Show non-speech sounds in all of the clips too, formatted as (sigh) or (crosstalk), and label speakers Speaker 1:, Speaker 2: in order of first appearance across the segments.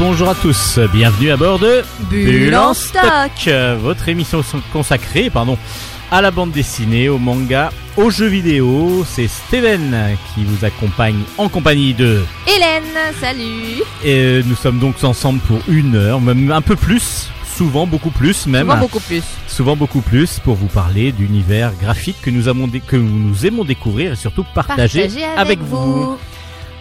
Speaker 1: Bonjour à tous, bienvenue à bord de
Speaker 2: Bulle en stock.
Speaker 1: votre émission consacrée pardon, à la bande dessinée, au manga, aux jeux vidéo. C'est Steven qui vous accompagne en compagnie de
Speaker 2: Hélène, salut
Speaker 1: Et nous sommes donc ensemble pour une heure, même un peu plus, souvent beaucoup plus même.
Speaker 2: Souvent beaucoup plus.
Speaker 1: Souvent beaucoup plus pour vous parler d'univers graphique que nous, avons que nous aimons découvrir et surtout partager,
Speaker 2: avec, vous.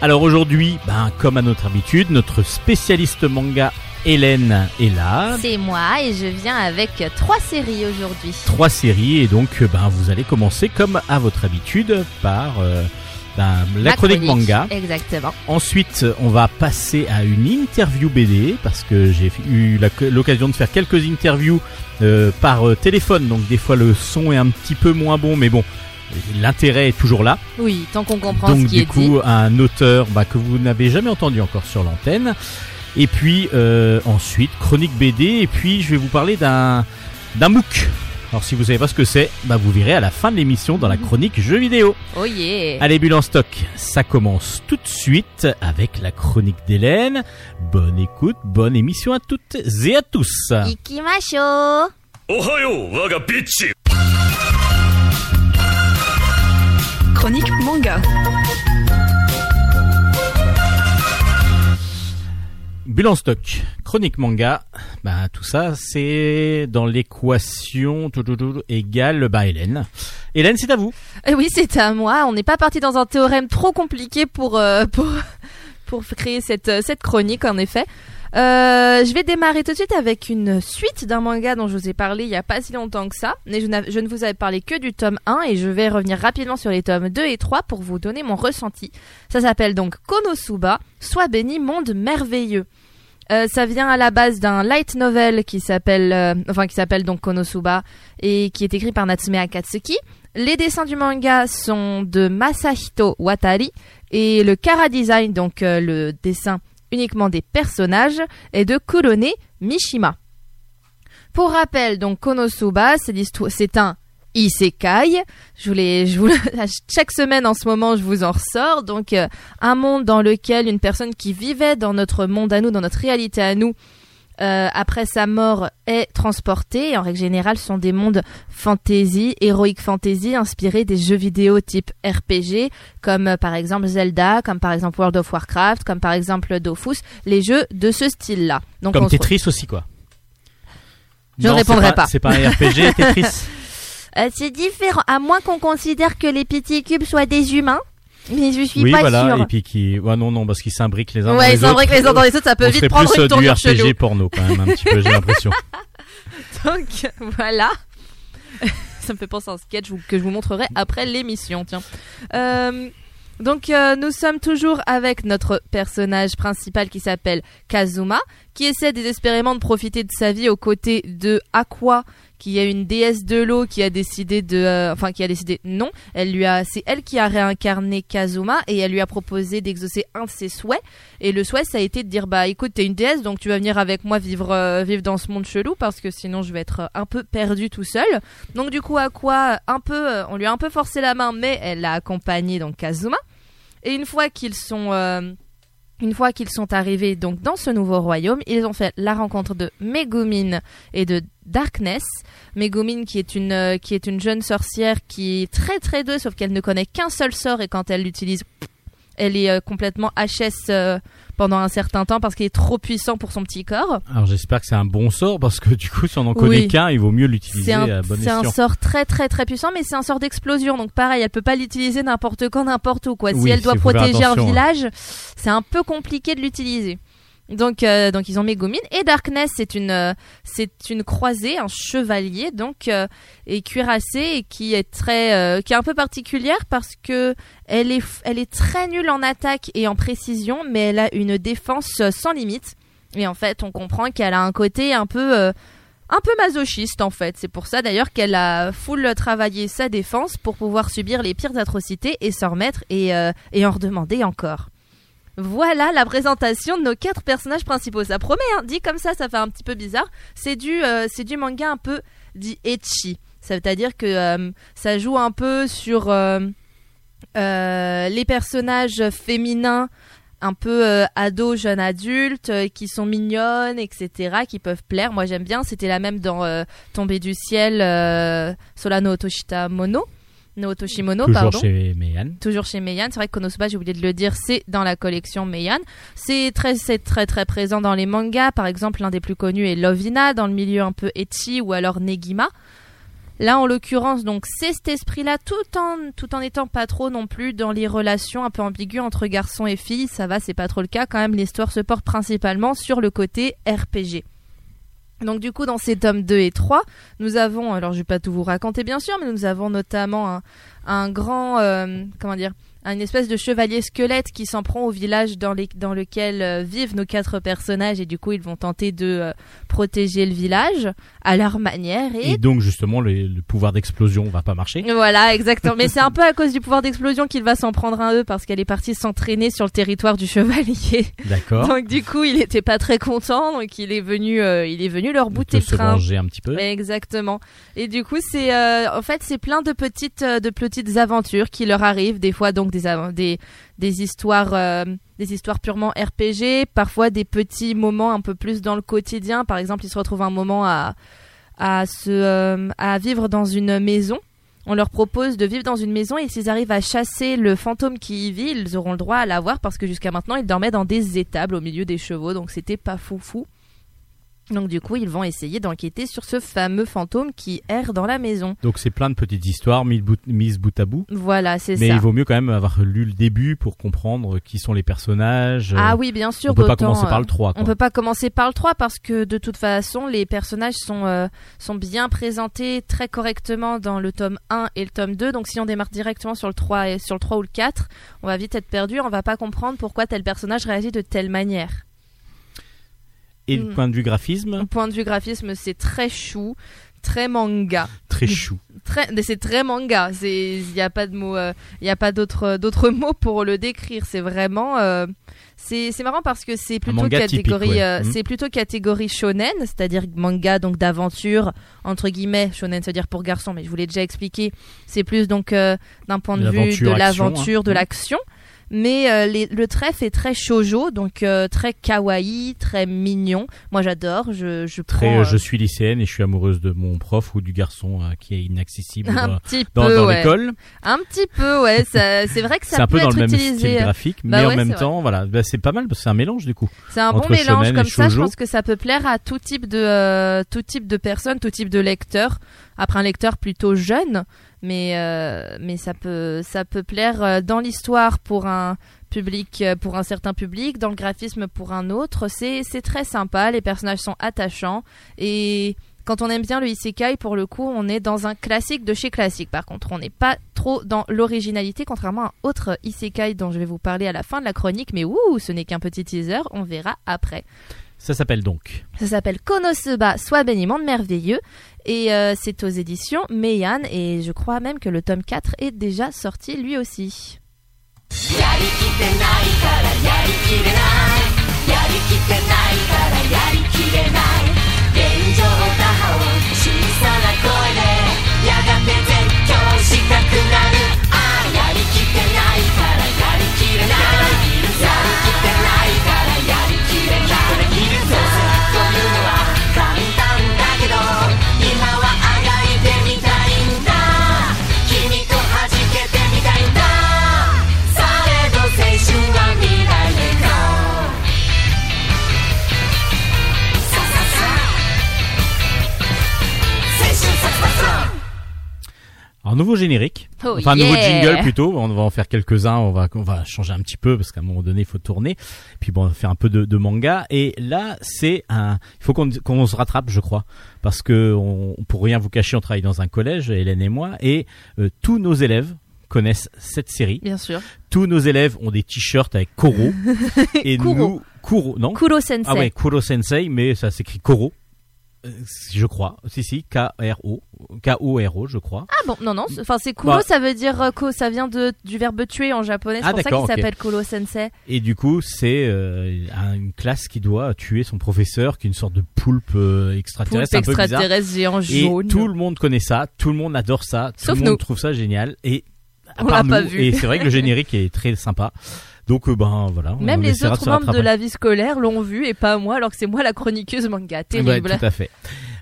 Speaker 1: Alors aujourd'hui, ben, comme à notre habitude, notre spécialiste manga Hélène est là.
Speaker 2: C'est moi et je viens avec trois séries aujourd'hui.
Speaker 1: Trois séries et donc ben, vous allez commencer comme à votre habitude par euh, ben, la chronique, manga.
Speaker 2: Exactement.
Speaker 1: Ensuite, on va passer à une interview BD parce que j'ai eu l'occasion de faire quelques interviews euh, par euh, téléphone, donc des fois le son est un petit peu moins bon, mais bon, l'intérêt est toujours là.
Speaker 2: Oui, tant qu'on comprend
Speaker 1: Donc,
Speaker 2: ce. Donc
Speaker 1: du coup, un auteur bah, que vous n'avez jamais entendu encore sur l'antenne. Et puis euh, ensuite, chronique BD. Et puis je vais vous parler d'un d'un MOOC. Alors si vous savez pas ce que c'est, bah vous verrez à la fin de l'émission dans la mhm. chronique jeux vidéo.
Speaker 2: Oh yeah
Speaker 1: Allez Bulle en stock, ça commence tout de suite avec la chronique d'Hélène. Bonne écoute, bonne émission à toutes et à tous.
Speaker 2: Ikimasho
Speaker 3: Ohayo, waga pichi
Speaker 4: Chronique manga.
Speaker 1: Bulle en stock, chronique manga, bah tout ça c'est dans l'équation égale bah Hélène. Hélène, c'est à vous.
Speaker 2: Eh oui, c'est à moi. On n'est pas parti dans un théorème trop compliqué pour euh, pour (laughs) pour créer cette euh, cette chronique en effet. Euh, je vais démarrer tout de suite avec une suite d'un manga dont je vous ai parlé il y a pas si longtemps que ça. Mais je, ne vous avais parlé que du tome 1 et je vais revenir rapidement sur les tomes 2 et 3 pour vous donner mon ressenti. Ça s'appelle donc Konosuba, Sois béni monde merveilleux. Euh, ça vient à la base d'un light novel qui s'appelle, euh, enfin qui s'appelle donc Konosuba et qui est écrit par Natsume Akatsuki. Les dessins du manga sont de Masahito Watari et le Kara Design, donc euh, le dessin uniquement des personnages, est de Kurone Mishima. Pour rappel, donc Konosuba, c'est un isekai. Je je (laughs) chaque semaine en ce moment, je vous en ressors. Donc, euh, un monde dans lequel une personne qui vivait dans notre monde à nous, dans notre réalité à nous, euh, après sa mort est transportée. Et en règle générale, ce sont des mondes fantasy, héroïque fantasy, inspirés des jeux vidéo type RPG, comme euh, par exemple Zelda, comme par exemple World of Warcraft, comme par exemple Dofus, les jeux de ce style-là. Donc
Speaker 1: Comme
Speaker 2: on
Speaker 1: Tetris aussi quoi.
Speaker 2: Je ne répondrai pas.
Speaker 1: C'est pas un RPG (laughs) Tetris.
Speaker 2: Euh, c'est différent, à moins qu'on considère que les petits cubes soient des humains. Mais je suis
Speaker 1: oui
Speaker 2: pas
Speaker 1: voilà.
Speaker 2: sûre.
Speaker 1: Et puis qui, ouais non non parce qu'ils s'imbriquent les uns dans
Speaker 2: Ouais,
Speaker 1: les
Speaker 2: c'est vrai
Speaker 1: autres.
Speaker 2: que les uns dans les autres, ça peut
Speaker 1: On
Speaker 2: vite prendre
Speaker 1: plus
Speaker 2: une
Speaker 1: euh, du
Speaker 2: tournure
Speaker 1: RPG
Speaker 2: chelou.
Speaker 1: porno quand même un petit peu j'ai l'impression. (laughs) (laughs)
Speaker 2: Donc voilà. (laughs) Ça me fait penser à un sketch que je vous montrerai après l'émission. Tiens. Euh, donc euh, nous sommes toujours avec notre personnage principal qui s'appelle Kazuma, qui essaie désespérément de profiter de sa vie aux côtés de Aqua, qui est une déesse de l'eau qui a décidé de, euh, enfin qui a décidé non, elle lui a, c'est elle qui a réincarné Kazuma et elle lui a proposé d'exaucer un de ses souhaits. Et le souhait, ça a été de dire bah écoute, t'es une déesse, donc tu vas venir avec moi vivre euh, vivre dans ce monde chelou parce que sinon je vais être euh, un peu perdu tout seul. Donc du coup, Aqua, un peu, on lui a un peu forcé la main, mais elle l'a accompagné donc Kazuma. Et une fois qu'ils sont une fois qu'ils sont arrivés donc dans ce nouveau royaume, ils ont fait la rencontre de Megumin et de Darkness. Megumin qui est une euh, qui est une jeune sorcière qui est très très douée sauf qu'elle ne connaît qu'un seul sort et quand elle l'utilise elle est euh, complètement HS euh, pendant un certain temps parce qu'il est trop puissant pour son petit corps.
Speaker 1: Alors j'espère que c'est un bon sort parce que du coup si on en connaît
Speaker 2: Oui.
Speaker 1: qu'un il vaut mieux l'utiliser
Speaker 2: C'est un,
Speaker 1: à bon
Speaker 2: c'est un sort très très très puissant, mais c'est un sort d'explosion. Donc pareil, elle peut pas l'utiliser n'importe quand, n'importe où. Quoi. Si
Speaker 1: Oui,
Speaker 2: elle doit protéger un village, c'est un peu compliqué de l'utiliser. Donc, euh, donc ils ont Megumin et Darkness, c'est une, euh, c'est une croisée, un chevalier, donc euh, et cuirassé et qui est très, euh, qui est un peu particulière parce que elle est, elle est très nulle en attaque et en précision, mais elle a une défense euh, sans limite. Et en fait, on comprend qu'elle a un côté un peu, un peu masochiste en fait. C'est pour ça d'ailleurs qu'elle a full travaillé sa défense pour pouvoir subir les pires atrocités et s'en remettre et, et en redemander encore. Voilà la présentation de nos quatre personnages principaux. Ça promet, hein dit comme ça, ça fait un petit peu bizarre. C'est du, euh, manga un peu dit etchi. C'est-à-dire que euh, ça joue un peu sur euh, les personnages féminins un peu ados, jeunes adultes, qui sont mignonnes, etc., qui peuvent plaire. Moi, j'aime bien. C'était la même dans Tombée du ciel, Solano Otoshita Mono, no Otoshimono,
Speaker 1: Toujours
Speaker 2: pardon.
Speaker 1: chez Meian.
Speaker 2: Toujours chez Meian. C'est vrai que Konosuba, j'ai oublié de le dire, c'est dans la collection Meian. C'est très, c'est très, très présent dans les mangas. Par exemple, l'un des plus connus est Lovina, dans le milieu un peu ecchi, ou alors Negima. Là, en l'occurrence, donc, c'est cet esprit-là, tout en, tout en étant pas trop non plus dans les relations un peu ambiguës entre garçons et filles. Ça va, c'est pas trop le cas. Quand même, l'histoire se porte principalement sur le côté RPG. Donc du coup, dans ces tomes 2 et 3, nous avons, alors je vais pas tout vous raconter bien sûr, mais nous avons notamment un, un grand, euh, comment dire, une espèce de chevalier squelette qui s'en prend au village dans, les, dans lequel euh, vivent nos quatre personnages et du coup ils vont tenter de euh, protéger le village à leur manière et
Speaker 1: Et donc justement le, le pouvoir d'explosion va pas marcher.
Speaker 2: voilà, (laughs) exactement. Mais c'est un peu à cause du pouvoir d'explosion qu'il va s'en prendre un eux parce qu'elle est partie s'entraîner sur le territoire du chevalier.
Speaker 1: D'accord. (laughs)
Speaker 2: Donc du coup, il était pas très content, donc il est venu, euh, il est venu leur bouter le
Speaker 1: se
Speaker 2: train.
Speaker 1: venger un petit peu.
Speaker 2: Exactement. Et du coup, c'est euh, en fait c'est plein de petites de petites aventures qui leur arrivent des fois donc des av- des des histoires euh, des histoires purement RPG, parfois des petits moments un peu plus dans le quotidien. Par exemple, ils se retrouvent un moment à à se euh, à vivre dans une maison. On leur propose de vivre dans une maison et s'ils arrivent à chasser le fantôme qui y vit, ils auront le droit à l'avoir parce que jusqu'à maintenant, ils dormaient dans des étables au milieu des chevaux, donc c'était pas fou fou. Donc du coup, ils vont essayer d'enquêter sur ce fameux fantôme qui erre dans la maison.
Speaker 1: Donc c'est plein de petites histoires mises bout, mises bout à bout.
Speaker 2: Voilà, c'est
Speaker 1: Mais
Speaker 2: ça.
Speaker 1: il vaut mieux quand même avoir lu le début pour comprendre qui sont les personnages.
Speaker 2: Ah oui, bien sûr.
Speaker 1: on peut pas commencer par
Speaker 2: euh,
Speaker 1: le 3. Quoi.
Speaker 2: On peut pas commencer par le 3 parce que de toute façon, les personnages sont, euh, sont bien présentés très correctement dans le tome 1 et le tome 2. Donc si on démarre directement sur le 3 et sur le 3 ou le 4, on va vite être perdu, on va pas comprendre pourquoi tel personnage réagit de telle manière.
Speaker 1: Et du
Speaker 2: Mm.
Speaker 1: point de vue graphisme,
Speaker 2: Au point de vue graphisme, c'est très chou, très manga.
Speaker 1: très chou.
Speaker 2: Très, c'est très manga. Il y a pas de mots, il y a pas d'autres, d'autres (laughs) mots pour le décrire. C'est vraiment, euh, c'est, marrant parce que c'est plutôt catégorie,
Speaker 1: ouais.
Speaker 2: euh,
Speaker 1: Mhm.
Speaker 2: c'est plutôt catégorie shonen, c'est-à-dire manga donc d'aventure entre guillemets. Shonen, c'est-à-dire pour garçons, mais je vous l'ai déjà expliqué. C'est plus donc euh, d'un point de vue de l'aventure,
Speaker 1: hein.
Speaker 2: de
Speaker 1: Mhm.
Speaker 2: l'action. Mais euh, les- le trait fait très shoujo, donc euh, très kawaii, très mignon. Moi j'adore, je, je
Speaker 1: Très,
Speaker 2: prends
Speaker 1: euh,
Speaker 2: euh,
Speaker 1: je suis lycéenne et je suis amoureuse de mon prof ou du garçon euh, qui est inaccessible
Speaker 2: un
Speaker 1: dans,
Speaker 2: petit
Speaker 1: dans-
Speaker 2: peu,
Speaker 1: dans
Speaker 2: ouais.
Speaker 1: l'école.
Speaker 2: Un petit peu, ouais. C'est vrai que (laughs) ça
Speaker 1: C'est un
Speaker 2: peut
Speaker 1: peu dans
Speaker 2: être
Speaker 1: le même
Speaker 2: utilisé.
Speaker 1: style graphique,
Speaker 2: Bah
Speaker 1: mais
Speaker 2: ouais,
Speaker 1: en même
Speaker 2: vrai.
Speaker 1: temps, voilà, bah, c'est pas mal parce que c'est un mélange du coup.
Speaker 2: C'est un bon mélange comme ça. Je pense que ça peut plaire à tout type de euh, tout type de personnes, tout type de lecteurs. Après un lecteur plutôt jeune, mais euh, mais ça peut ça peut plaire euh, dans l'histoire pour un public euh, pour un certain public, dans le graphisme pour un autre. C'est c'est très sympa. Les personnages sont attachants et quand on aime bien le isekai, pour le coup, on est dans un classique de chez classique. Par contre, on n'est pas trop dans l'originalité, contrairement à un autre isekai dont je vais vous parler à la fin de la chronique. Mais ouh, ce n'est qu'un petit teaser, on verra après.
Speaker 1: Ça s'appelle donc.
Speaker 2: Ça s'appelle Konosuba, soit béni monde merveilleux, et euh, c'est aux éditions Meian, et je crois même que le tome 4 est déjà sorti lui aussi.
Speaker 1: Nouveau générique.
Speaker 2: Oh,
Speaker 1: enfin, un nouveau jingle plutôt. On va en faire quelques-uns. On va, on va changer un petit peu parce qu'à un moment donné, il faut tourner. Puis bon, on va faire un peu de, de manga. Et là, c'est un. Il faut qu'on qu'on se rattrape, je crois, parce que on, pour rien vous cacher, on travaille dans un collège, Hélène et moi, et euh, tous nos élèves connaissent cette série.
Speaker 2: Bien sûr.
Speaker 1: Tous nos élèves ont des t-shirts avec Koro. (laughs) et
Speaker 2: Kuro.
Speaker 1: nous, Kuro, non
Speaker 2: Kuro Sensei.
Speaker 1: Ah ouais, Kuro Sensei, mais ça s'écrit Koro. Euh, Je crois. Si, si, K-R-O. K-O-R-O, je crois.
Speaker 2: Ah bon, non, non, enfin c'est Kuro,
Speaker 1: Bah.
Speaker 2: ça veut dire euh, ko, ça vient de, du verbe tuer en japonais, c'est
Speaker 1: Ah,
Speaker 2: pour ça qu'il s'appelle Kuro Sensei.
Speaker 1: Et du coup, c'est euh, un- une classe qui doit tuer son professeur, qui est une sorte de poulpe euh,
Speaker 2: Poulpe
Speaker 1: extraterrestre, un peu bizarre.
Speaker 2: extraterrestre géant
Speaker 1: Et
Speaker 2: jaune.
Speaker 1: tout le monde connaît ça, tout le monde adore ça, tout
Speaker 2: Sauf
Speaker 1: le monde
Speaker 2: nous.
Speaker 1: trouve ça génial. Et à
Speaker 2: On
Speaker 1: part
Speaker 2: l'a pas vu.
Speaker 1: Et c'est vrai que le générique est très sympa. Donc euh, ben voilà.
Speaker 2: Même les autres membres de la vie scolaire l'ont vu et pas moi, alors que c'est moi la chroniqueuse manga.
Speaker 1: Ouais,
Speaker 2: Terrible.
Speaker 1: tout à fait.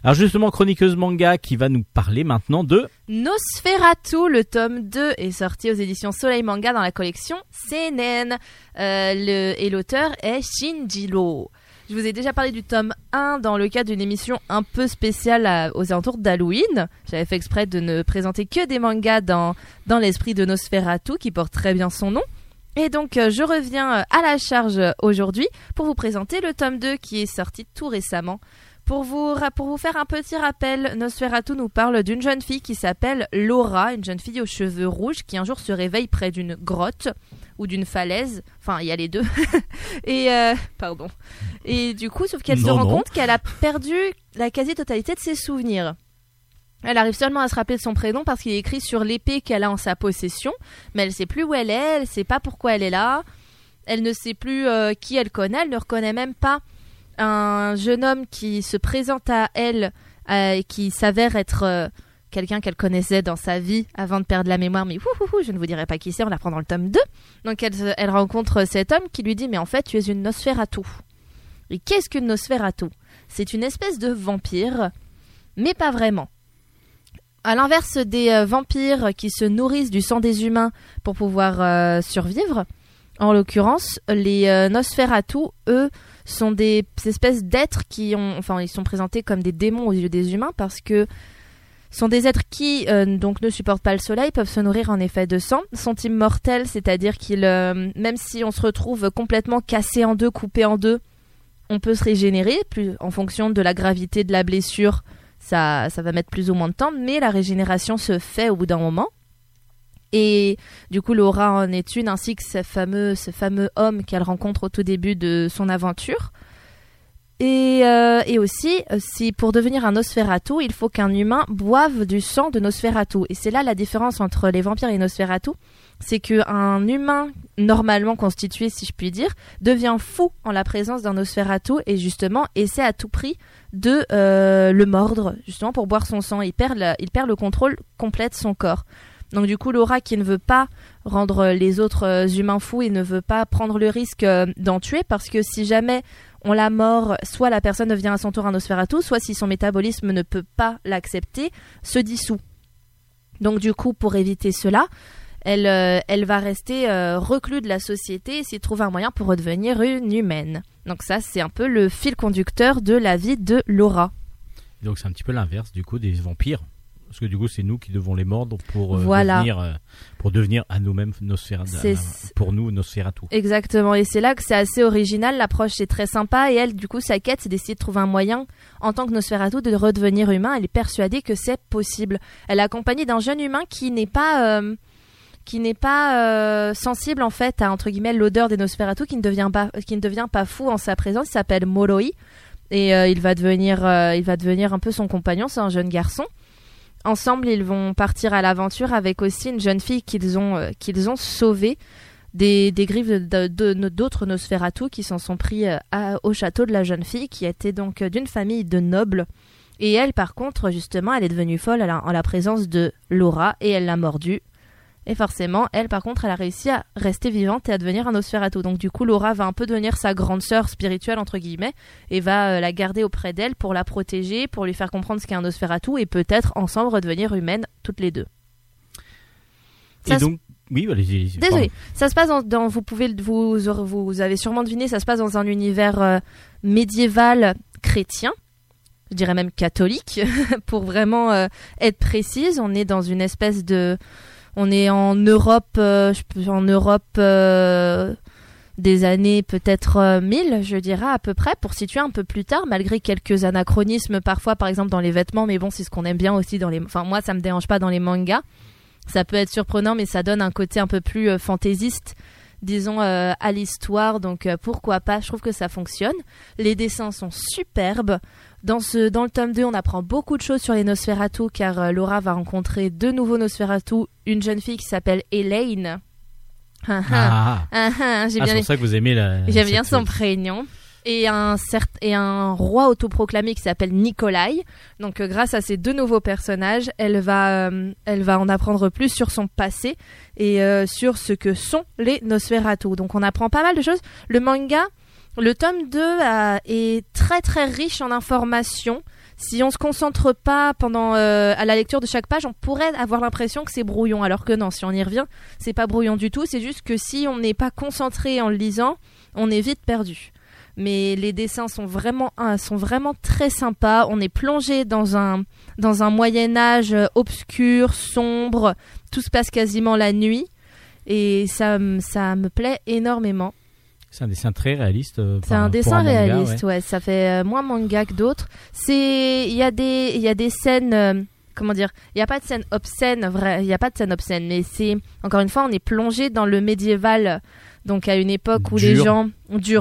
Speaker 1: Alors justement, chroniqueuse manga qui va nous parler maintenant de
Speaker 2: Nosferatu, le tome 2, est sorti aux éditions Soleil Manga dans la collection CNN. Euh, le, et l'auteur est Shinjiro. Je vous ai déjà parlé du tome 1 dans le cadre d'une émission un peu spéciale à- aux alentours d'Halloween. J'avais fait exprès de ne présenter que des mangas dans, dans l'esprit de Nosferatu, qui porte très bien son nom. Et donc, euh, je reviens euh, à la charge euh, aujourd'hui pour vous présenter le tome 2 qui est sorti tout récemment. Pour vous, ra- pour vous faire un petit rappel, Nosferatu nous parle d'une jeune fille qui s'appelle Laura, une jeune fille aux cheveux rouges qui un jour se réveille près d'une grotte ou d'une falaise. Enfin, il y a les deux. (laughs) et euh, pardon. Et du coup, sauf qu'elle se rend
Speaker 1: non.
Speaker 2: compte qu'elle a perdu la quasi-totalité de ses souvenirs. Elle arrive seulement à se rappeler de son prénom parce qu'il est écrit sur l'épée qu'elle a en sa possession, mais elle sait plus où elle est, elle sait pas pourquoi elle est là, elle ne sait plus euh, qui elle connaît, elle ne reconnaît même pas un jeune homme qui se présente à elle euh, et qui s'avère être euh, quelqu'un qu'elle connaissait dans sa vie avant de perdre la mémoire, mais je ne vous dirai pas qui c'est, on l'apprend dans le tome 2. Donc elle, elle rencontre cet homme qui lui dit mais en fait tu es une Nosferatu. Et qu'est-ce qu'une Nosferatu? C'est une espèce de vampire, mais pas vraiment. À l'inverse des euh, vampires qui se nourrissent du sang des humains pour pouvoir euh, survivre, en l'occurrence, les euh, Nosferatu, eux, sont des espèces d'êtres qui enfin, ils sont présentés comme des démons aux yeux des humains parce que sont des êtres qui donc ne supportent pas le soleil, peuvent se nourrir en effet de sang, sont immortels, c'est-à-dire qu'ils, même si on se retrouve complètement cassé en deux, coupé en deux, on peut se régénérer, en fonction de la gravité de la blessure, ça, ça va mettre plus ou moins de temps, mais la régénération se fait au bout d'un moment. Et du coup, Laura en est une, ainsi que ce fameux, ce fameux homme qu'elle rencontre au tout début de son aventure. Et, euh, et aussi, euh, si pour devenir un Nosferatu, il faut qu'un humain boive du sang de Nosferatu. Et c'est là la différence entre les vampires et Nosferatu, c'est qu'un humain normalement constitué, si je puis dire, devient fou en la présence d'un Nosferatu et justement essaie à tout prix de euh, le mordre, justement pour boire son sang. Il perd, il perd le contrôle complet de son corps. Donc du coup, Laura qui ne veut pas rendre les autres euh, humains fous et ne veut pas prendre le risque euh, d'en tuer parce que si jamais on la mord, soit la personne devient à son tour un Nosferatu, soit si son métabolisme ne peut pas l'accepter, se dissout. Donc du coup, pour éviter cela, elle, euh, elle va rester euh, reclus de la société et essayer de trouver un moyen pour redevenir une humaine. Donc ça, c'est un peu le fil conducteur de la vie de Laura.
Speaker 1: donc c'est un petit peu l'inverse du coup des vampires. Parce que du coup c'est nous qui devons les mordre pour euh,
Speaker 2: Voilà.
Speaker 1: devenir euh, pour devenir à nous-mêmes Nosferatu. Pour nous Nosferatu.
Speaker 2: Exactement, et c'est là que c'est assez original, l'approche est très sympa, et elle, du coup, sa quête, c'est d'essayer de trouver un moyen, en tant que Nosferatu, de redevenir humain, elle est persuadée que c'est possible. Elle est accompagnée d'un jeune humain qui n'est pas... euh, qui n'est pas euh, sensible en fait à entre guillemets l'odeur des Nosferatu, qui ne devient pas qui ne devient pas fou en sa présence. Il s'appelle Moroi et euh, il va devenir euh, il va devenir un peu son compagnon. C'est un jeune garçon. Ensemble, ils vont partir à l'aventure avec aussi une jeune fille qu'ils ont qu'ils ont sauvée des, des griffes de- de- de- d'autres Nosferatu qui s'en sont pris à- au château de la jeune fille qui était donc d'une famille de nobles. Et elle, par contre, justement, elle est devenue folle en la présence de Laura et elle l'a mordue. Et forcément, elle, par contre, elle a réussi à rester vivante et à devenir un Nosferatu. Donc, du coup, Laura va un peu devenir sa grande sœur spirituelle, entre guillemets, et va euh, la garder auprès d'elle pour la protéger, pour lui faire comprendre ce qu'est un Nosferatu et peut-être ensemble redevenir humaines toutes les deux. Ça
Speaker 1: Et donc oui, allez-y,
Speaker 2: Désolé, ça se passe dans, dans- vous pouvez vous vous avez sûrement deviné, ça se passe dans un univers euh, médiéval chrétien, je dirais même catholique, (laughs) pour vraiment euh, être précise. On est dans une espèce de, on est en Europe, euh, en Europe euh, des années peut-être euh, 1000, je dirais à peu près, pour situer un peu plus tard, malgré quelques anachronismes parfois, par exemple dans les vêtements, mais bon, c'est ce qu'on aime bien aussi dans les, enfin moi ça me dérange pas dans les mangas. Ça peut être surprenant, mais ça donne un côté un peu plus euh, fantaisiste, disons, euh, à l'histoire. Donc euh, pourquoi pas? Je trouve que ça fonctionne. Les dessins sont superbes. Dans, ce, dans le tome 2, on apprend beaucoup de choses sur les Nosferatu, car euh, Laura va rencontrer deux nouveaux Nosferatu. Une jeune fille qui s'appelle Elaine. Ah, ah.
Speaker 1: Ah, ah. C'est pour ça que vous aimez la.
Speaker 2: j'aime bien son prénom. et un cert- et un roi autoproclamé qui s'appelle Nikolai. Donc euh, grâce à ces deux nouveaux personnages, elle va euh, elle va en apprendre plus sur son passé et euh, sur ce que sont les Nosferatu. Donc on apprend pas mal de choses. Le manga, le tome 2 a- est très très riche en informations. Si on se concentre pas pendant euh, à la lecture de chaque page, on pourrait avoir l'impression que c'est brouillon, alors que non, si on y revient, c'est pas brouillon du tout. C'est juste que si on n'est pas concentré en le lisant, on est vite perdu. Mais les dessins sont vraiment ah, sont vraiment très sympas. On est plongé dans un dans un Moyen Âge euh, obscur, sombre. Tout se passe quasiment la nuit et ça ça me plaît énormément.
Speaker 1: C'est un dessin très réaliste. euh,
Speaker 2: C'est un dessin
Speaker 1: manga,
Speaker 2: réaliste,
Speaker 1: ouais.
Speaker 2: ouais. Ça fait euh, moins manga que d'autres. C'est, il y a des, il y a des scènes, euh, comment dire, il y a pas de scène obscène, vrai, il y a pas de scène obscène, mais c'est encore une fois, on est plongé dans le médiéval, donc à une époque où les
Speaker 1: Dur.
Speaker 2: gens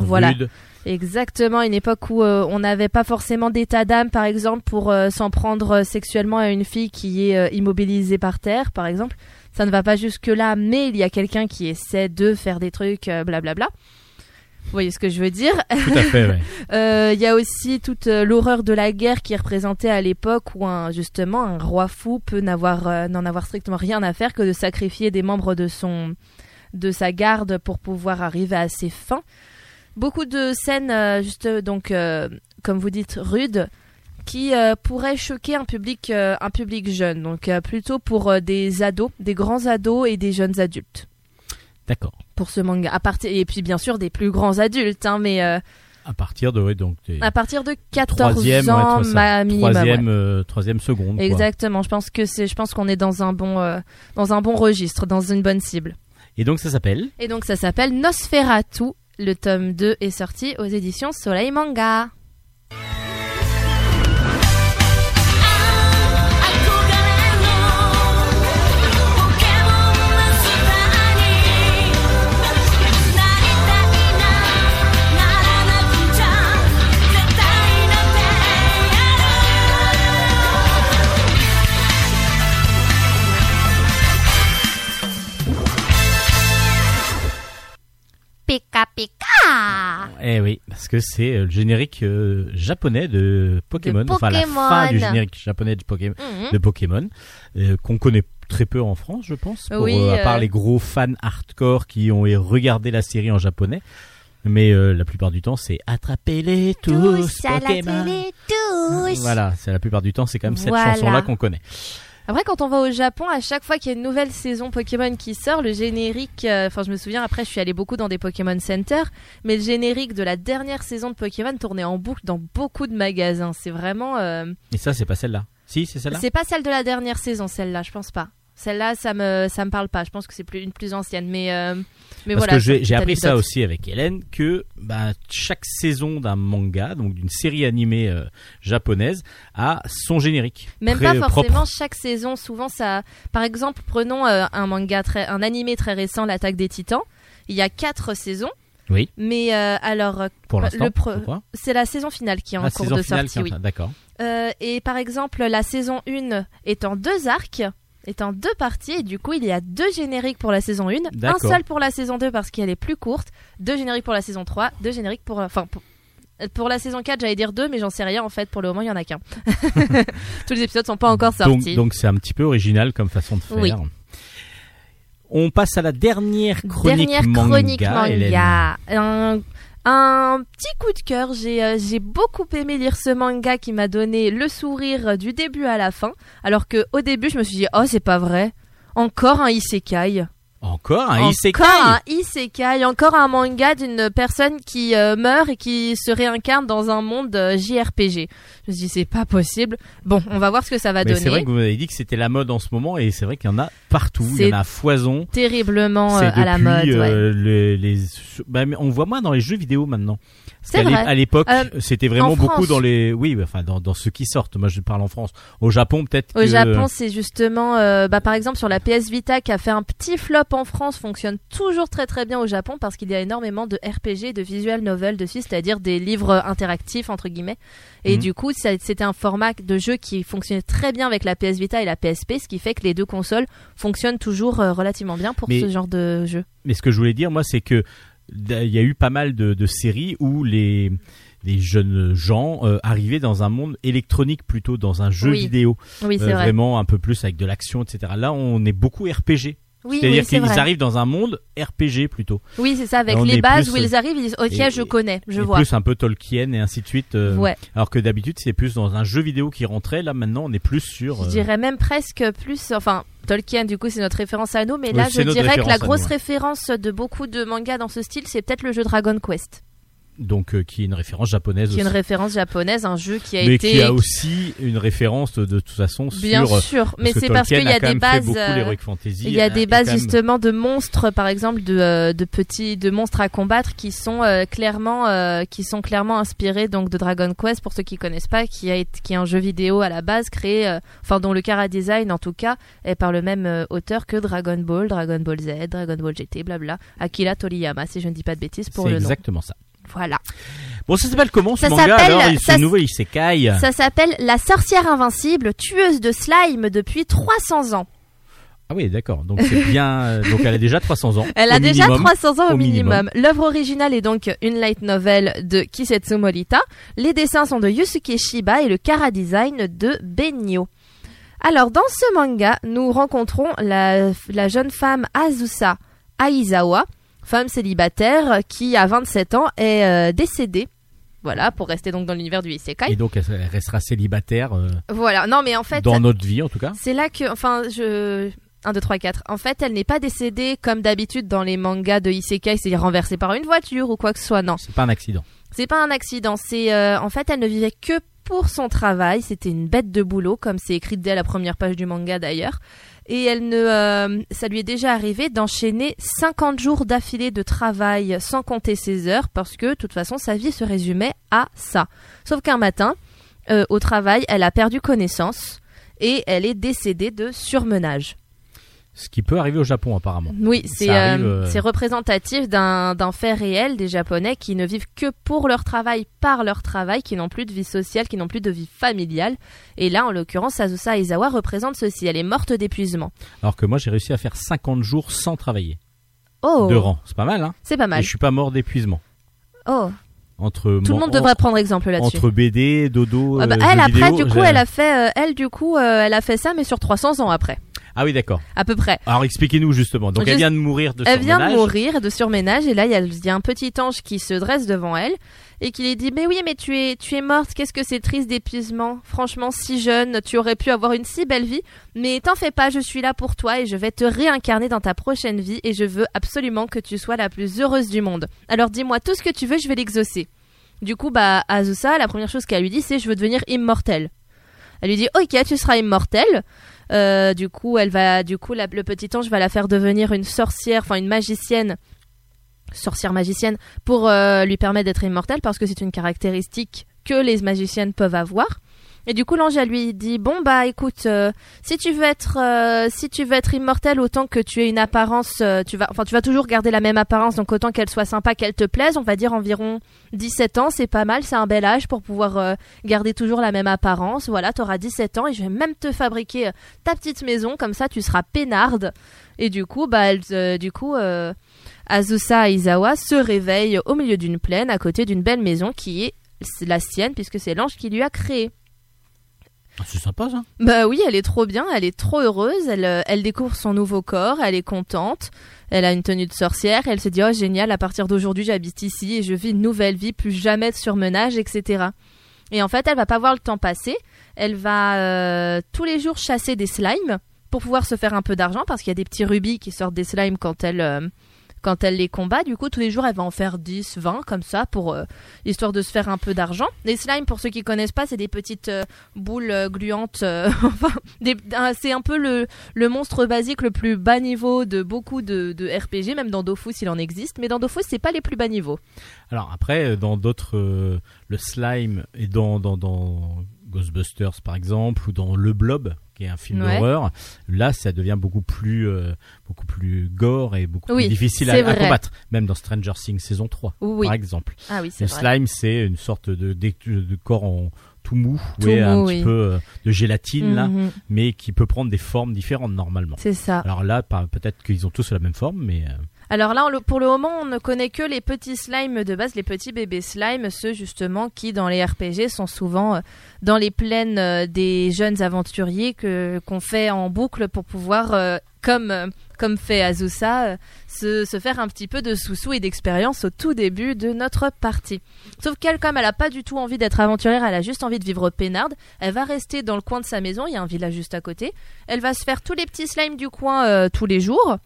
Speaker 2: voilà,
Speaker 1: Rude.
Speaker 2: exactement, une époque où euh, on n'avait pas forcément d'état d'âme, par exemple, pour euh, s'en prendre sexuellement à une fille qui est immobilisée par terre, par exemple. Ça ne va pas jusque là, mais il y a quelqu'un qui essaie de faire des trucs, blablabla. Vous voyez ce que je veux dire
Speaker 1: Tout à fait, ouais. (laughs)
Speaker 2: euh, Il y a aussi toute euh, l'horreur de la guerre qui est représentée à l'époque où un, justement un roi fou peut n'avoir euh, n'en avoir strictement rien à faire que de sacrifier des membres de son de sa garde pour pouvoir arriver à ses fins. Beaucoup de scènes euh, juste donc euh, comme vous dites rudes qui euh, pourraient choquer un public euh, un public jeune donc euh, plutôt pour euh, des ados, des grands ados et des jeunes adultes
Speaker 1: D'accord.
Speaker 2: pour ce manga à partir et puis bien sûr des plus grands adultes hein, mais euh,
Speaker 1: À partir de, ouais, donc, des
Speaker 2: à partir de 14
Speaker 1: troisième, ouais,
Speaker 2: ans ma- minimum.
Speaker 1: troisième,
Speaker 2: ouais.
Speaker 1: euh, troisième seconde. quoi.
Speaker 2: Exactement. Je pense que c'est, je pense qu'on est dans un bon, euh, dans un bon registre, dans une bonne cible.
Speaker 1: Et donc ça s'appelle
Speaker 2: Et donc ça s'appelle Nosferatu. Le tome 2 est sorti aux éditions Soleil Manga. Pika Pika
Speaker 1: Eh oui, parce que c'est euh, le générique euh, japonais de Pokémon, enfin
Speaker 2: Pokémon.
Speaker 1: la fin du générique japonais
Speaker 2: mhm.
Speaker 1: de Pokémon, euh, qu'on connaît très peu en France, je pense, pour,
Speaker 2: oui,
Speaker 1: à part les gros fans hardcore qui ont regardé la série en japonais. Mais la plupart du temps, c'est attrapez-les tous,
Speaker 2: tous
Speaker 1: Pokémon.
Speaker 2: Tous.
Speaker 1: Voilà, c'est la plupart du temps, c'est quand même cette chanson-là qu'on connaît.
Speaker 2: Après, quand on va au Japon, à chaque fois qu'il y a une nouvelle saison Pokémon qui sort, le générique, euh, enfin, je me souviens, après, je suis allée beaucoup dans des Pokémon Center, mais le générique de la dernière saison de Pokémon tournait en boucle dans beaucoup de magasins. C'est vraiment, euh,
Speaker 1: Et ça, c'est pas celle-là. Si, c'est celle-là?
Speaker 2: c'est pas celle de la dernière saison, celle-là, je pense pas. Celle-là, ça me, ça me parle pas. Je pense que c'est plus une plus ancienne, mais, euh, mais
Speaker 1: Parce
Speaker 2: voilà.
Speaker 1: que j'ai appris ça aussi avec Hélène que bah, chaque saison d'un manga, donc d'une série animée euh, japonaise, a son générique.
Speaker 2: Même pas forcément
Speaker 1: propre.
Speaker 2: chaque saison. Souvent, ça. Par exemple, prenons euh, un manga très, un animé très récent, l'Attaque des Titans. Il y a quatre saisons.
Speaker 1: Oui.
Speaker 2: Mais euh, alors,
Speaker 1: Pour
Speaker 2: le c'est la saison finale qui est en
Speaker 1: La
Speaker 2: cours de sortie. Oui.
Speaker 1: D'accord.
Speaker 2: Euh, et par exemple, la saison 1 est en deux arcs, est en deux parties, et du coup, il y a deux génériques pour la saison 1, un seul pour la saison 2 parce qu'elle est plus courte, deux génériques pour la saison 3, deux génériques pour. Enfin, pour, pour la saison 4, j'allais dire deux, mais j'en sais rien en fait, pour le moment, il y en a qu'un. (laughs) Tous les épisodes sont pas encore sortis.
Speaker 1: donc c'est un petit peu original comme façon de faire.
Speaker 2: Oui.
Speaker 1: On passe à la dernière chronique
Speaker 2: Dernière
Speaker 1: manga.
Speaker 2: chronique manga. Un, un petit coup de cœur. J'ai euh, j'ai beaucoup aimé lire ce manga qui m'a donné le sourire euh, du début à la fin. Alors que au début, je me suis dit, oh, c'est pas vrai. Encore un isekai.
Speaker 1: Encore un
Speaker 2: encore
Speaker 1: isekai.
Speaker 2: un isekai. Encore un manga d'une personne qui euh, meurt et qui se réincarne dans un monde euh, JRPG. Je me suis dit, c'est pas possible. Bon, on va voir ce que ça va
Speaker 1: Mais c'est
Speaker 2: donner.
Speaker 1: vrai que vous m'avez dit que c'était la mode en ce moment et c'est vrai qu'il y en a partout. Il y en a à foison.
Speaker 2: Terriblement euh, à la mode. ouais.
Speaker 1: les, les- bah, on voit moins dans les jeux vidéo maintenant.
Speaker 2: C'est vrai.
Speaker 1: À l'époque,
Speaker 2: Euh,
Speaker 1: c'était vraiment
Speaker 2: en
Speaker 1: beaucoup dans les, oui, enfin dans, dans ceux qui sortent. Moi, je parle en France. Au Japon, peut-être.
Speaker 2: Au
Speaker 1: que-
Speaker 2: Japon, c'est justement, euh, bah, par exemple, sur la PS Vita qui a fait un petit flop en France, fonctionne toujours très très bien au Japon parce qu'il y a énormément de RPG, de visual novel dessus, c'est-à-dire des livres interactifs entre guillemets. Et
Speaker 1: Mhm.
Speaker 2: du coup, c'était un format de jeu qui fonctionnait très bien avec la PS Vita et la PSP, ce qui fait que les deux consoles fonctionnent toujours euh, relativement bien pour
Speaker 1: Mais-
Speaker 2: ce genre de jeu.
Speaker 1: Mais ce que je voulais dire, moi, c'est que il y a eu pas mal de, de séries où les les jeunes gens euh, arrivaient dans un monde électronique plutôt dans un jeu
Speaker 2: Oui.
Speaker 1: vidéo
Speaker 2: Oui,
Speaker 1: Euh,
Speaker 2: vrai.
Speaker 1: vraiment un peu plus avec de l'action etc là on est beaucoup RPG
Speaker 2: Oui,
Speaker 1: c'est-à-dire
Speaker 2: oui,
Speaker 1: qu'ils
Speaker 2: vrai.
Speaker 1: arrivent dans un monde RPG plutôt
Speaker 2: Oui, c'est ça, avec
Speaker 1: on
Speaker 2: les bases
Speaker 1: plus,
Speaker 2: où ils arrivent, ils disent Ok,
Speaker 1: et-
Speaker 2: je connais, je
Speaker 1: Et
Speaker 2: vois.
Speaker 1: plus un peu Tolkien et ainsi de suite euh,
Speaker 2: Ouais.
Speaker 1: alors que d'habitude c'est plus dans un jeu vidéo qui rentrait là maintenant on est plus sur
Speaker 2: Je
Speaker 1: euh,
Speaker 2: dirais même presque plus, enfin, Tolkien, du coup, c'est notre référence à nous, mais là, je dirais que la grosse
Speaker 1: nous, ouais.
Speaker 2: référence de beaucoup de mangas dans ce style, c'est peut-être le jeu Dragon Quest,
Speaker 1: donc euh, qui est une référence japonaise
Speaker 2: qui est une
Speaker 1: aussi.
Speaker 2: référence japonaise, un jeu qui a
Speaker 1: mais
Speaker 2: été.
Speaker 1: qui a aussi une référence de, de toute façon
Speaker 2: Bien
Speaker 1: sur euh,
Speaker 2: sûr, mais c'est parce qu'il y a des bases. euh, Il y a
Speaker 1: euh,
Speaker 2: des bases
Speaker 1: même-
Speaker 2: justement de monstres, par exemple de, euh, de petits de monstres à combattre qui sont euh, clairement euh, qui sont clairement inspirés donc de Dragon Quest pour ceux qui connaissent pas, qui a été, qui est un jeu vidéo à la base créé, euh, enfin dont le cara design en tout cas est par le même auteur que Dragon Ball, Dragon Ball Z, Dragon Ball GT, blabla, Akira Toriyama si je ne dis pas de bêtises pour le nom.
Speaker 1: exactement ça
Speaker 2: Voilà.
Speaker 1: bon ça s'appelle comment ce
Speaker 2: Ça
Speaker 1: manga
Speaker 2: s'appelle-
Speaker 1: alors? Il
Speaker 2: ça
Speaker 1: ce
Speaker 2: s-
Speaker 1: nouveau isekai
Speaker 2: Ça s'appelle La sorcière invincible, tueuse de slime depuis 300 ans.
Speaker 1: ah oui d'accord donc c'est (laughs) bien euh, donc elle a déjà 300 ans
Speaker 2: Elle a déjà
Speaker 1: minimum.
Speaker 2: 300 ans au, minimum. L'œuvre originale est donc une light novel de Kisetsu Morita. Les dessins sont de Yusuke Shiba et le cara design de Benyo. Alors, dans ce manga, nous rencontrons la, la jeune femme Azusa Aizawa, femme célibataire qui, à 27 ans, est euh, décédée. Voilà, pour rester donc dans l'univers du Isekai.
Speaker 1: et donc elle restera célibataire euh,
Speaker 2: Voilà, non mais en fait,
Speaker 1: dans notre vie en tout cas
Speaker 2: c'est là que, enfin, je. 1, 2, 3, 4. En fait, elle n'est pas décédée comme d'habitude dans les mangas de Isekai, c'est-à-dire renversée par une voiture ou quoi que ce soit. Non,
Speaker 1: c'est pas un accident
Speaker 2: c'est pas un accident. C'est euh, en fait, elle ne vivait que pour son travail. C'était une bête de boulot, comme c'est écrit dès la première page du manga d'ailleurs. Et elle ne, euh, ça lui est déjà arrivé d'enchaîner 50 jours d'affilée de travail sans compter ses heures, parce que de toute façon, sa vie se résumait à ça. Sauf qu'un matin, euh, au travail, elle a perdu connaissance et elle est décédée de surmenage.
Speaker 1: Ce qui peut arriver au Japon apparemment
Speaker 2: Oui, c'est euh,
Speaker 1: euh,
Speaker 2: c'est représentatif d'un fait réel des Japonais qui ne vivent que pour leur travail, par leur travail, qui n'ont plus de vie sociale, qui n'ont plus de vie familiale. Et là, en l'occurrence, Azusa Aizawa représente ceci. Elle est morte d'épuisement.
Speaker 1: alors que moi j'ai réussi à faire 50 jours sans travailler
Speaker 2: Oh,
Speaker 1: de rang c'est pas mal hein
Speaker 2: c'est pas
Speaker 1: et
Speaker 2: mal.
Speaker 1: je suis pas mort d'épuisement
Speaker 2: Oh,
Speaker 1: entre
Speaker 2: tout le
Speaker 1: mon-
Speaker 2: monde devrait prendre exemple là-dessus.
Speaker 1: entre BD dodo
Speaker 2: Ah bah,
Speaker 1: euh,
Speaker 2: elle après, du coup, elle a fait, euh, elle du coup, euh, elle a fait ça, mais sur 300 ans après,
Speaker 1: ah oui d'accord.
Speaker 2: À peu près.
Speaker 1: alors expliquez-nous justement. Donc elle vient de mourir de
Speaker 2: Elle vient de mourir de surménage et là il y, a- il y a un petit ange qui se dresse devant elle et qui lui dit mais oui mais tu es tu es morte qu'est-ce que c'est triste d'épuisement. Franchement si jeune tu aurais pu avoir une si belle vie mais t'en fais pas je suis là pour toi et je vais te réincarner dans ta prochaine vie et je veux absolument que tu sois la plus heureuse du monde. Alors dis-moi tout ce que tu veux je vais l'exaucer. Du coup bah Azusa la première chose qu'elle lui dit c'est je veux devenir immortelle. Elle lui dit ok tu seras immortelle euh, du coup, elle va, du coup, le petit ange va la faire devenir une sorcière, enfin une magicienne, sorcière magicienne, pour euh, lui permettre d'être immortelle, parce que c'est une caractéristique que les magiciennes peuvent avoir. Et du coup, l'ange lui dit bon bah écoute, euh, si tu veux être, euh, si tu veux être immortelle, autant que tu aies une apparence, euh, tu vas, enfin tu vas toujours garder la même apparence, donc autant qu'elle soit sympa, qu'elle te plaise. On va dire environ 17 ans, c'est pas mal, c'est un bel âge pour pouvoir garder toujours la même apparence. Voilà, t'auras 17 ans et je vais même te fabriquer ta petite maison, comme ça tu seras peinarde. Et du coup, bah, du coup, Azusa Aizawa se réveille au milieu d'une plaine à côté d'une belle maison qui est la sienne puisque c'est l'ange qui lui a créé.
Speaker 1: Ah, c'est sympa ça
Speaker 2: Bah oui, elle est trop bien, elle est trop heureuse, elle, euh, elle découvre son nouveau corps, elle est contente, elle a une tenue de sorcière, elle se dit oh génial, à partir d'aujourd'hui j'habite ici et je vis une nouvelle vie, plus jamais de surmenage, etc. Et en fait, elle va pas voir le temps passer, elle va euh, tous les jours chasser des slimes pour pouvoir se faire un peu d'argent parce qu'il y a des petits rubis qui sortent des slimes quand elle euh, quand elle les combat. Du coup, tous les jours, elle va en faire 10, 20 comme ça pour euh, histoire de se faire un peu d'argent. Les slimes, pour ceux qui connaissent pas, c'est des petites euh, boules euh, gluantes. euh, (laughs) c'est un peu le, monstre basique le plus bas niveau de beaucoup de, RPG, même dans Dofus il en existe. Mais dans Dofus, c'est pas les plus bas niveaux.
Speaker 1: Alors après, dans d'autres, le slime et dans Ghostbusters par exemple, ou dans Le Blob, qui est un film
Speaker 2: Ouais.
Speaker 1: d'horreur, là ça devient beaucoup plus, euh, beaucoup plus gore et beaucoup
Speaker 2: Oui,
Speaker 1: plus difficile à, combattre. Même dans Stranger Things saison 3,
Speaker 2: Oui.
Speaker 1: par exemple.
Speaker 2: Ah oui,
Speaker 1: Le
Speaker 2: vrai.
Speaker 1: slime, c'est une sorte de, de, de corps en tout mou,
Speaker 2: Tout
Speaker 1: ouais, un petit peu euh, de gélatine là,
Speaker 2: Mhm,
Speaker 1: mais qui peut prendre des formes différentes normalement.
Speaker 2: C'est ça.
Speaker 1: Alors là, peut-être qu'ils ont tous la même forme, mais euh,
Speaker 2: Alors là, pour le moment, on ne connaît que les petits slimes de base, les petits bébés slimes, ceux justement qui, dans les RPG, sont souvent euh, dans les plaines euh, des jeunes aventuriers que qu'on fait en boucle pour pouvoir, euh, comme comme fait Azusa, se, se faire un petit peu de sous-sous et d'expérience au tout début de notre partie. Sauf qu'elle, comme elle a pas du tout envie d'être aventurière, elle a juste envie de vivre peinarde, elle va rester dans le coin de sa maison, il y a un village juste à côté. Elle va se faire tous les petits slimes du coin tous les jours.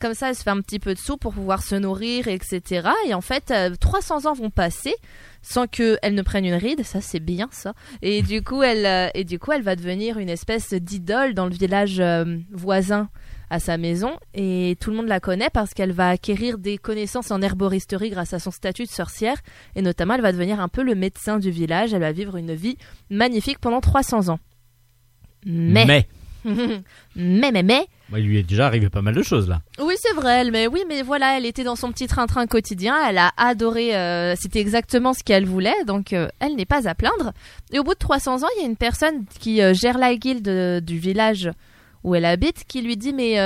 Speaker 2: Comme ça, elle se fait un petit peu de sous pour pouvoir se nourrir, etc. Et en fait, euh, 300 ans vont passer sans qu'elle ne prenne une ride. Ça, c'est bien, ça. Et du coup, elle, euh, et du coup, elle va devenir une espèce d'idole dans le village euh, voisin à sa maison. Et tout le monde la connaît parce qu'elle va acquérir des connaissances en herboristerie grâce à son statut de sorcière. Et notamment, elle va devenir un peu le médecin du village. Elle va vivre une vie magnifique pendant 300 ans. Mais,
Speaker 1: Mais,
Speaker 2: mais, mais, mais,
Speaker 1: bah, il lui est déjà arrivé pas mal de choses là.
Speaker 2: oui, c'est vrai, elle, mais oui, mais voilà, elle était dans son petit train-train quotidien, elle a adoré, euh, c'était exactement ce qu'elle voulait, donc euh, elle n'est pas à plaindre. Et au bout de 300 ans, il y a une personne qui euh, gère la guilde du village où elle habite qui lui dit Mais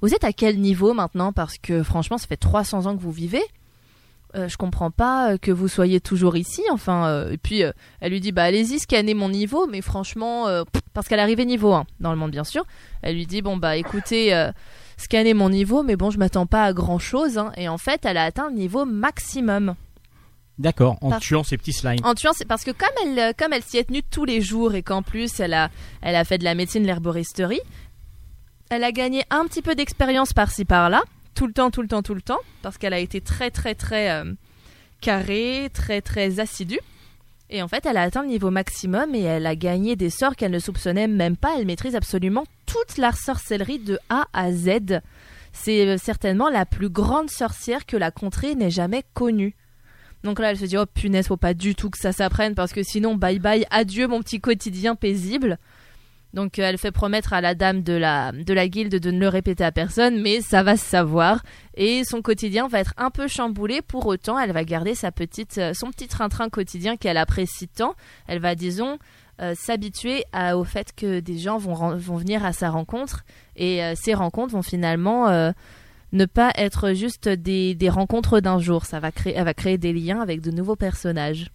Speaker 2: vous êtes à quel niveau maintenant? Parce que franchement, ça fait 300 ans que vous vivez. Euh, je comprends pas euh, que vous soyez toujours ici. Enfin, euh, et puis euh, elle lui dit bah allez-y scannez mon niveau, mais franchement, pff, parce qu'elle est arrivée niveau 1 dans le monde bien sûr. Elle lui dit bon bah écoutez, scannez mon niveau, mais bon je m'attends pas à grand chose. Et en fait, elle a atteint le niveau maximum.
Speaker 1: D'accord, en
Speaker 2: Par-
Speaker 1: tuant ces petits slimes.
Speaker 2: En tuant, c'est parce que comme elle, comme elle s'y est tenue tous les jours et qu'en plus elle a, elle a fait de la médecine, de l'herboristerie, elle a gagné un petit peu d'expérience par-ci par-là, tout le temps, tout le temps, tout le temps, parce qu'elle a été très, très, très euh, carrée, très, très assidue. Et en fait, elle a atteint le niveau maximum et elle a gagné des sorts qu'elle ne soupçonnait même pas. Elle maîtrise absolument toute la sorcellerie de A à Z. C'est euh, certainement la plus grande sorcière que la contrée n'ait jamais connue. Donc là, elle se dit, oh punaise, faut pas du tout que ça s'apprenne parce que sinon, bye bye, adieu mon petit quotidien paisible. Donc euh, elle fait promettre à la dame de la, de la guilde de ne le répéter à personne, mais ça va se savoir. Et son quotidien va être un peu chamboulé. Pour autant, elle va garder sa petite, euh, son petit train-train quotidien qu'elle apprécie tant. Elle va, disons, euh, s'habituer au fait que des gens vont, vont venir à sa rencontre. Et ces rencontres vont finalement ne pas être juste des, des rencontres d'un jour. Ça va créer, elle va créer des liens avec de nouveaux personnages.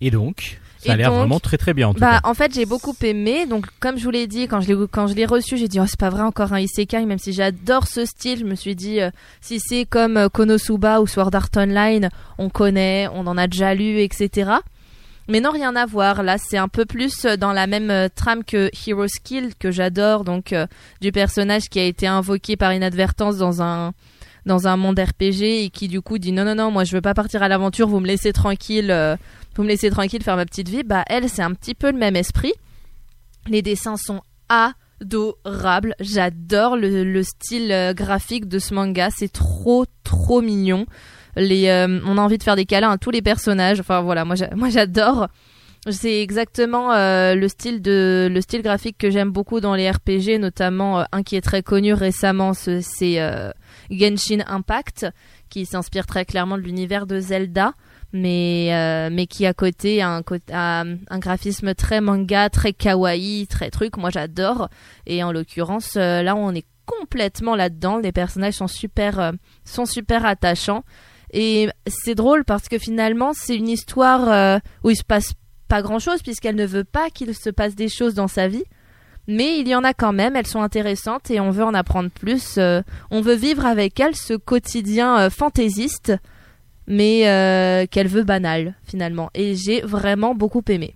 Speaker 1: Et donc, ça a l'air vraiment très très bien en tout
Speaker 2: Bah,
Speaker 1: cas.
Speaker 2: en fait, j'ai beaucoup aimé. Donc, comme je vous l'ai dit, quand je l'ai, quand je l'ai reçu, j'ai dit, oh, c'est pas vrai, encore un isekai, même si j'adore ce style. Je me suis dit, euh, si c'est comme euh, Konosuba ou Sword Art Online, on connaît, on en a déjà lu, etc. Mais non, rien à voir. Là, c'est un peu plus euh, dans la même trame que Hero Skill, que j'adore, donc, euh, du personnage qui a été invoqué par inadvertance dans un, dans un monde RPG et qui, du coup, dit, non, non, non, moi, je veux pas partir à l'aventure, vous me laissez tranquille, vous me laissez tranquille faire ma petite vie, bah elle c'est un petit peu le même esprit. Les dessins sont adorables, j'adore le, le style euh, graphique de ce manga, c'est trop trop mignon. Les, euh, on a envie de faire des câlins à tous les personnages. Enfin voilà, moi j'a- moi j'adore. C'est exactement euh, le style de le style graphique que j'aime beaucoup dans les RPG, notamment un qui est très connu récemment, ce- c'est Genshin Impact, qui s'inspire très clairement de l'univers de Zelda mais euh, mais qui à côté a un, un graphisme très manga, très kawaii, très truc. Moi j'adore. Et en l'occurrence euh, là on est complètement là-dedans. Les personnages sont super euh, sont super attachants. Et c'est drôle parce que finalement c'est une histoire où il se passe pas grand-chose puisqu'elle ne veut pas qu'il se passe des choses dans sa vie. Mais il y en a quand même, elles sont intéressantes et on veut en apprendre plus. on veut vivre avec elles ce quotidien fantaisiste mais euh, qu'elle veut banal finalement. Et j'ai vraiment beaucoup aimé.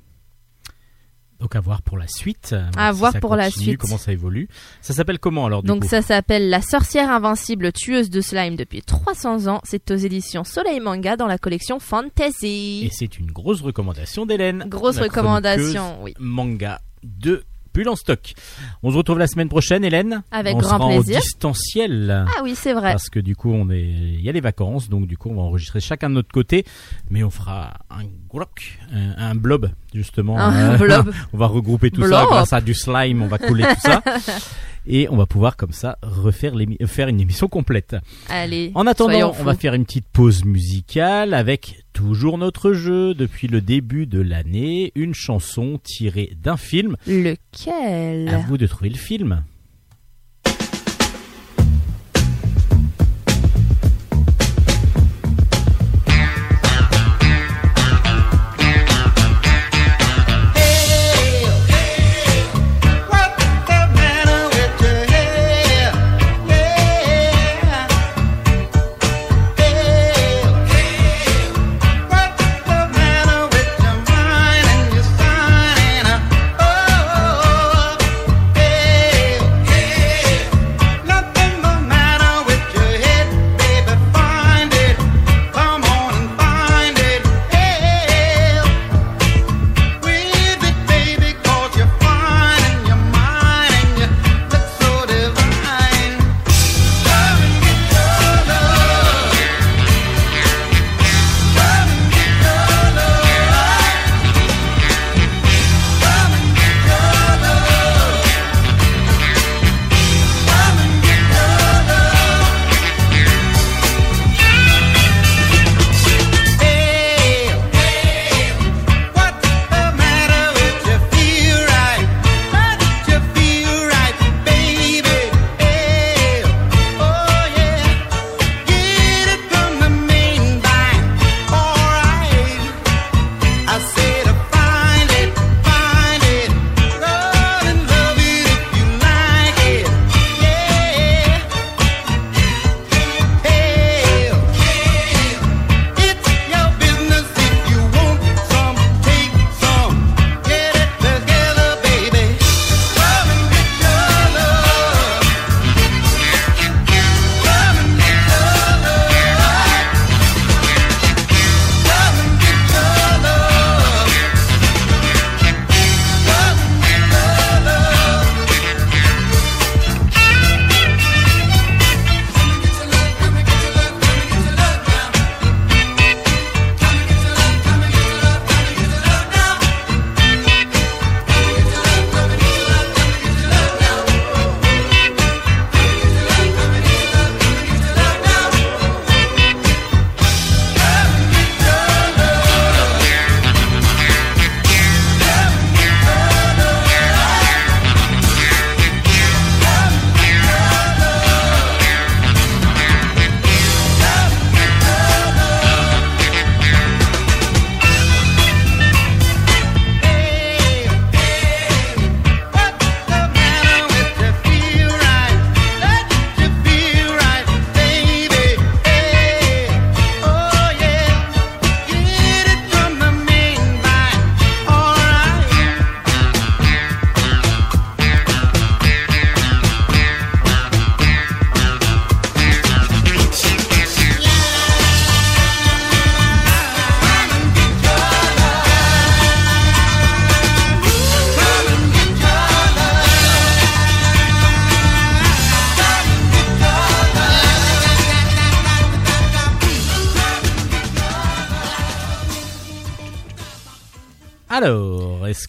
Speaker 1: Donc à voir pour la suite.
Speaker 2: À voir pour la suite.
Speaker 1: Comment ça évolue. Ça s'appelle comment alors du
Speaker 2: Donc
Speaker 1: coup
Speaker 2: ça s'appelle La sorcière invincible tueuse de slime depuis 300 ans. C'est aux éditions Soleil Manga dans la collection Fantasy.
Speaker 1: Et c'est une grosse recommandation d'Hélène.
Speaker 2: Grosse recommandation, oui.
Speaker 1: Manga de En stock. On se retrouve la semaine prochaine, Hélène.
Speaker 2: Avec
Speaker 1: on
Speaker 2: grand
Speaker 1: sera
Speaker 2: plaisir.
Speaker 1: en distanciel.
Speaker 2: Ah oui, c'est vrai.
Speaker 1: Parce que du coup, on est, il y a les vacances, donc du coup, on va enregistrer chacun de notre côté, mais on fera un glock, un, un blob justement.
Speaker 2: Un
Speaker 1: Euh,
Speaker 2: blob. (laughs)
Speaker 1: on va regrouper tout ça
Speaker 2: Blob.
Speaker 1: grâce à du slime, on va couler tout ça, (laughs) et on va pouvoir comme ça refaire faire une émission complète.
Speaker 2: Allez.
Speaker 1: En attendant, on va faire une petite pause musicale avec toujours notre jeu depuis le début de l'année, une chanson tirée d'un film. À
Speaker 2: Lequel
Speaker 1: vous de trouver le film.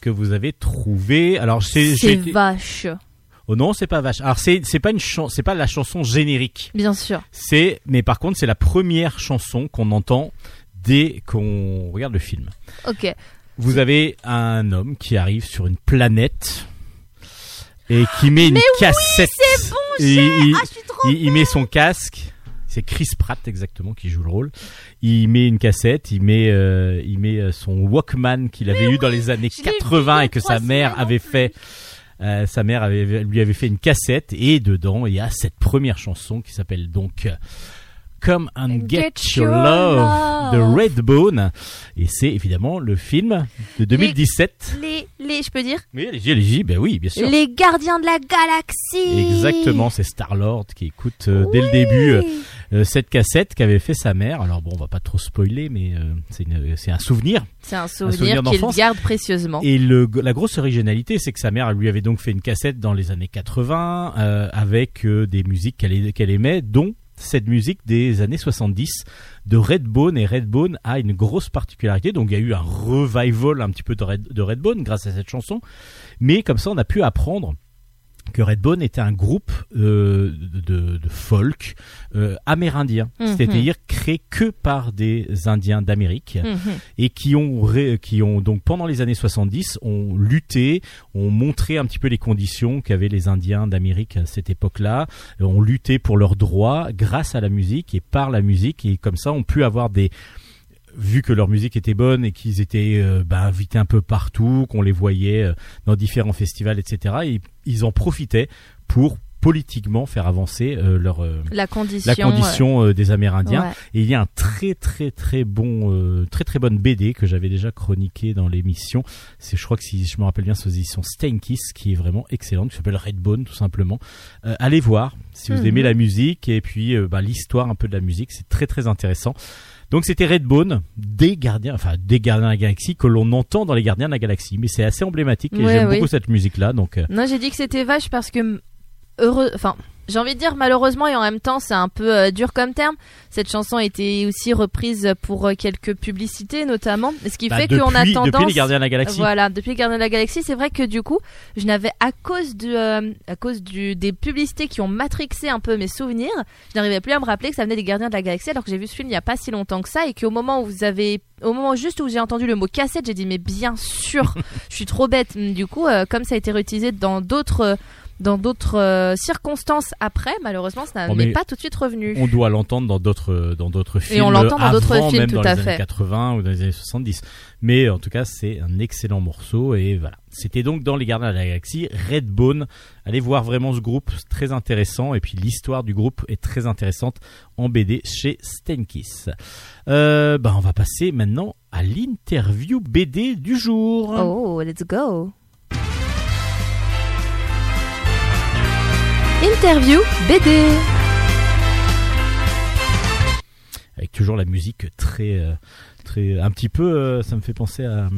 Speaker 1: Que vous avez trouvé Alors, c'est été-
Speaker 2: vache,
Speaker 1: Oh non, c'est pas vache. Alors c'est c'est pas une c'est pas la chanson générique.
Speaker 2: bien sûr.
Speaker 1: C'est mais par contre, c'est la première chanson qu'on entend dès qu'on regarde le film.
Speaker 2: Ok.
Speaker 1: Vous avez un homme qui arrive sur une planète et qui met une cassette.
Speaker 2: c'est bon,
Speaker 1: Et il,
Speaker 2: Ah, je suis trop.
Speaker 1: il- il met son casque. C'est Chris Pratt exactement qui joue le rôle. Il met une cassette, il met, euh, il met euh, son Walkman qu'il avait eu dans les années
Speaker 2: je l'ai vu
Speaker 1: 80
Speaker 2: il y a
Speaker 1: et que
Speaker 2: trois
Speaker 1: sa mère avait fait. euh, sa mère avait, lui avait fait une cassette et dedans il y a cette première chanson qui s'appelle donc euh, Come and Get,
Speaker 2: Get
Speaker 1: Your
Speaker 2: Your
Speaker 1: Love de
Speaker 2: Love.
Speaker 1: Redbone et c'est évidemment le film de 2017.
Speaker 2: Les, les, je peux dire
Speaker 1: Oui, allez-y, allez-y, ben oui, bien sûr.
Speaker 2: Les gardiens de la galaxie.
Speaker 1: Exactement, c'est Star-Lord qui écoute euh, dès le début euh, euh, cette cassette qu'avait fait sa mère. Alors bon, on va pas trop spoiler, mais euh, c'est un souvenir.
Speaker 2: C'est un
Speaker 1: souvenir
Speaker 2: souvenir qu'il garde précieusement.
Speaker 1: Et le, la grosse originalité, c'est que sa mère lui avait donc fait une cassette dans les années 80 euh, avec des musiques qu'elle qu'elle aimait, dont cette musique des années 70 de Redbone. Et Redbone a une grosse particularité. Donc il y a eu un revival un petit peu de, Red, de Redbone grâce à cette chanson. Mais comme ça, on a pu apprendre que Redbone était un groupe euh, de, de folk euh, amérindien,
Speaker 2: Mhm.
Speaker 1: c'est-à-dire créé que par des Indiens d'Amérique
Speaker 2: Mhm.
Speaker 1: et qui ont ré- qui ont donc pendant les années 70 ont lutté, ont montré un petit peu les conditions qu'avaient les Indiens d'Amérique à cette époque-là, ont lutté pour leurs droits grâce à la musique et par la musique et comme ça ont pu avoir des vu que leur musique était bonne et qu'ils étaient euh, bah, invités un peu partout, qu'on les voyait euh, dans différents festivals, etc. Et ils en profitaient pour politiquement faire avancer euh, leur euh,
Speaker 2: La condition.
Speaker 1: la condition euh, des Amérindiens.
Speaker 2: ouais.
Speaker 1: Et il y a un très très très bon, très très bonne BD que j'avais déjà chroniqué dans l'émission. C'est, je crois que si je me rappelle bien, c'est aux éditions Steinkiss, qui est vraiment excellente, qui s'appelle Redbone tout simplement. Allez voir si vous
Speaker 2: Mhm.
Speaker 1: aimez la musique et puis bah, l'histoire un peu de la musique, c'est très très intéressant. Donc c'était Redbone des gardiens, enfin des gardiens de la galaxie que l'on entend dans les gardiens de la galaxie, mais c'est assez emblématique et
Speaker 2: Ouais,
Speaker 1: j'aime
Speaker 2: oui.
Speaker 1: beaucoup cette musique là. Donc euh,
Speaker 2: Non, j'ai dit que c'était vache parce que heureux, enfin, j'ai envie de dire malheureusement et en même temps c'est un peu euh, dur comme terme. Cette chanson a été aussi reprise pour euh, quelques publicités notamment, ce qui
Speaker 1: bah,
Speaker 2: fait qu'on a tendance.
Speaker 1: depuis les gardiens de la galaxie.
Speaker 2: Voilà, depuis les Gardiens de la Galaxie, c'est vrai que du coup, je n'avais à cause du, euh, à cause du des publicités qui ont matrixé un peu mes souvenirs, je n'arrivais plus à me rappeler que ça venait des Gardiens de la Galaxie, alors que j'ai vu ce film il y a pas si longtemps que ça et qu'au moment où vous avez, au moment juste où j'ai entendu le mot cassette, j'ai dit mais bien sûr, (laughs) je suis trop bête. Du coup, euh, comme ça a été réutilisé dans d'autres euh, dans d'autres euh, circonstances après, malheureusement, ça
Speaker 1: Oh,
Speaker 2: n'est pas tout de suite revenu.
Speaker 1: on doit l'entendre dans d'autres dans d'autres films
Speaker 2: on l'entend dans d'autres films,
Speaker 1: même
Speaker 2: tout
Speaker 1: dans
Speaker 2: à
Speaker 1: les
Speaker 2: fait.
Speaker 1: années 80 ou dans les années 70 mais en tout cas c'est un excellent morceau et voilà. C'était donc dans les Gardiens de la Galaxie Redbone. Allez voir vraiment ce groupe c'est très intéressant. Et puis l'histoire du groupe est très intéressante en BD chez Stenkiss euh, bah on va passer maintenant à l'interview BD du jour.
Speaker 2: Oh, let's go. Interview BD.
Speaker 1: avec toujours la musique très euh, très un petit peu euh, ça me fait penser à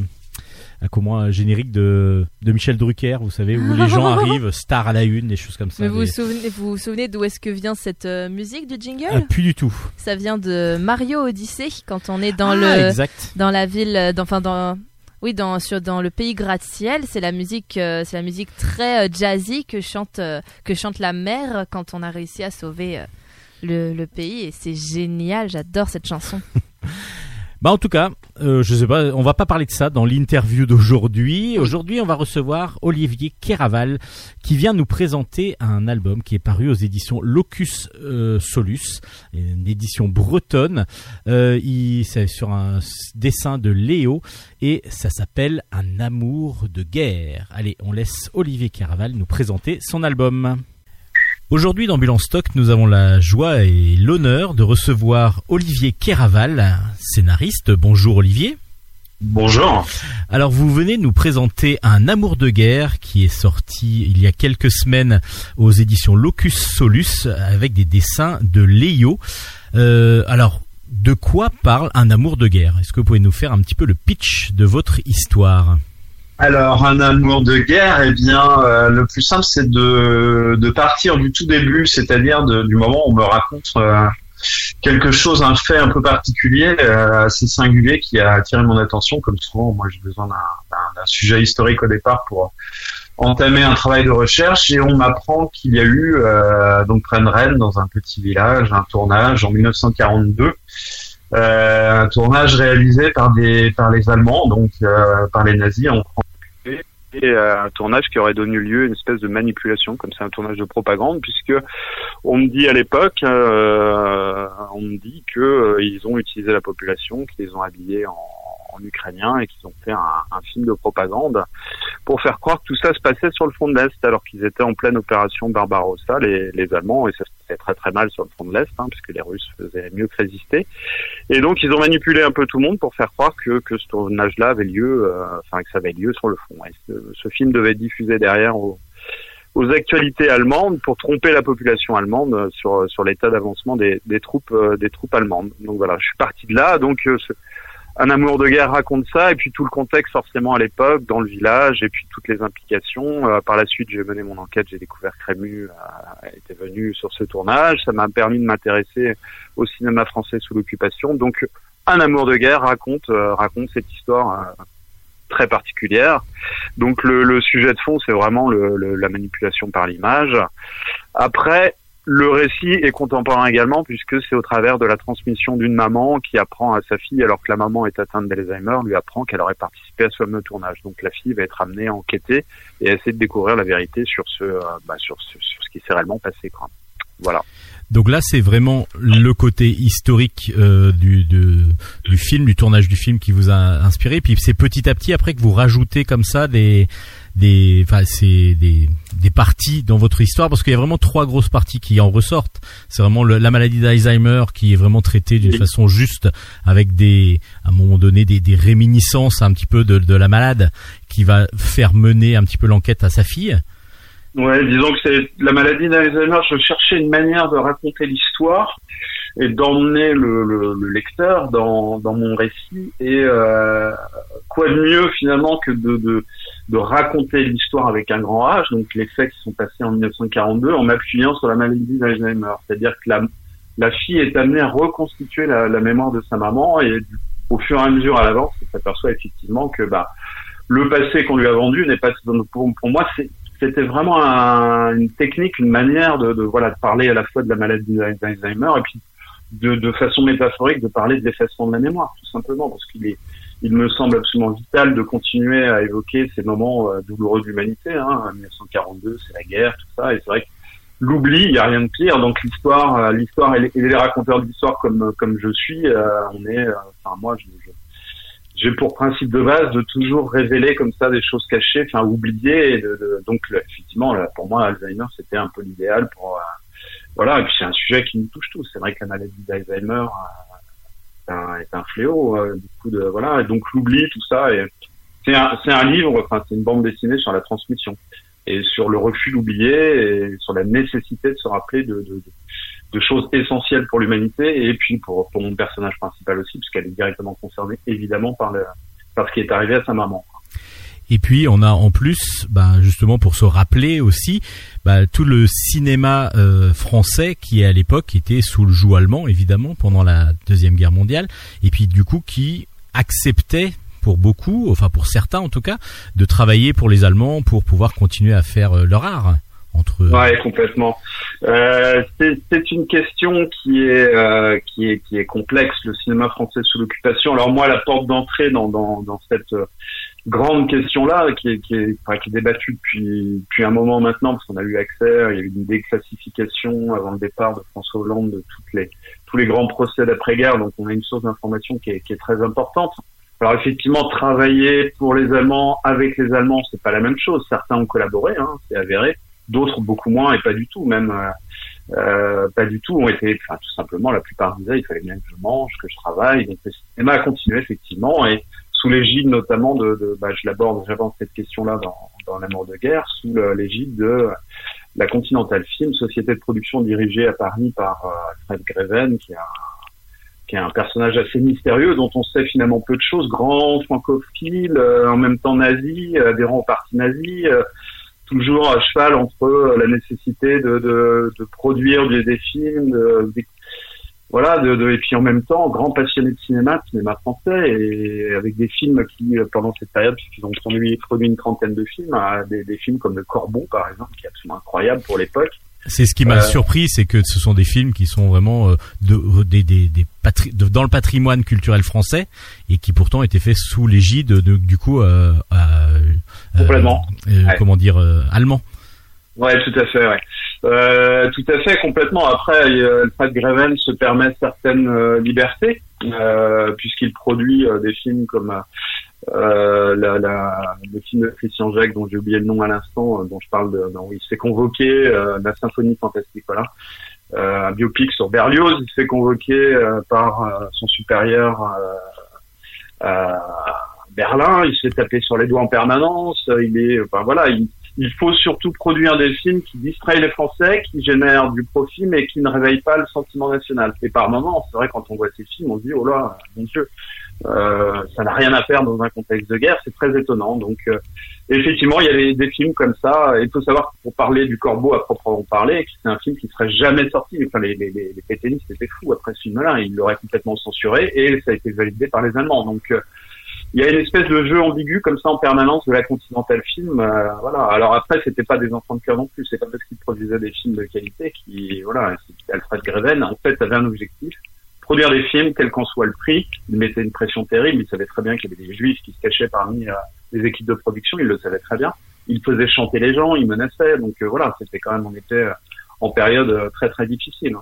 Speaker 1: à comment un générique de de Michel Drucker vous savez où les gens (laughs) arrivent stars à la une des choses comme ça
Speaker 2: Mais vous vous souvenez, vous vous souvenez d'où est-ce que vient cette euh, musique du jingle?
Speaker 1: Ah, plus du tout.
Speaker 2: Ça vient de Mario Odyssey quand on est dans
Speaker 1: Ah,
Speaker 2: le
Speaker 1: exact.
Speaker 2: dans la ville, euh, dans- enfin dans oui dans sur dans le pays gratte-ciel. C'est la musique, euh, c'est la musique très euh, jazzy que chante euh, que chante la mère quand on a réussi à sauver le pays et c'est génial. J'adore cette chanson. (laughs)
Speaker 1: bah en tout cas euh, je sais pas on va pas parler de ça dans l'interview d'aujourd'hui aujourd'hui on va recevoir Olivier Keraval qui vient nous présenter un album qui est paru aux éditions Locus euh, Solus une édition bretonne Euh, c'est sur un dessin de Léo et ça s'appelle Un amour de guerre. Allez, on laisse Olivier Caraval nous présenter son album. Aujourd'hui dans Ambulance Stock, nous avons la joie et l'honneur de recevoir Olivier Keraval, scénariste. Bonjour Olivier.
Speaker 5: Bonjour.
Speaker 1: Alors vous venez nous présenter Un amour de guerre qui est sorti il y a quelques semaines aux éditions Locus Solus avec des dessins de Léo. Euh, alors de quoi parle Un amour de guerre? Est-ce que vous pouvez nous faire un petit peu le pitch de votre histoire?
Speaker 5: Alors, un amour de guerre, eh bien, euh, le plus simple, c'est de, de partir du tout début, c'est-à-dire du moment où on me raconte euh, quelque chose, un fait un peu particulier, euh, assez singulier, qui a attiré mon attention. Comme souvent, moi, j'ai besoin d'un d'un sujet historique au départ pour entamer un travail de recherche et on m'apprend qu'il y a eu euh, donc près de Rennes dans un petit village un tournage en 1942 euh, un tournage réalisé par des par les Allemands donc euh, par les nazis en France. Et euh, un tournage qui aurait donné lieu à une espèce de manipulation, comme c'est un tournage de propagande, puisque on me dit à l'époque, euh, on me dit que euh, ils ont utilisé la population, qu'ils les ont habillés en, en ukrainien et qu'ils ont fait un, un film de propagande pour faire croire que tout ça se passait sur le front de l'Est, alors qu'ils étaient en pleine opération Barbarossa, les, les Allemands, et ça se passait très très mal sur le front de l'Est, hein, puisque les Russes faisaient mieux que résister. Et donc ils ont manipulé un peu tout le monde pour faire croire que, que ce tournage-là avait lieu, euh, enfin que ça avait lieu sur le front. Et ce, film devait être diffusé derrière au- aux actualités allemandes pour tromper la population allemande sur sur l'état d'avancement des, des troupes euh, des troupes allemandes. Donc voilà, je suis parti de là. Donc euh, ce- un amour de guerre raconte ça et puis tout le contexte forcément à l'époque dans le village et puis toutes les implications. Euh, par la suite, j'ai mené mon enquête, j'ai découvert Crému euh, était venu sur ce tournage. Ça m'a permis de m'intéresser au cinéma français sous l'occupation. Donc un amour de guerre raconte euh, raconte cette histoire euh, très particulière. Donc le, le sujet de fond, c'est vraiment le, le- la manipulation par l'image. Après, le récit est contemporain également puisque c'est au travers de la transmission d'une maman qui apprend à sa fille, alors que la maman est atteinte d'Alzheimer, lui apprend qu'elle aurait participé à ce fameux tournage. Donc la fille va être amenée à enquêter et à essayer de découvrir la vérité sur ce, euh, bah, sur ce, sur ce qui s'est réellement passé. Voilà.
Speaker 1: Donc là, c'est vraiment le côté historique euh, du, du film, du tournage du film qui vous a inspiré. Puis c'est petit à petit après que vous rajoutez comme ça des, des, enfin c'est des, des parties dans votre histoire parce qu'il y a vraiment trois grosses parties qui en ressortent. C'est vraiment le- la maladie d'Alzheimer qui est vraiment traitée d'une
Speaker 5: Oui.
Speaker 1: façon juste avec des, à un moment donné, des, des réminiscences un petit peu de, de la malade qui va faire mener un petit peu l'enquête à sa fille.
Speaker 5: Ouais, disons que c'est la maladie d'Alzheimer. Je cherchais une manière de raconter l'histoire et d'emmener le, le, le lecteur dans, dans mon récit. Et euh, quoi de mieux finalement que de, de, de raconter l'histoire avec un grand H, donc les faits qui sont passés en 1942, en m'appuyant sur la maladie d'Alzheimer. C'est-à-dire que la, la fille est amenée à reconstituer la, la mémoire de sa maman et au fur et à mesure à l'avance, elle s'aperçoit effectivement que bah, le passé qu'on lui a vendu n'est pas pour, pour moi c'est c'était vraiment un- une technique, une manière de, de voilà de parler à la fois de la maladie d'Alzheimer et de, de façon métaphorique de parler de l'effacement de la mémoire, tout simplement, parce qu'il est, il me semble absolument vital de continuer à évoquer ces moments euh, douloureux de l'humanité. Hein, 1942, c'est la guerre, tout ça, et c'est vrai que l'oubli, il n'y a rien de pire. Donc l'histoire, euh, l'histoire et les, raconteurs d'histoire comme comme je suis, euh, on est, euh, enfin moi, je, je- j'ai pour principe de base de toujours révéler comme ça des choses cachées, enfin oubliées. Et de, de- donc effectivement, pour moi, Alzheimer, c'était un peu l'idéal pour euh, voilà. Et puis c'est un sujet qui nous touche tous. C'est vrai que la maladie d'Alzheimer euh, est, un, est un fléau. euh, de voilà. Donc l'oubli, tout ça. C'est un, un livre. Enfin, c'est une bande dessinée sur la transmission et sur le refus d'oublier et sur la nécessité de se rappeler de choses essentielles pour l'humanité et puis pour, pour mon personnage principal aussi, puisqu'elle est directement concernée évidemment par, le, par ce qui est arrivé à sa maman.
Speaker 1: Et puis on a en plus, bah, justement pour se rappeler aussi, bah, tout le cinéma euh, français qui à l'époque était sous le joug allemand évidemment pendant la deuxième guerre mondiale, et puis du coup qui acceptait pour beaucoup, enfin pour certains en tout cas, de travailler pour les Allemands pour pouvoir continuer à faire euh, leur art entre.
Speaker 5: Ouais, complètement. Euh, c'est une question qui est euh, qui est qui est complexe. Le cinéma français sous l'occupation. Alors moi, la porte d'entrée dans dans dans cette grande question-là, qui est qui est enfin, qui est débattue depuis depuis un moment maintenant, parce qu'on a eu accès, il y a eu une déclassification avant le départ de François Hollande de toutes les tous les grands procès d'après-guerre. Donc on a une source d'information qui est qui est très importante. Alors effectivement, travailler pour les Allemands avec les Allemands, c'est pas la même chose. Certains ont collaboré, hein, c'est avéré d'autres beaucoup moins et pas du tout même euh, euh, pas du tout ont été enfin tout simplement la plupart disaient il fallait bien que je mange que je travaille donc le cinéma a continué effectivement et sous l'égide notamment de, bah, je l'aborde j'avance cette question là dans, dans l'amour de guerre sous l'égide de la Continental Film société de production dirigée à Paris par euh, Fred Greven qui a qui est un personnage assez mystérieux dont on sait finalement peu de choses, grand francophile, euh, en même temps nazi, adhérent au parti nazi, euh, toujours à cheval entre la nécessité de, de, de produire des, films, voilà, de, de- et puis en même temps, grand passionné de cinéma, de cinéma français, et avec des films qui, euh, pendant cette période, puisqu'ils ont produit, produit une trentaine de films, euh, des, des films comme Le Corbeau, par exemple, qui est absolument incroyable pour l'époque.
Speaker 1: C'est ce qui m'a
Speaker 5: Euh,
Speaker 1: surpris, c'est que ce sont des films qui sont vraiment euh, de, des, des, des patri- de- dans le patrimoine culturel français et qui pourtant étaient faits sous l'égide de, du coup euh, euh,
Speaker 5: Complètement.
Speaker 1: euh,
Speaker 5: Ouais.
Speaker 1: comment dire euh, allemand.
Speaker 5: Ouais, tout à fait, ouais. Euh, tout à fait, complètement. Après, Alfred Greven se permet certaines euh, libertés, euh, puisqu'il produit des films comme euh, la, la- le film de Christian Jacques, dont j'ai oublié le nom à l'instant, dont je parle de, dont il se fait convoquer, euh, la symphonie fantastique, voilà. Un biopic sur Berlioz, il se fait convoquer euh, par son supérieur à Berlin, il se fait taper sur les doigts en permanence, il est, enfin voilà, il, il faut surtout produire des films qui distraient les Français, qui génèrent du profit, mais qui ne réveillent pas le sentiment national. Et par moments, c'est vrai, quand on voit ces films, on se dit, oh là, mon Dieu, euh, ça n'a rien à faire dans un contexte de guerre, c'est très étonnant. Donc, euh, effectivement, il y a des, films comme ça. Il faut savoir pour parler du Corbeau à proprement parler, c'est un film qui serait jamais sorti. Enfin, les, les, les, étaient fous après ce film-là. Ils l'auraient complètement censuré et ça a été validé par les Allemands. Donc, euh, il y a une espèce de jeu ambigu comme ça en permanence de la Continental Film. euh, voilà. Alors après, c'était pas des enfants de cœur non plus. C'est pas parce qu'ils produisaient des films de qualité qui, voilà, Alfred Greven en fait avait un objectif produire des films quel qu'en soit le prix. Il mettait une pression terrible. Il savait très bien qu'il y avait des juifs qui se cachaient parmi euh, les équipes de production. Il le savait très bien. Il faisait chanter les gens. Il menaçait. Donc euh, voilà, c'était quand même on était euh, en période très très difficile.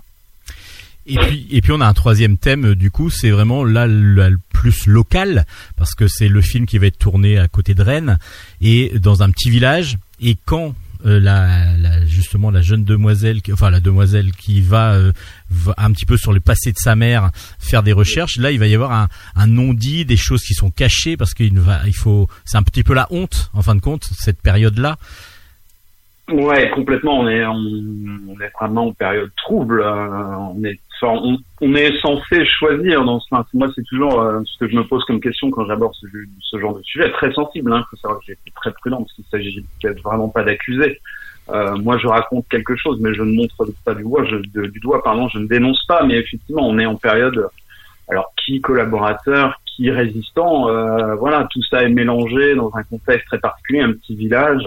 Speaker 1: Et puis, et puis on a un troisième thème du coup, c'est vraiment là le, plus local parce que c'est le film qui va être tourné à côté de Rennes et dans un petit village. Et quand euh, la, la- justement la jeune demoiselle, enfin la demoiselle qui va, euh, va un petit peu sur le passé de sa mère faire des recherches, là il va y avoir un, un non-dit, des choses qui sont cachées parce qu'il va, il faut, c'est un petit peu la honte en fin de compte cette période-là.
Speaker 5: Ouais, complètement. On est, on, on est vraiment en période trouble. euh, on est, enfin, on, on est censé choisir. Dans ce, moi, c'est toujours euh, ce que je me pose comme question quand j'aborde ce, ce genre de sujet. Très sensible. Hein, faut savoir que j'ai été très prudent parce qu'il s'agit peut-être vraiment pas d'accuser. Euh, moi, je raconte quelque chose, mais je ne montre pas du doigt. Je, de- du doigt, pardon. Je ne dénonce pas. Mais effectivement, on est en période. Alors, qui collaborateur, qui résistant. euh, voilà, tout ça est mélangé dans un contexte très particulier, un petit village.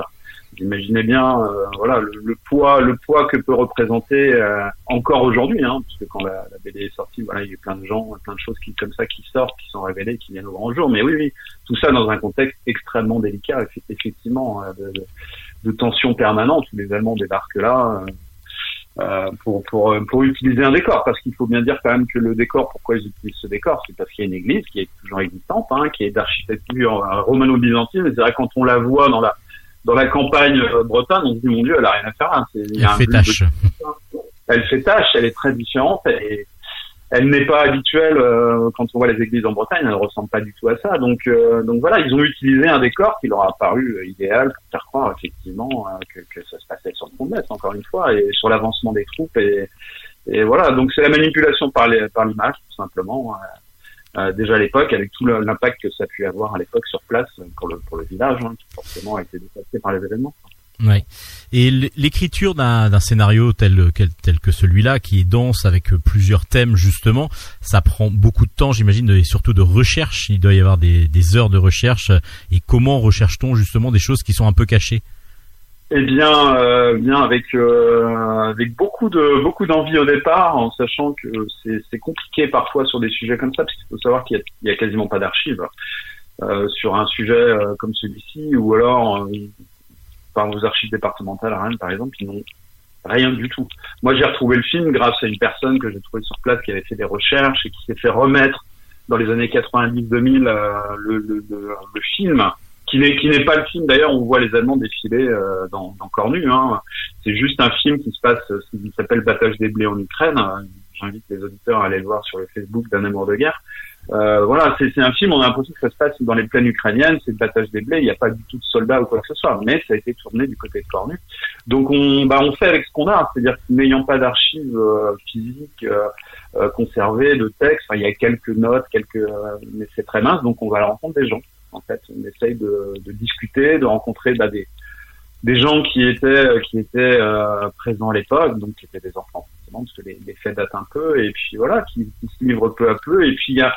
Speaker 5: Imaginez bien, euh, voilà, le, le poids, le poids que peut représenter euh, encore aujourd'hui, hein, parce que quand la, la BD est sortie, voilà, il y a eu plein de gens, plein de choses qui comme ça qui sortent, qui sont révélées, qui viennent au grand jour. Mais oui, oui, tout ça dans un contexte extrêmement délicat, effe- effectivement, euh, de, de, de tension permanente. Les Allemands débarquent là. euh, euh, pour, pour, euh, pour utiliser un décor, parce qu'il faut bien dire quand même que le décor, pourquoi ils utilisent ce décor, c'est parce qu'il y a une église qui est toujours existante, hein, qui est d'architecture romano-byzantine, et c'est vrai quand on la voit dans la dans la campagne euh, bretonne, on se dit mon Dieu, elle a rien à faire y
Speaker 1: Elle fait
Speaker 5: de-
Speaker 1: tâche.
Speaker 5: Elle fait tâche, elle est très différente, et elle n'est pas habituelle euh, quand on voit les églises en Bretagne, elle ne ressemble pas du tout à ça. Donc, euh, donc voilà, ils ont utilisé un décor qui leur a paru euh, idéal pour faire croire effectivement euh, que, que ça se passait sur le front de Metz, encore une fois, et sur l'avancement des troupes. Et, et voilà, donc c'est la manipulation par les- par l'image, tout simplement. euh, euh, déjà à l'époque, avec tout l'impact que ça a pu avoir à l'époque sur place euh, pour le, pour le village, hein, qui forcément a été dépassé par les événements.
Speaker 1: Ouais. Et l'écriture d'un scénario tel, tel que celui-là, qui est dense avec euh, plusieurs thèmes justement, ça prend beaucoup de temps, j'imagine, et surtout de recherche. Il doit y avoir des, des heures de recherche. Et comment recherche-t-on justement des choses qui sont un peu cachées?
Speaker 5: Eh bien, euh, bien avec euh, avec beaucoup de beaucoup d'envie au départ, en sachant que c'est compliqué parfois sur des sujets comme ça, parce qu'il faut savoir qu'il y y a quasiment pas d'archives euh, sur un sujet euh, comme celui-ci, ou alors euh, par vos archives départementales à Rennes, par exemple, ils n'ont rien du tout. Moi, j'ai retrouvé le film grâce à une personne que j'ai trouvée sur place qui avait fait des recherches et qui s'est fait remettre dans les années 90-2000 euh, le, le, le, le film qui n'est qui n'est pas le film. D'ailleurs on voit les Allemands défiler euh, dans, dans Cornu hein. c'est juste un film qui se passe euh, qui s'appelle Battage des blés en Ukraine. J'invite les auditeurs à aller le voir sur le Facebook d'un amour de guerre. Euh, voilà c'est un film on a l'impression que ça se passe dans les plaines ukrainiennes c'est le battage des blés il n'y a pas du tout de soldats ou quoi que ce soit mais ça a été tourné du côté de Cornu. Donc on bah on fait avec ce qu'on a c'est-à-dire n'ayant pas d'archives euh, physiques euh, euh, conservées de textes il y a quelques notes quelques mais c'est très mince donc on va à la rencontre des gens en fait, on essaye de, de discuter, de rencontrer bah, des, des gens qui étaient qui étaient euh, présents à l'époque, donc qui étaient des enfants forcément parce que les, les faits datent un peu et puis voilà qui, qui se livre peu à peu et puis il y a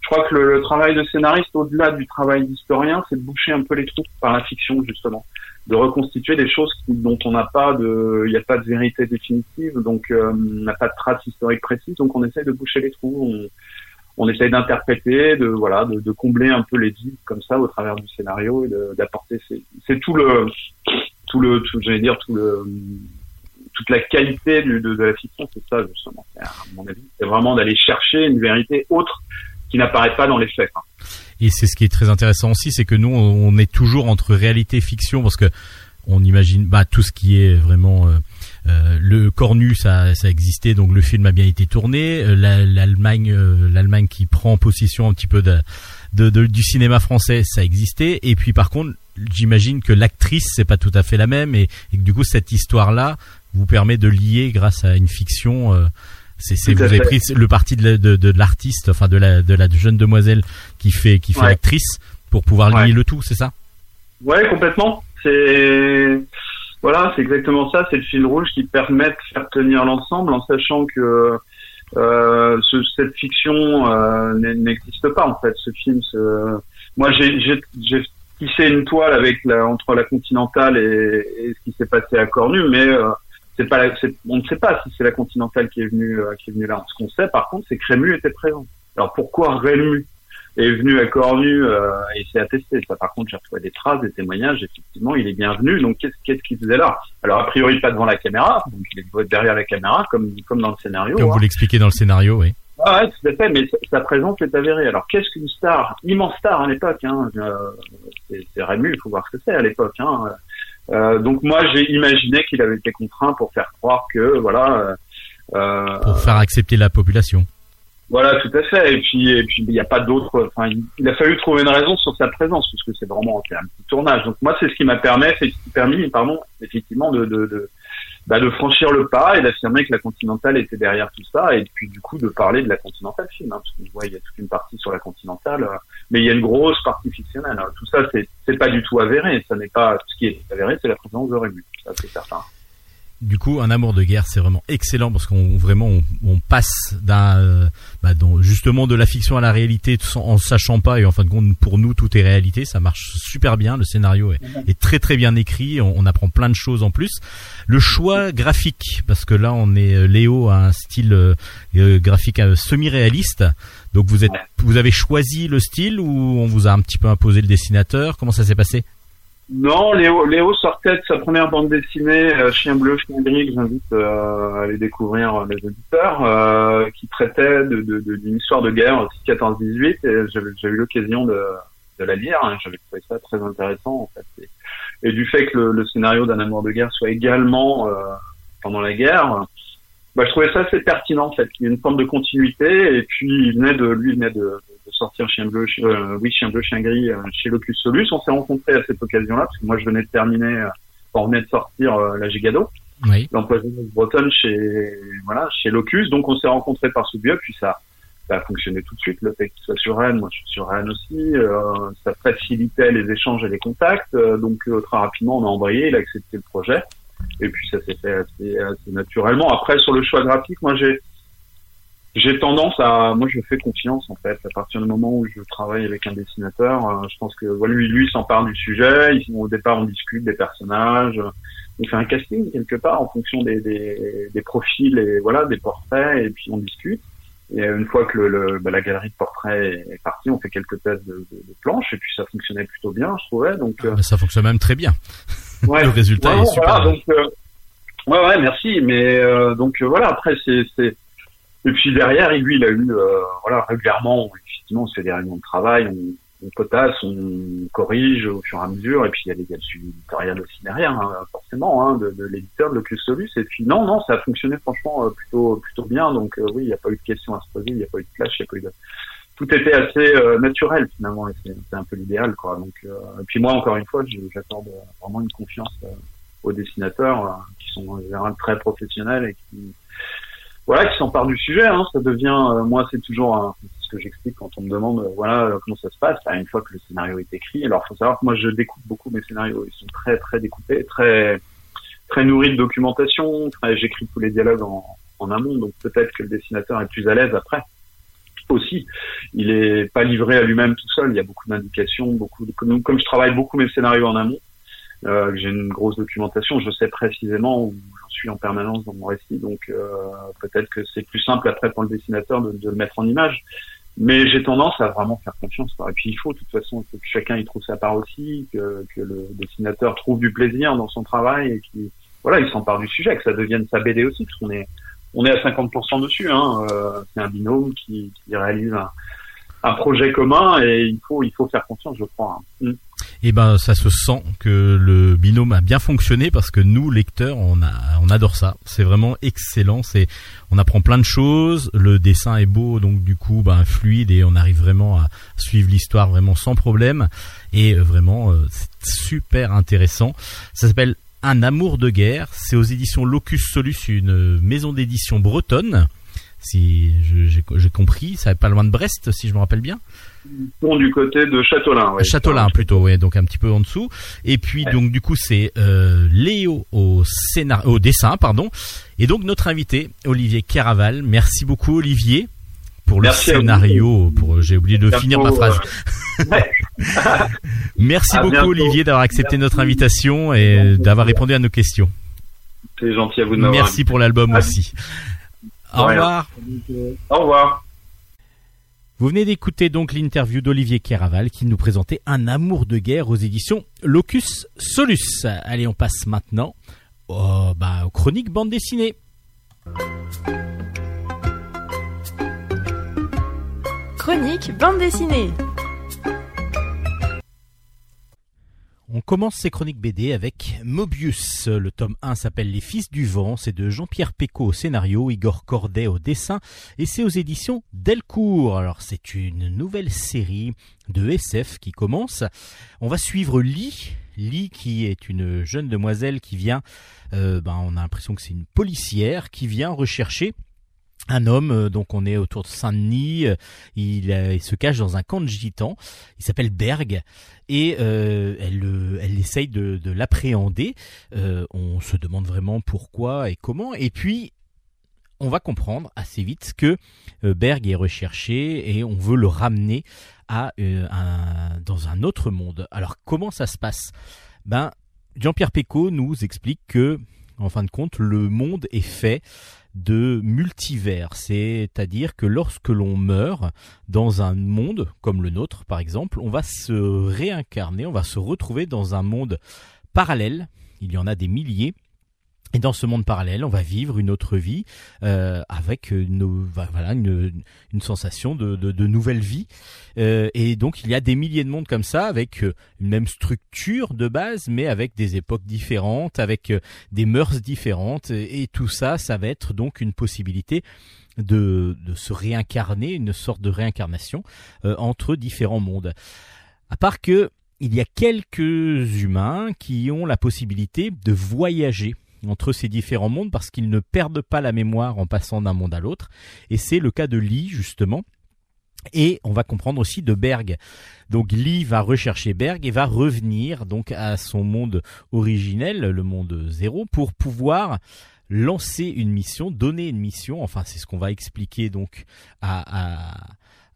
Speaker 5: je crois que le, le travail de scénariste au-delà du travail d'historien c'est de boucher un peu les trous par la fiction justement. De reconstituer des choses dont on n'a pas de il n'y a pas de vérité définitive donc euh, on n'a pas de traces historiques précises donc on essaye de boucher les trous on, on essaye d'interpréter, de voilà, de, de combler un peu les vides comme ça au travers du scénario et d'apporter. ces- C'est tout le, tout le, tout, j'allais dire tout le, toute la qualité du, de, de la fiction, c'est ça justement. À mon avis, c'est vraiment d'aller chercher une vérité autre qui n'apparaît pas dans les faits.
Speaker 1: Et c'est ce qui est très intéressant aussi, c'est que nous, on est toujours entre réalité et fiction parce que on imagine bah, tout ce qui est vraiment euh, euh, le cornu, ça, ça existait, donc le film a bien été tourné. Euh, la- L'Allemagne, euh, l'Allemagne qui prend possession un petit peu de, de- de- du cinéma français, ça existait. Et puis par contre, j'imagine que l'actrice c'est pas tout à fait la même et, et que du coup cette histoire-là vous permet de lier grâce à une fiction. euh, c'est, vous avez pris le parti de, la- de, de l'artiste, enfin de la, de la jeune demoiselle qui fait qui fait
Speaker 5: Ouais.
Speaker 1: l'actrice pour pouvoir
Speaker 5: Ouais.
Speaker 1: lier le tout, c'est ça?
Speaker 5: Ouais, complètement. C'est voilà, c'est exactement ça. C'est le fil rouge qui permet de faire tenir l'ensemble en sachant que euh, ce- cette fiction euh, n'existe pas en fait. Ce film, ce- moi j'ai tissé une toile avec la, entre la Continentale et, et ce qui s'est passé à Cornu, mais euh, c'est pas la- on ne sait pas si c'est la Continentale qui est venue euh, qui est venue là. Ce qu'on sait par contre, c'est que Rému était présent. Alors pourquoi Rému? Est venu à Cornu euh, et c'est attesté. Ça, par contre, j'ai retrouvé des traces, des témoignages. Effectivement, il est bien venu. Donc, qu'est-ce qu'il faisait là? Alors, a priori, pas devant la caméra. Donc, il est derrière la caméra, comme comme dans le scénario.
Speaker 1: Comme
Speaker 5: hein.
Speaker 1: vous l'expliquez dans le scénario, oui.
Speaker 5: Ah ouais, tout à fait. Mais sa, présence est avérée. Alors, qu'est-ce qu'une star Immense star à l'époque. Hein. Euh, c'est c'est Rému. Il faut voir ce que c'est à l'époque. Hein. Euh, donc, moi, j'ai imaginé qu'il avait été contraint pour faire croire que voilà. euh, euh,
Speaker 1: Pour faire accepter la population.
Speaker 5: Voilà, tout à fait. Et puis, et puis, il n'y a pas d'autre. Enfin, il, a fallu trouver une raison sur sa présence, parce que c'est vraiment un petit tournage. Donc moi, c'est ce qui m'a permis, c'est permis, pardon, effectivement, de de de, bah, de franchir le pas et d'affirmer que la Continentale était derrière tout ça, et puis du coup de parler de la Continentale film, hein, parce qu'on voit il y a toute une partie sur la Continentale, mais il y a une grosse partie fictionnelle. Tout ça, c'est c'est pas du tout avéré. Ça n'est pas ce qui est avéré, c'est la présence de Rému. Ça, c'est certain.
Speaker 1: Du coup, un amour de guerre, c'est vraiment excellent parce qu'on vraiment on, on passe d'un euh, bah, justement de la fiction à la réalité sans, en sachant pas et en fin de compte pour nous tout est réalité. Ça marche super bien. Le scénario est, est très très bien écrit. On, on apprend plein de choses en plus. Le choix graphique parce que là on est euh, Léo a un style euh, euh, graphique euh, semi-réaliste. Donc vous êtes vous avez choisi le style ou on vous a un petit peu imposé le dessinateur? Comment ça s'est passé?
Speaker 5: Non, Léo, sortait de sa première bande dessinée euh, Chien bleu, chien gris, que j'invite euh, à aller découvrir les auditeurs, euh, qui traitait de, de, d'une histoire de guerre aussi 14-18 et j'ai eu l'occasion de, la lire. hein, j'avais trouvé ça très intéressant en fait. Et, du fait que le, scénario d'un amour de guerre soit également pendant la guerre, bah, je trouvais ça assez pertinent en fait. Il y a une forme de continuité et puis il venait de lui il venait de, de sortir Chien bleu, Chien- euh, oui Chien bleu, Chien gris euh, chez Locus Solus. On s'est rencontrés à cette occasion-là parce que moi je venais de terminer, euh, on venait de sortir euh, la Gigado,
Speaker 1: Oui.
Speaker 5: l'empoisonneuse bretonne chez voilà chez Locus. Donc on s'est rencontrés par ce biais puis ça ça a fonctionné tout de suite. Le fait qu'il soit sur Rennes, moi je suis sur Rennes aussi, euh, ça facilitait les échanges et les contacts. euh, donc euh, très rapidement on a embrayé, il a accepté le projet. Et puis ça s'est fait assez, assez naturellement. Après sur le choix graphique, moi j'ai j'ai tendance à, moi je fais confiance en fait. À partir du moment où je travaille avec un dessinateur, euh, je pense que voilà, lui lui s'empare du sujet. Au départ on discute des personnages, on fait un casting quelque part en fonction des, des, des profils et voilà des portraits et puis on discute. Et une fois que le, bah, la galerie de portraits est, partie, on fait quelques tests de, de, planches et puis ça fonctionnait plutôt bien, je trouvais. Donc euh,
Speaker 1: Ça fonctionne même très bien.
Speaker 5: Ouais.
Speaker 1: Le résultat
Speaker 5: Ouais,
Speaker 1: est super.
Speaker 5: voilà, donc, euh, ouais, ouais, merci. Mais euh, donc euh, voilà, après c'est, c'est et puis derrière, lui, il a eu euh, voilà régulièrement, effectivement, on se fait des réunions de travail, on, on potasse, on corrige au fur et à mesure, et puis il y a, des- il y a le suivi éditorial aussi derrière, hein, forcément, hein, de, de l'éditeur de Locus Solus. Et puis non, non, ça a fonctionné franchement euh, plutôt plutôt bien. Donc euh, oui, il n'y a pas eu de questions à se poser, il n'y a pas eu de flash, il n'y a pas eu de tout était assez euh, naturel finalement et c'est un peu l'idéal quoi donc euh, et puis moi encore une fois j'accorde euh, vraiment une confiance euh, aux dessinateurs euh, qui sont en général très professionnels et qui voilà qui s'emparent du sujet hein. ça devient euh, moi c'est toujours un- ce que j'explique quand on me demande voilà comment ça se passe Bah, une fois que le scénario est écrit alors faut savoir que moi je découpe beaucoup mes scénarios ils sont très très découpés très très nourris de documentation j'écris tous les dialogues en en amont, donc peut-être que le dessinateur est plus à l'aise après. Aussi, il est pas livré à lui-même tout seul. Il y a beaucoup d'indications, beaucoup de, comme, je travaille beaucoup mes scénarios en amont, euh, j'ai une grosse documentation, je sais précisément où j'en suis en permanence dans mon récit, donc euh, peut-être que c'est plus simple après pour le dessinateur de, de le mettre en image. Mais j'ai tendance à vraiment faire confiance. quoi. Et puis il faut, de toute façon, que chacun y trouve sa part aussi, que, que le dessinateur trouve du plaisir dans son travail et qu'il voilà, il s'empare du sujet, que ça devienne sa BD aussi, parce qu'on est on est à 50% dessus. Hein. Euh, c'est un binôme qui, qui réalise un, un projet commun et il faut il faut faire confiance, je crois. hein. Mm.
Speaker 1: Et ben ça se sent que le binôme a bien fonctionné parce que nous lecteurs on a on adore ça. C'est vraiment excellent. C'est on apprend plein de choses. Le dessin est beau donc du coup ben fluide et on arrive vraiment à suivre l'histoire vraiment sans problème et euh, vraiment euh, c'est super intéressant. Ça s'appelle Un amour de guerre. C'est aux éditions Locus Solus, une maison d'édition bretonne. Si j'ai compris, ça va pas loin de Brest si je me rappelle bien.
Speaker 5: Bon, du côté de Châteaulin. Ouais.
Speaker 1: Châteaulin plutôt, ouais, donc un petit peu en dessous. Et puis
Speaker 5: Ouais.
Speaker 1: donc du coup c'est euh, Léo au scénar, au dessin, pardon. Et donc notre invité Olivier Caraval. Merci beaucoup Olivier pour le
Speaker 5: Merci
Speaker 1: scénario. Pour j'ai oublié de finir ma phrase.
Speaker 5: euh, ouais. (laughs)
Speaker 1: Merci
Speaker 5: à
Speaker 1: beaucoup
Speaker 5: bientôt.
Speaker 1: Olivier d'avoir accepté
Speaker 5: Merci.
Speaker 1: notre invitation et d'avoir répondu à nos questions.
Speaker 5: C'est gentil à vous de m'avoir
Speaker 1: Merci pour l'album aussi. Au revoir.
Speaker 5: Au revoir.
Speaker 1: Vous venez d'écouter donc l'interview d'Olivier Caraval qui nous présentait Un amour de guerre aux éditions Locus Solus. Allez, on passe maintenant au- bah, aux chroniques bande dessinée.
Speaker 2: Chronique bande dessinée.
Speaker 1: On commence ces chroniques BD avec Mobius. Le tome 1 s'appelle Les Fils du Vent. C'est de Jean-Pierre Pécaud au scénario, Igor Corday au dessin et c'est aux éditions Delcourt. Alors c'est une nouvelle série de SF qui commence. On va suivre Lee. Lee qui est une jeune demoiselle qui vient, euh, ben, on a l'impression que c'est une policière qui vient rechercher un homme, euh, donc on est autour de Saint-Denis, euh, il, se cache dans un camp de gitans, il s'appelle Berg, et euh, elle, elle essaye de, de l'appréhender. On se demande vraiment pourquoi et comment. Et puis, on va comprendre assez vite que Berg est recherché et on veut le ramener dans un autre monde. Alors, comment ça se passe? Ben, Jean-Pierre Pécaud nous explique que, en fin de compte, le monde est fait de multivers, c'est-à-dire que lorsque l'on meurt dans un monde comme le nôtre par exemple, on va se réincarner, on va se retrouver dans un monde parallèle, il y en a des milliers, et dans ce monde parallèle, on va vivre une autre vie euh, avec une, voilà, une, une sensation de, de, de nouvelle vie. Euh, et donc il y a des milliers de mondes comme ça, avec euh, une même structure de base, mais avec des époques différentes, avec euh, des mœurs différentes. Et, et tout ça, ça va être donc une possibilité de, de se réincarner, une sorte de réincarnation euh, entre différents mondes. À part que il y a quelques humains qui ont la possibilité de voyager entre ces différents mondes parce qu'ils ne perdent pas la mémoire en passant d'un monde à l'autre. Et c'est le cas de Lee, justement. Et on va comprendre aussi de Berg. Donc Lee va rechercher Berg et va revenir donc à son monde originel, le monde zéro, pour pouvoir lancer une mission, donner une mission. Enfin, c'est ce qu'on va expliquer donc à, à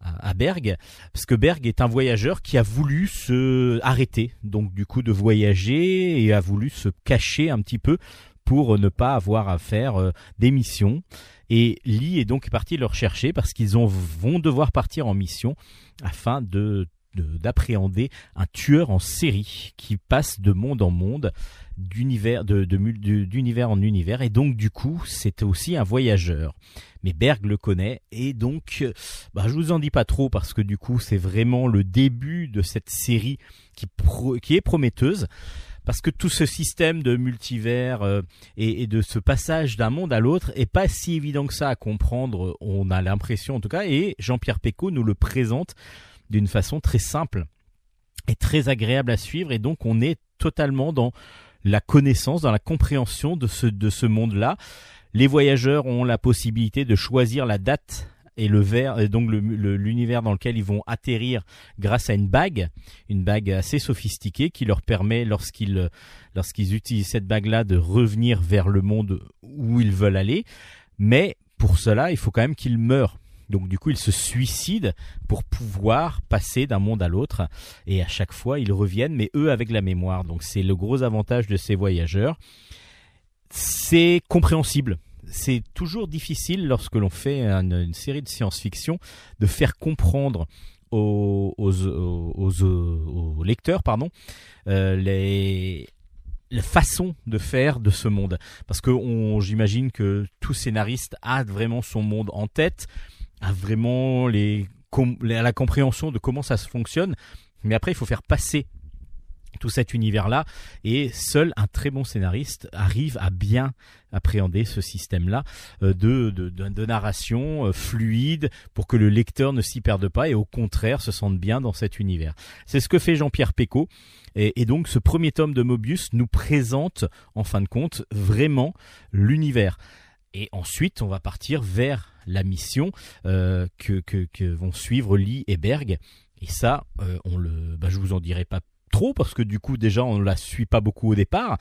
Speaker 1: à Berg, parce que Berg est un voyageur qui a voulu se arrêter, donc du coup de voyager et a voulu se cacher un petit peu pour ne pas avoir à faire euh, des missions. Et Lee est donc parti le rechercher parce qu'ils ont- vont devoir partir en mission afin de de- d'appréhender un tueur en série qui passe de monde en monde, d'univers de, en univers, et donc du coup c'est aussi un voyageur. Mais Berg le connaît, et donc euh, bah, je vous en dis pas trop parce que du coup c'est vraiment le début de cette série qui, qui est prometteuse. Parce que tout ce système de multivers euh, et, de ce passage d'un monde à l'autre est pas si évident que ça à comprendre, on a l'impression en tout cas, et Jean-Pierre Pécaud nous le présente d'une façon très simple et très agréable à suivre, et donc on est totalement dans la connaissance, dans la compréhension de ce monde-là. Les voyageurs ont la possibilité de choisir la date et le ver, et donc l'univers dans lequel ils vont atterrir grâce à une bague, une bague assez sophistiquée qui leur permet, lorsqu'ils lorsqu'ils utilisent cette bague-là, de revenir vers le monde où ils veulent aller. Mais pour cela, il faut quand même qu'il meure. Donc du coup, il se suicide pour pouvoir passer d'un monde à l'autre. Et à chaque fois, ils reviennent, mais eux avec la mémoire. Donc c'est le gros avantage de ces voyageurs. C'est compréhensible. C'est toujours difficile lorsque l'on fait une, série de science-fiction de faire comprendre aux, lecteurs pardon, euh, les, la façon de faire de ce monde. Parce que j'imagine que tout scénariste a vraiment son monde en tête, a vraiment la compréhension de comment ça se fonctionne. Mais après, il faut faire passer tout cet univers-là. Et seul un très bon scénariste arrive à bien appréhender ce système-là euh, de, de, de- narration euh, fluide pour que le lecteur ne s'y perde pas et au contraire se sente bien dans cet univers. C'est ce que fait Jean-Pierre Pécaud. Et, donc ce premier tome de Mobius nous présente en fin de compte vraiment l'univers. Et ensuite, on va partir vers la mission euh, que, que, que vont suivre Lee et Berg. Et ça, euh, on le, bah, je vous en dirai pas trop parce que du coup déjà on la suit pas beaucoup au départ.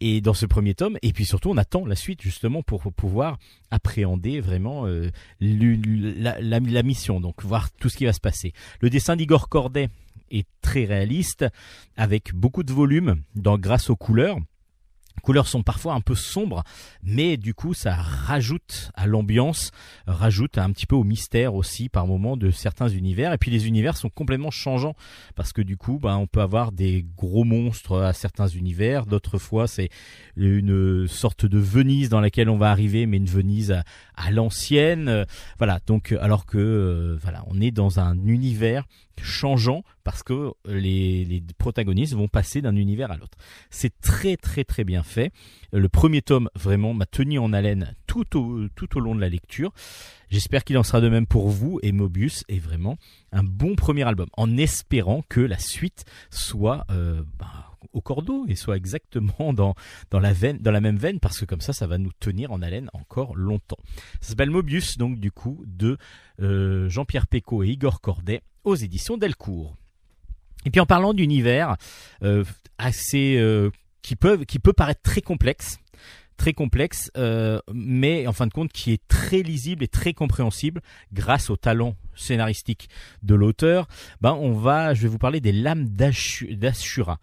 Speaker 1: Et dans ce premier tome, et puis surtout on attend la suite justement pour pouvoir appréhender vraiment euh, la- la mission, donc voir tout ce qui va se passer. Le dessin d'Igor Corday est très réaliste, avec beaucoup de volume dans, grâce aux couleurs. Couleurs sont parfois un peu sombres, mais du coup ça rajoute à l'ambiance, rajoute un petit peu au mystère aussi par moment de certains univers. Et puis les univers sont complètement changeants parce que du coup, ben, on peut avoir des gros monstres à certains univers. D'autres fois, c'est une sorte de Venise dans laquelle on va arriver, mais une Venise à, l'ancienne. Voilà. Donc, alors que euh, voilà, on est dans un univers changeant parce que les, protagonistes vont passer d'un univers à l'autre. C'est très très très bien fait. Le premier tome vraiment m'a tenu en haleine tout au, tout au long de la lecture. J'espère qu'il en sera de même pour vous et Mobius est vraiment un bon premier album en espérant que la suite soit euh, bah, au cordeau et soit exactement dans, dans, la veine, dans la même veine parce que comme ça, ça va nous tenir en haleine encore longtemps. Ça s'appelle Mobius, donc du coup, de euh, Jean-Pierre Pécaud et Igor Corday aux éditions Delcourt. Et puis en parlant d'univers euh, assez euh, qui peuvent qui peut paraître très complexe, très complexe, euh, mais en fin de compte qui est très lisible et très compréhensible grâce au talent scénaristique de l'auteur. Ben on va, je vais vous parler des lames d'Ashu- d'Ashura.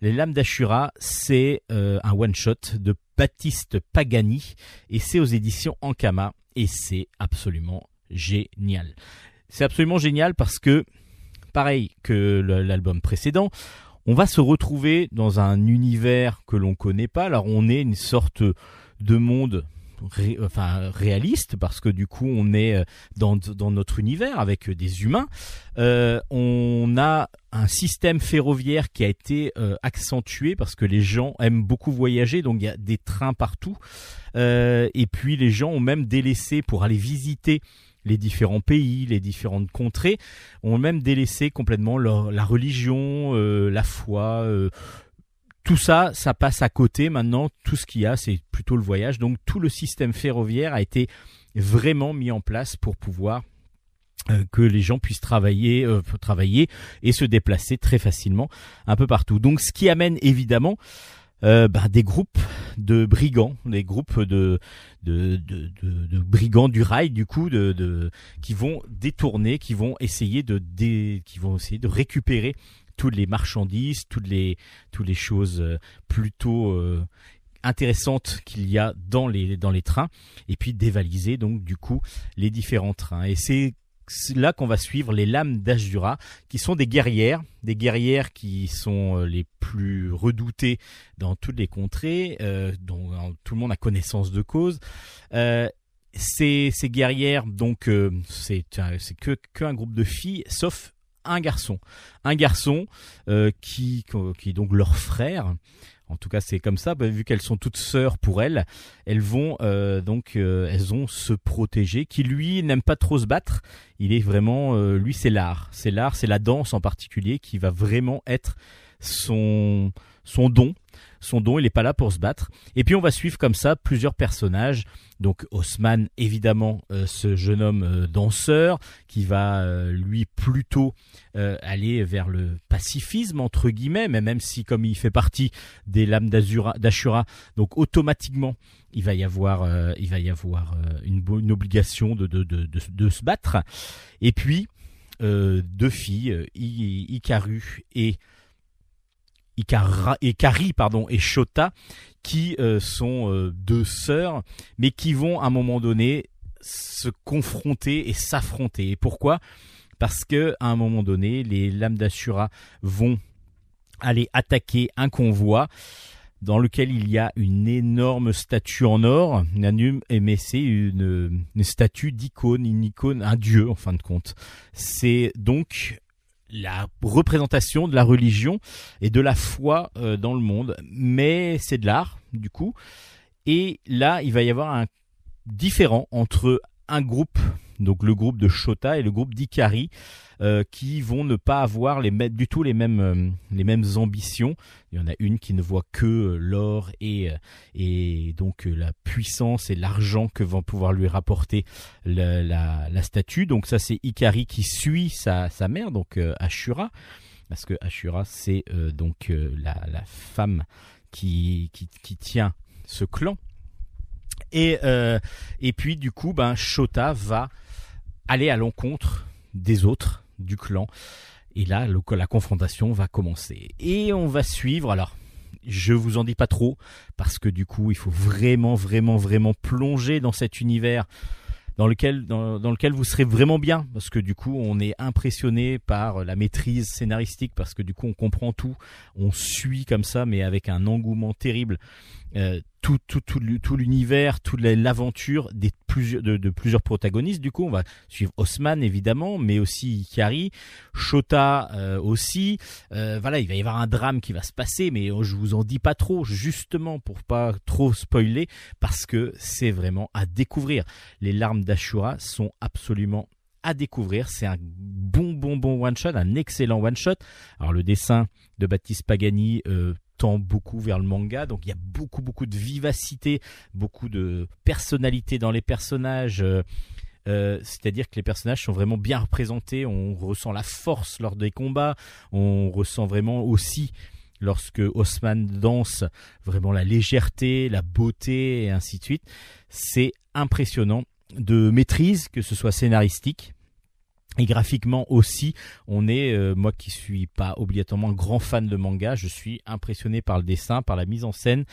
Speaker 1: Les lames d'Ashura, c'est euh, un one shot de Baptiste Pagani et c'est aux éditions Ankama et c'est absolument génial. C'est absolument génial parce que pareil que l'album précédent, on va se retrouver dans un univers que l'on connaît pas. Alors on est une sorte de monde réaliste parce que du coup on est euh, dans, notre univers avec des humains. Euh, on a un système ferroviaire qui a été euh, accentué parce que les gens aiment beaucoup voyager, donc il y a des trains partout. Euh, et puis les gens ont même délaissé pour aller visiter les différents pays, les différentes contrées, ont même délaissé complètement leur, la religion, euh, la foi. euh, tout ça, ça passe à côté maintenant. Tout ce qu'il y a, c'est plutôt le voyage. Donc tout le système ferroviaire a été vraiment mis en place pour pouvoir euh, que les gens puissent travailler, euh, travailler et se déplacer très facilement un peu partout. Donc ce qui amène évidemment euh, bah, des groupes de brigands, des groupes de, brigands du rail du coup, de, qui vont détourner, qui vont essayer de, dé, qui vont essayer de récupérer toutes les marchandises, toutes les, toutes les choses euh, plutôt euh, intéressantes qu'il y a dans les, dans les trains, et puis dévaliser donc du coup les différents trains. Et c'est c'est là qu'on va suivre les lames d'Ashura, qui sont des guerrières, des guerrières qui sont euh, les plus redoutées dans toutes les contrées, euh, dont euh, tout le monde a connaissance de cause. Ces, guerrières, donc, c'est c'est que, que groupe de filles, sauf un garçon. Un garçon euh, qui, qui est donc leur frère. En tout cas, c'est comme ça, bah, vu qu'elles sont toutes sœurs pour elles, elles vont euh, donc, euh, elles ont se protéger. Qui lui n'aime pas trop se battre. Il est vraiment, lui, c'est l'art, c'est l'art, c'est la danse en particulier qui va vraiment être son son don. Son don, il est pas là pour se battre. Et puis on va suivre comme ça plusieurs personnages. Donc Haussmann, évidemment, euh, ce jeune homme euh, danseur qui va euh, lui plutôt aller vers le pacifisme entre guillemets, mais même si comme il fait partie des lames d'Ashura, donc automatiquement il va y avoir, il va y avoir une, obligation de, se battre. Et puis deux filles, I- Ikaru et Ikara, Ikari pardon et Shota, qui euh, sont euh, deux sœurs, mais qui vont à un moment donné se confronter et s'affronter. Et pourquoi? Parce que à un moment donné, les lames d'Ashura vont aller attaquer un convoi dans lequel il y a une énorme statue en or, Nanum, mais c'est une, une statue d'icône, une icône, un dieu en fin de compte. C'est donc la représentation de la religion et de la foi euh, dans le monde, mais c'est de l'art du coup. Et là, il va y avoir un différent entre un groupe, donc le groupe de Shota et le groupe d'Ikari, euh, qui vont ne pas avoir du tout les mêmes euh, les mêmes ambitions. Il y en a une qui ne voit que euh, l'or et et donc la puissance et l'argent que va pouvoir lui rapporter la, statue. Donc ça c'est Ikari qui suit sa sa mère donc Ashura parce que Ashura c'est donc la la femme qui qui tient ce clan. Et et puis du coup ben Shota va aller à l'encontre des autres du clan. Et là, la confrontation va commencer. Et on va suivre. Alors, je vous en dis pas trop parce que du coup, il faut vraiment, vraiment, vraiment plonger dans cet univers dans lequel, dans, dans lequel vous serez vraiment bien parce que du coup, on est impressionné par la maîtrise scénaristique parce que du coup, on comprend tout, on suit comme ça, mais avec un engouement terrible. Euh, tout, tout, tout, tout l'univers, toute la- l'aventure des plusieurs, de, plusieurs protagonistes. Du coup, on va suivre Haussmann évidemment, mais aussi Ikari, Shota euh, aussi. Euh, voilà, il va y avoir un drame qui va se passer, mais je vous en dis pas trop, justement pour pas trop spoiler, parce que c'est vraiment à découvrir. Les larmes d'Ashura sont absolument à découvrir. C'est un bon, bon, bon one shot, un excellent one shot. Alors le dessin de Baptiste Pagani euh, beaucoup vers le manga, donc il y a beaucoup, beaucoup de vivacité, beaucoup de personnalité dans les personnages. euh, euh, c'est-à-dire que les personnages sont vraiment bien représentés, on ressent la force lors des combats, on ressent vraiment aussi lorsque Haussmann danse vraiment la légèreté, la beauté et ainsi de suite. C'est impressionnant de maîtrise, que ce soit scénaristique et graphiquement aussi. On est, euh, moi qui suis pas obligatoirement grand fan de manga, je suis impressionné par le dessin, par la mise en scène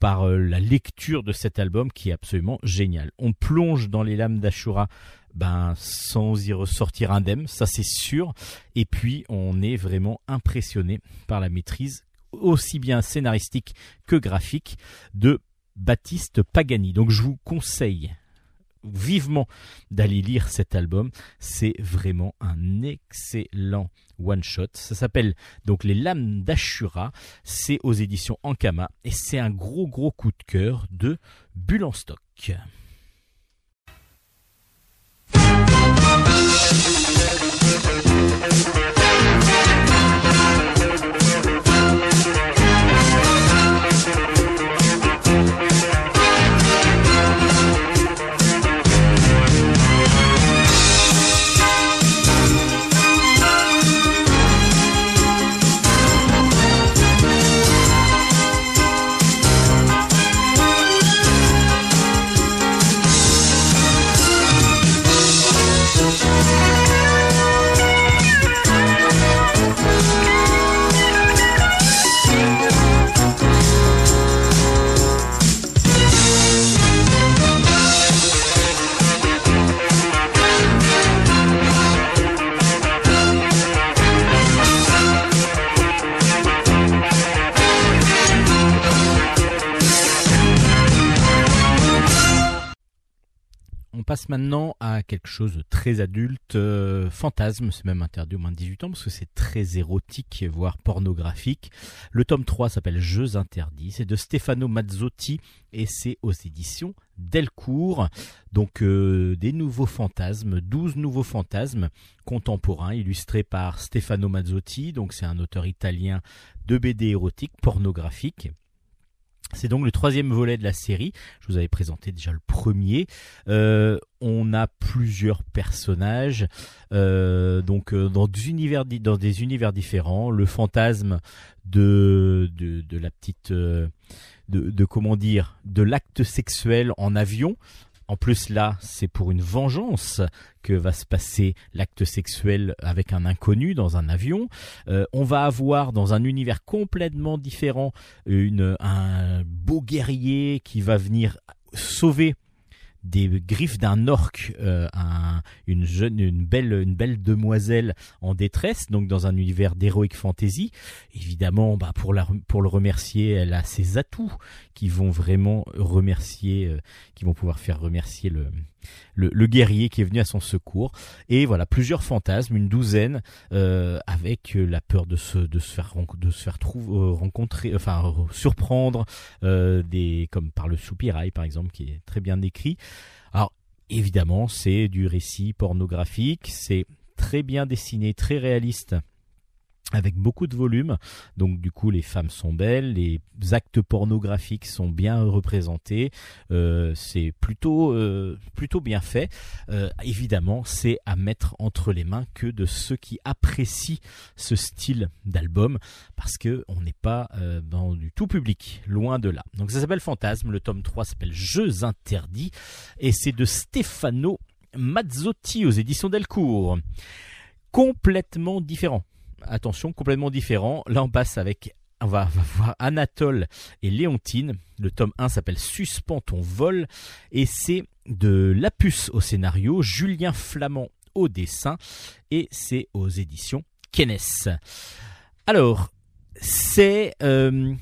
Speaker 1: par euh, la lecture de cet album qui est absolument génial. On plonge dans les lames d'Ashura ben sans y ressortir indemne, ça c'est sûr. Et puis on est vraiment impressionné par la maîtrise aussi bien scénaristique que graphique de Baptiste Pagani. Donc je vous conseille vivement d'aller lire cet album. C'est vraiment un excellent one shot. Ça s'appelle donc Les Lames d'Ashura. C'est aux éditions Ankama et c'est un gros gros coup de cœur de Bulle en stock.「passe maintenant à quelque chose de très adulte, euh, fantasme, c'est même interdit au moins de 18 ans parce que c'est très érotique, voire pornographique. Le tome 3 s'appelle Jeux interdits, c'est de Stefano Mazzotti et c'est aux éditions Delcourt. Donc euh, des nouveaux fantasmes, 12 nouveaux fantasmes contemporains illustrés par Stefano Mazzotti, donc c'est un auteur italien de BD érotique pornographique. C'est donc le troisième volet de la série. Je vous avais présenté déjà le premier. Euh, on a plusieurs personnages, euh, donc euh, dans des univers différents. Le fantasme de la petite de comment dire de l'acte sexuel en avion. En plus là, c'est pour une vengeance que va se passer l'acte sexuel avec un inconnu dans un avion. Euh, on va avoir dans un univers complètement différent un beau guerrier qui va venir sauver des griffes d'un orque, euh, un- une jeune, une belle, une belle demoiselle en détresse, donc dans un univers d'heroic fantasy. Évidemment, bah pour la, pour le remercier, elle a ses atouts qui vont vraiment remercier, euh, qui vont pouvoir faire remercier le, le, guerrier qui est venu à son secours. Et voilà, plusieurs fantasmes, une douzaine, euh, avec euh, la peur de se, de se faire, de se faire trouver, euh, rencontrer, enfin surprendre, des, comme par le soupirail par exemple, qui est très bien décrit. Alors évidemment, c'est du récit pornographique, c'est très bien dessiné, très réaliste. Avec beaucoup de volume, donc du coup les femmes sont belles, les actes pornographiques sont bien représentés, euh, c'est plutôt euh, plutôt bien fait. Euh, évidemment, c'est à mettre entre les mains que de ceux qui apprécient ce style d'album, parce que on n'est pas dans du tout public, loin de là. Donc ça s'appelle Fantasme, le tome 3 s'appelle Jeux interdits, et c'est de Stefano Mazzotti aux éditions Delcourt. Complètement différent. Attention, complètement différent. Là on passe avec on va, voir Anatole et Léontine. Le tome 1 s'appelle Suspends ton vol et c'est de Lapus au scénario, Julien Flamand au dessin et c'est aux éditions Kennes. Alors, c'est euh,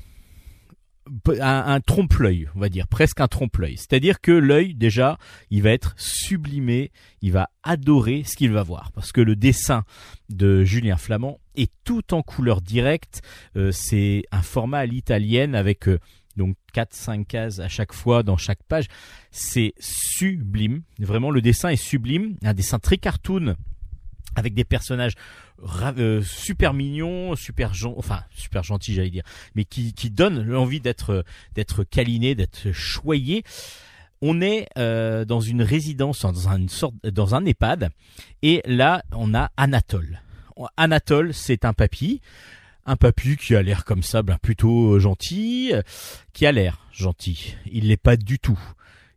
Speaker 1: un, trompe-l'œil, on va dire, presque un trompe-l'œil. C'est-à-dire que l'œil, déjà, il va être sublimé, il va adorer ce qu'il va voir. Parce que le dessin de Julien Flamand est tout en couleur directe. Euh, c'est un format à l'italienne avec euh, donc 4-5 cases à chaque fois dans chaque page. C'est sublime. Vraiment, le dessin est sublime. Un dessin très cartoon avec des personnages euh, super mignons, super gen- enfin super gentils j'allais dire, mais qui, qui donnent l'envie d'être d'être câliné, d'être choyé. On est euh, dans une résidence, dans une sorte, dans un EHPAD, et là on a Anatole. Anatole, c'est un papy, un papy qui a l'air comme ça, ben, plutôt gentil, euh, qui a l'air gentil. Il l'est pas du tout.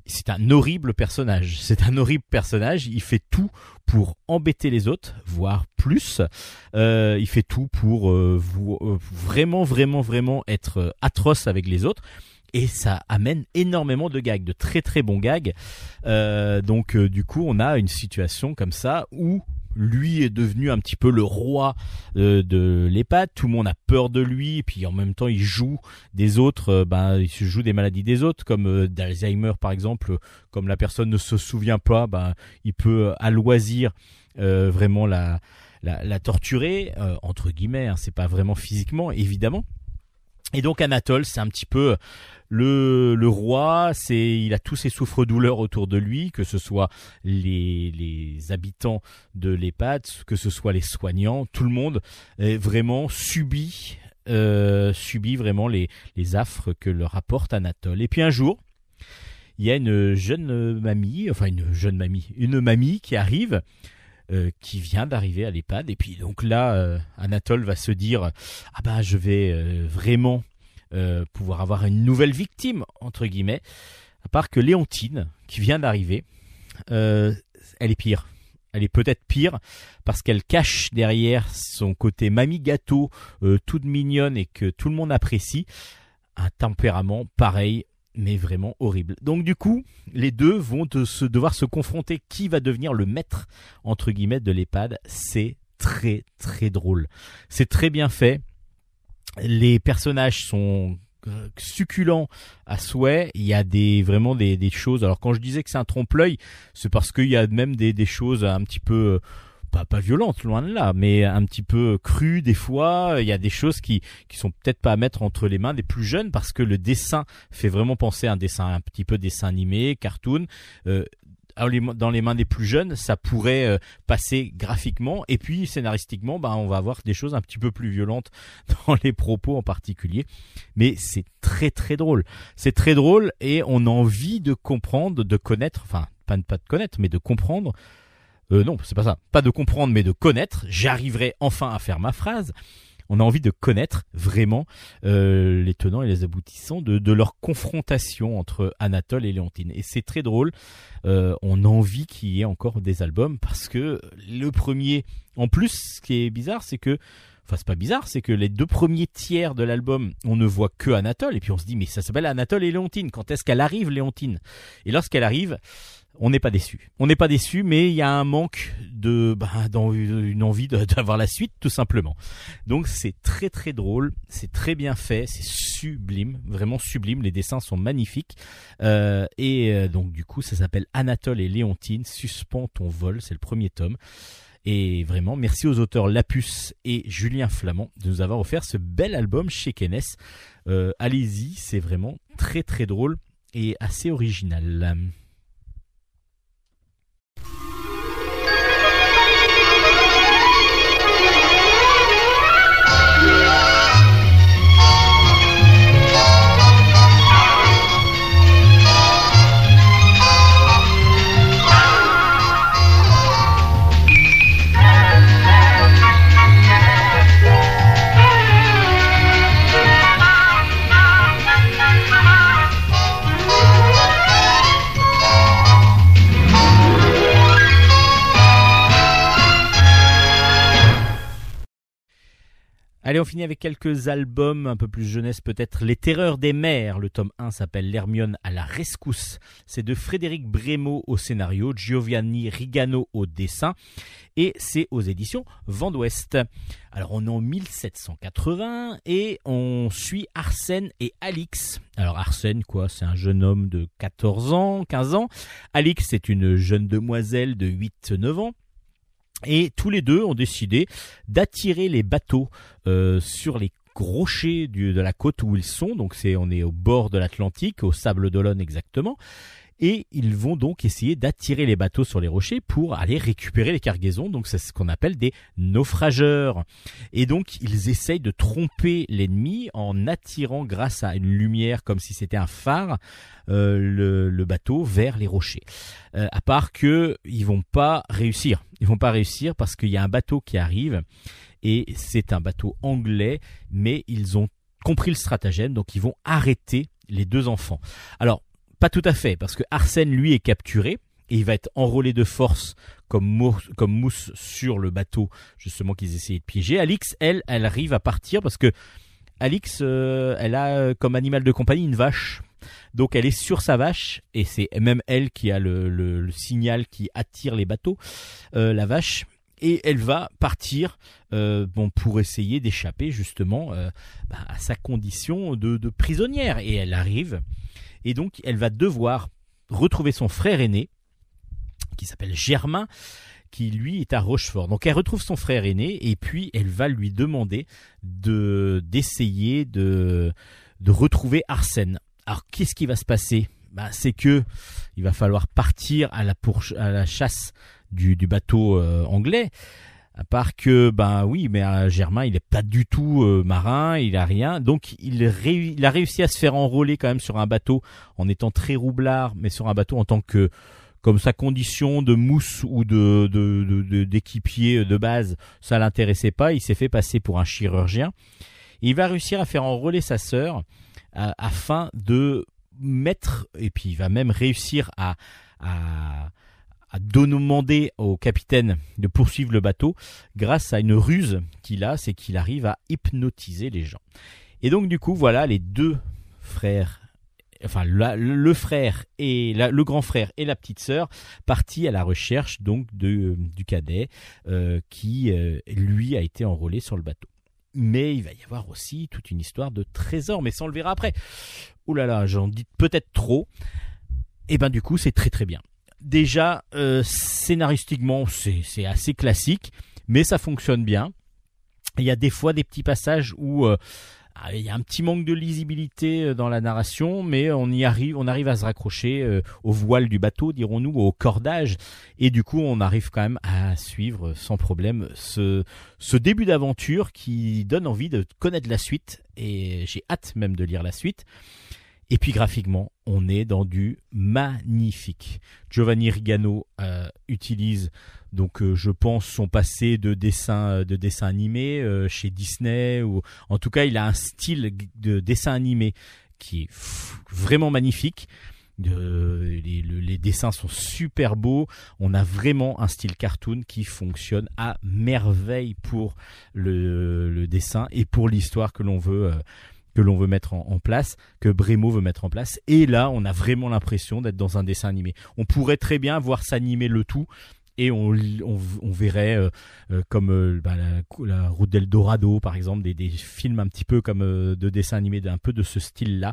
Speaker 1: C'est un horrible personnage. C'est un horrible personnage. Il fait tout pour embêter les autres, voire plus. Euh, il fait tout pour euh, euh, vraiment, vraiment, vraiment être atroce avec les autres. Et ça amène énormément de gags, de très très bons gags. Donc du coup, on a une situation comme ça où lui est devenu un petit peu le roi euh, de l'EHPAD. Tout le monde a peur de lui, puis en même temps, il joue des autres. euh, ben, il se joue des maladies des autres, comme euh, d'Alzheimer par exemple. Comme la personne ne se souvient pas, ben, il peut à loisir euh, vraiment la, la, torturer euh, entre guillemets. Hein, c'est pas vraiment physiquement, évidemment. Et donc Anatole, c'est un petit peu le, roi, c'est il a tous ses souffres-douleurs autour de lui, que ce soit les, les habitants de l'EHPAD, que ce soit les soignants, tout le monde est vraiment subit euh, vraiment les, les affres que leur apporte Anatole. Et puis un jour, il y a une jeune mamie, enfin une jeune mamie, une mamie qui arrive, euh, qui vient d'arriver à l'EHPAD. Et puis donc là, euh, Anatole va se dire, ah ben je vais euh, vraiment pouvoir avoir une nouvelle victime, entre guillemets. À part que Léontine, qui vient d'arriver, elle est pire. Elle est peut-être pire parce qu'elle cache derrière son côté mamie gâteau, toute mignonne et que tout le monde apprécie, un tempérament pareil, mais vraiment horrible. Donc du coup, les deux vont se, devoir se confronter qui va devenir le maître, entre guillemets, de l'EHPAD. C'est très très drôle. C'est très bien fait les personnages sont euh, succulent à souhait. Il y a des vraiment des, des choses. Alors quand je disais que c'est un trompe-l'œil, c'est parce qu'il y a même des, des choses un petit peu euh, pas, pas violentes, loin de là, mais un petit peu crues des fois. Il y a des choses qui qui sont peut-être pas à mettre entre les mains des plus jeunes parce que le dessin fait vraiment penser à un dessin un petit peu dessin animé, cartoon. Euh, dans les mains des plus jeunes, ça pourrait euh, passer graphiquement et puis scénaristiquement, bah, on va avoir des choses un petit peu plus violentes (laughs) dans les propos en particulier. Mais c'est très très drôle. C'est très drôle et on a envie de comprendre, de connaître, enfin pas, pas de connaître, mais de comprendre. Euh, non, c'est pas ça. Pas de comprendre, mais de connaître. J'arriverai enfin à faire ma phrase. On a envie de connaître vraiment euh, les tenants et les aboutissants de, de leur confrontation entre Anatole et Léontine. Et c'est très drôle. Euh, on a envie qu'il y ait encore des albums parce que le premier, en plus, ce qui est bizarre, c'est que Enfin, c'est pas bizarre, c'est que les deux premiers tiers de l'album, on ne voit que Anatole, et puis on se dit, mais ça s'appelle Anatole et Léontine. Quand est-ce qu'elle arrive, Léontine? Et lorsqu'elle arrive, on n'est pas déçu. On n'est pas déçu, mais il y a un manque de, bah, envie (laughs) d'avoir la suite, tout simplement. Donc c'est très très drôle, c'est très bien fait, c'est sublime, vraiment sublime. Les dessins sont magnifiques, Euh, et euh, donc du coup, ça s'appelle Anatole et Léontine. Suspends ton vol, c'est le premier tome. Et vraiment, merci aux auteurs Lapus et Julien Flamand de nous avoir offert ce bel album chez Kenes. Euh, Allez-y, c'est vraiment très très drôle et assez original. Allez, on finit avec quelques albums un peu plus jeunesse peut-être. Les Terreurs des mers, le tome 1 s'appelle L'Hermione à la rescousse. C'est de Frédéric Brémaud au scénario, Giovanni Rigano au dessin et c'est aux éditions Vent d'Ouest. Alors on est en 1780 et on suit Arsène et Alix. Alors Arsène quoi, c'est un jeune homme de 14 ans, 15 ans. Alix c'est une jeune demoiselle de 8-9 ans. Et tous les deux ont décidé d'attirer les bateaux euh, sur les rochers du- de la côte où ils sont. Donc c'est on est au bord de l'Atlantique, au Sable d'Olonne exactement. Et ils vont donc essayer d'attirer les bateaux sur les rochers pour aller récupérer les cargaisons. Donc c'est ce qu'on appelle des naufrageurs. Et donc ils essayent de tromper l'ennemi en attirant grâce à une lumière comme si c'était un phare euh, le, le bateau vers les rochers. Euh, à part que ils vont pas réussir. Ils vont pas réussir parce qu'il y a un bateau qui arrive et c'est un bateau anglais, mais ils ont compris le stratagème, donc ils vont arrêter les deux enfants. Alors pas tout à fait, parce que Arsène lui est capturé et il va être enrôlé de force comme, mou- comme mousse sur le bateau justement qu'ils essayaient de piéger. Alix, elle, elle arrive à partir parce que Alix, euh, elle a euh, comme animal de compagnie une vache. Donc elle est sur sa vache et c'est même elle qui a le, signal qui attire les bateaux, euh, la vache. Et elle va partir bon, pour essayer d'échapper justement bah, à sa condition de prisonnière. Et elle arrive. Et donc elle va devoir retrouver son frère aîné, qui s'appelle Germain, qui lui est à Rochefort. Donc elle retrouve son frère aîné et puis elle va lui demander de d'essayer de de retrouver Arsène. Alors qu'est-ce qui va se passer? Bah, c'est que il va falloir partir à la pourch- à la chasse du, du bateau euh, anglais. À part que, ben oui, mais euh, Germain, il est pas du tout euh, marin, il a rien. Donc, il, réu- il a réussi à se faire enrôler quand même sur un bateau en étant très roublard, mais sur un bateau en tant que, comme sa condition de mousse ou de de- de- de- d'équipier de, base, ça l'intéressait pas. Il s'est fait passer pour un chirurgien. Il va réussir à faire enrôler sa sœur euh, afin de mettre, et puis il va même réussir à, à, à demander au capitaine de poursuivre le bateau grâce à une ruse qu'il a, c'est qu'il arrive à hypnotiser les gens. Et donc du coup, voilà les deux frères, enfin le frère et le grand frère et la petite sœur partis à la recherche donc de, du cadet euh, qui euh, lui a été enrôlé sur le bateau. mais il va y avoir aussi toute une histoire de trésor, mais ça on le verra après. Ouh là là, j'en dis peut-être trop. Et ben du coup, c'est très très bien. Déjà, euh, scénaristiquement, c'est assez classique, mais ça fonctionne bien. Il y a des fois des petits passages où euh, ah, il y a un petit manque de lisibilité euh, dans la narration, mais on y arrive, on arrive à se raccrocher au voile du bateau, dirons-nous, au cordage, et du coup, on arrive quand même à suivre sans problème ce début d'aventure qui donne envie de connaître la suite, et j'ai hâte même de lire la suite. Et puis graphiquement, on est dans du magnifique. Giovanni Rigano euh, utilise donc euh, je pense son passé de dessin euh, de dessin animé chez Disney ou en tout cas il a un style de dessin animé qui est vraiment magnifique. Les, le- les dessins sont super beaux. On a vraiment un style cartoon qui fonctionne à merveille pour le, dessin et pour l'histoire que l'on veut que l'on veut mettre en, place, que Bremo veut mettre en place. Et là, on a vraiment l'impression d'être dans un dessin animé. On pourrait très bien voir s'animer le tout. Et on, verrait euh, euh, comme euh, bah, la, route d'Eldorado par exemple des, films un petit peu comme de dessins animés d'un peu de ce style là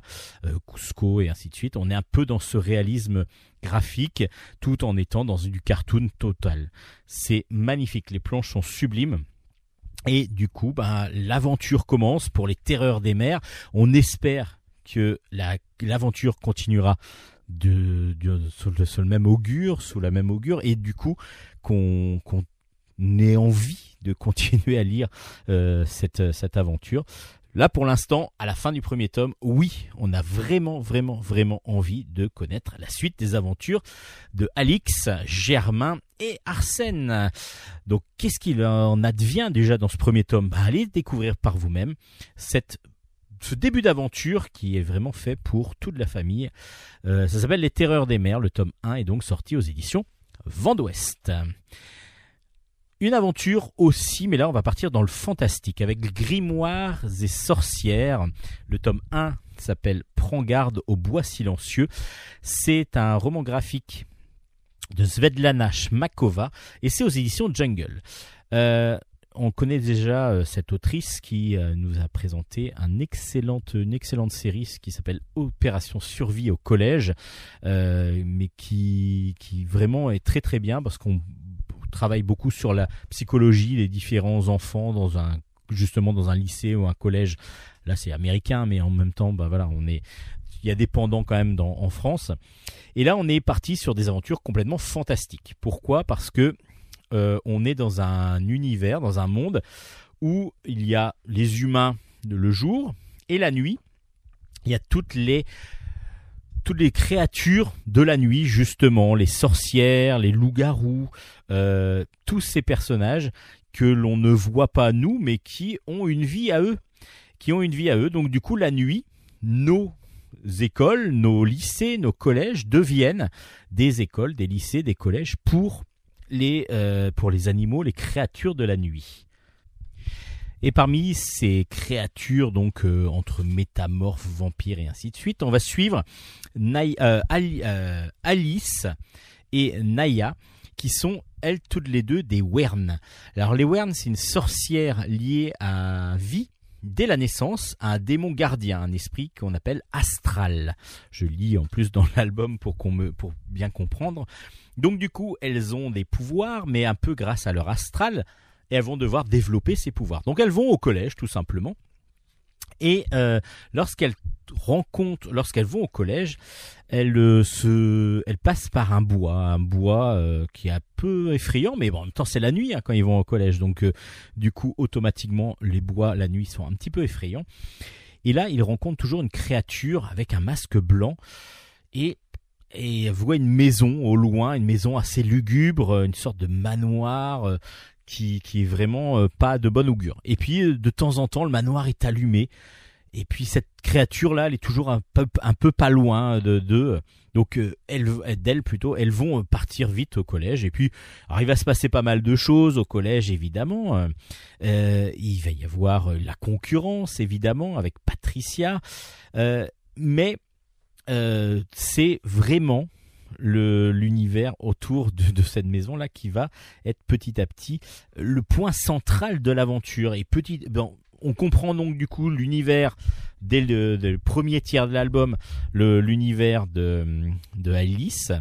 Speaker 1: Cusco et ainsi de suite on est un peu dans ce réalisme graphique tout en étant dans du cartoon total c'est magnifique les planches sont sublimes et du coup, ben, l'aventure commence pour les terreurs des mers. On espère que la- l'aventure continuera de, de- sous, le, même augure, sous la même augure, et du coup qu'on qu'on ait envie de (laughs) continuer à lire euh, cette, cette aventure. Là, pour l'instant, à la fin du premier tome, oui, on a vraiment, vraiment, vraiment envie de connaître la suite des aventures de Alix, Germain et Arsène. Donc, qu'est-ce qu'il en advient déjà dans ce premier tome? Bah, Allez découvrir par vous-même cette ce début d'aventure qui est vraiment fait pour toute la famille. Euh, ça s'appelle Les Terreurs des Mers. Le tome 1 est donc sorti aux éditions Vent d'Ouest. Une aventure aussi, mais là on va partir dans le fantastique avec Grimoires et sorcières. Le tome 1 s'appelle Prends garde au bois silencieux. C'est un roman graphique de Svetlana Shmakova et c'est aux éditions Jungle. Euh, on connaît déjà euh, cette autrice qui euh, nous a présenté une excellente série qui s'appelle Opération Survie au collège, mais qui, qui vraiment est très très bien parce qu'on travaille beaucoup sur la psychologie des différents enfants dans un justement dans un lycée ou un collège. Là, c'est américain, mais en même temps, bah voilà, on est il y a des pendants quand même en France. Et là, on est parti sur des aventures complètement fantastiques. Pourquoi? Parce que euh, on est dans un univers, dans un monde où il y a les humains le jour et la nuit. Il y a toutes les toutes les créatures de la nuit, justement, les sorcières, les loups-garous, euh, tous ces personnages que l'on ne voit pas nous, mais qui ont une vie à eux, qui ont une vie à eux. Donc du coup, la nuit, nos écoles, nos lycées, nos collèges deviennent des écoles, des lycées, des collèges pour les euh, pour les animaux, les créatures de la nuit. Et parmi ces créatures, donc euh, entre métamorphes, vampires et ainsi de suite, on va suivre euh, Ali- Alice et Naya, qui sont elles toutes les deux des Wern. Alors les Wern, c'est une sorcière liée à vie dès la naissance un démon gardien, un esprit qu'on appelle astral. Je lis en plus dans (laughs) l'album pour qu'on pour bien comprendre. Donc du coup, elles ont des pouvoirs, mais un peu grâce à leur astral, et elles vont devoir développer ces pouvoirs. Donc elles vont au collège, tout simplement. Et euh, lorsqu'elles rencontrent, lorsqu'elles vont au collège, elles euh, se, elles passent par un bois, un bois euh, qui est un peu effrayant, mais bon, en même temps c'est la nuit hein, quand ils vont au collège, donc euh, du coup automatiquement les bois la nuit sont un petit peu effrayants. Et là, ils rencontrent toujours une créature avec un masque blanc et et voient une maison au loin, une maison assez lugubre, une sorte de manoir euh, qui, qui est vraiment euh, pas de bon augure. Et puis euh, de temps en temps, le manoir est allumé. Et puis cette créature là, elle est toujours un peu, un peu pas loin de. Donc euh, elles, d'elles plutôt, elles vont partir vite au collège. Et puis, alors il va se passer pas mal de choses au collège évidemment. Il va y avoir la concurrence évidemment avec Patricia, mais c'est vraiment l'univers autour de, cette maison là qui va être petit à petit le point central de l'aventure et petit bon on comprend donc du coup l'univers dès le, premier tiers de l'album, l'univers de, de Alice.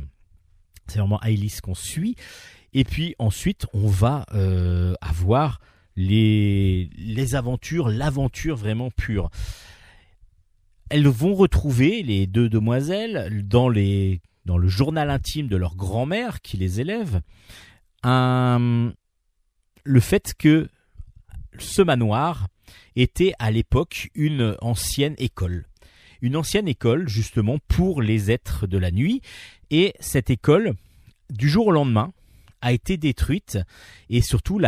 Speaker 1: C'est vraiment Alice qu'on suit. Et puis ensuite, on va euh, avoir les, les aventures, l'aventure vraiment pure. Elles vont retrouver les deux demoiselles dans, les, dans le journal intime de leur grand-mère qui les élève le fait que ce manoir était à l'époque une ancienne école. Une ancienne école justement pour les êtres de la nuit. Et cette école, du jour au lendemain, a été détruite et surtout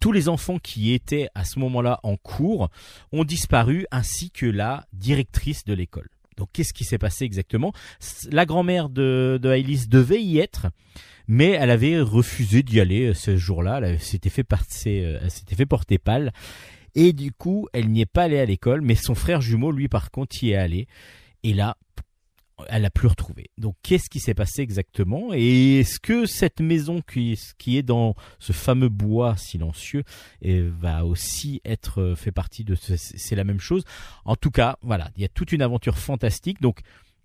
Speaker 1: tous les enfants qui étaient à ce moment-là en cours ont disparu ainsi que la directrice de l'école. Donc qu'est-ce qui s'est passé exactement? La grand-mère de, de Alice devait y être, mais elle avait refusé d'y aller euh, ce jour-là. Elle s'était fait, euh, s'était fait porter pâle. Et du coup, elle n'y est pas allée à l'école, mais son frère jumeau, lui, par contre, y est allé. Et là, elle n'a plus retrouvé. Donc, qu'est-ce qui s'est passé exactement? Et est-ce que cette maison qui, est dans ce fameux bois silencieux eh, va aussi être euh, fait partie de ce, c'est la même chose? En tout cas, voilà, il y a toute une aventure fantastique. Donc,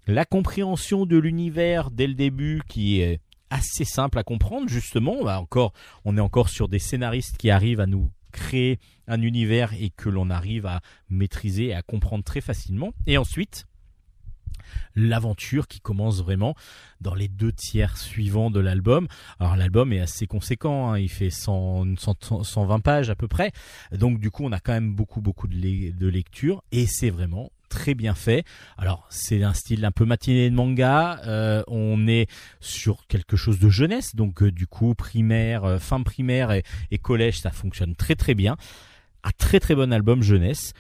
Speaker 1: la compréhension de l'univers dès le début qui est assez simple à comprendre justement bah encore on est encore sur des scénaristes qui arrivent à nous créer un univers et que l'on arrive à maîtriser et à comprendre très facilement et ensuite l'aventure qui commence vraiment dans les deux tiers suivants de l'album. Alors l'album est assez conséquent, hein, il fait 100, 100, 120 pages à peu près, donc du coup on a quand même beaucoup beaucoup de, le- de lecture et c'est vraiment très bien fait. Alors c'est un style un peu matiné de manga, euh, on est sur quelque chose de jeunesse, donc euh, du coup primaire, euh, fin primaire et, et collège ça fonctionne très très bien. Un très très bon album jeunesse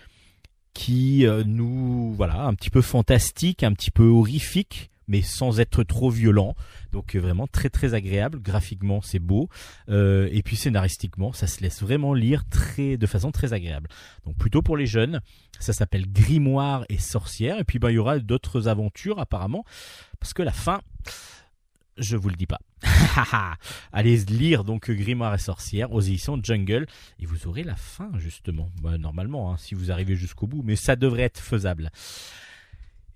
Speaker 1: qui euh, nous voilà un petit peu fantastique, un petit peu horrifique, mais sans être trop violent. Donc euh, vraiment très très agréable. Graphiquement c'est beau Euh, et puis scénaristiquement ça se laisse vraiment lire très de façon très agréable. Donc plutôt pour les jeunes. Ça s'appelle Grimoire et sorcière. Et puis ben il y aura d'autres aventures apparemment parce que la fin je vous le dis pas. (laughs) Allez lire donc Grimoire et sorcière aux éditions Jungle et vous aurez la fin justement. Bah, normalement, hein, si vous arrivez jusqu'au bout, mais ça devrait être faisable.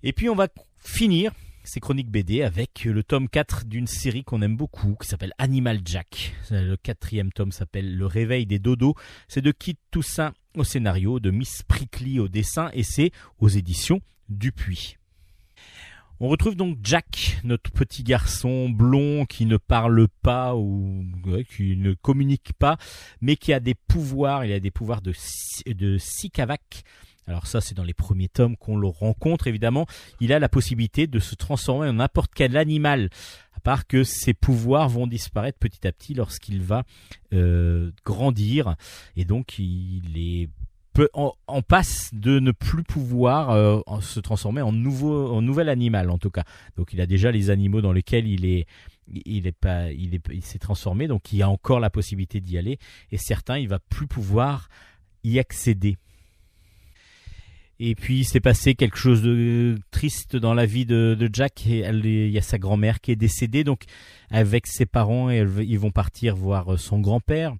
Speaker 1: Et puis on va finir ces chroniques BD avec le tome 4 d'une série qu'on aime beaucoup qui s'appelle Animal Jack. Le quatrième tome s'appelle Le réveil des dodos. C'est de Kit Toussaint au scénario, de Miss Prickly au dessin et c'est aux éditions Dupuis. On retrouve donc Jack, notre petit garçon blond qui ne parle pas ou qui ne communique pas, mais qui a des pouvoirs. Il a des pouvoirs de, de Sikavak. Alors ça, c'est dans les premiers tomes qu'on le rencontre, évidemment. Il a la possibilité de se transformer en n'importe quel animal, à part que ses pouvoirs vont disparaître petit à petit lorsqu'il va euh, grandir. Et donc, il est en passe de ne plus pouvoir euh, se transformer en nouveau en nouvel animal en tout cas. Donc il a déjà les animaux dans lesquels il est il est pas il est il s'est transformé donc il y a encore la possibilité d'y aller et certains il va plus pouvoir y accéder. Et puis il s'est passé quelque chose de triste dans la vie de, Jack. Il y a sa grand-mère qui est décédée, donc avec ses parents, ils vont partir voir son grand-père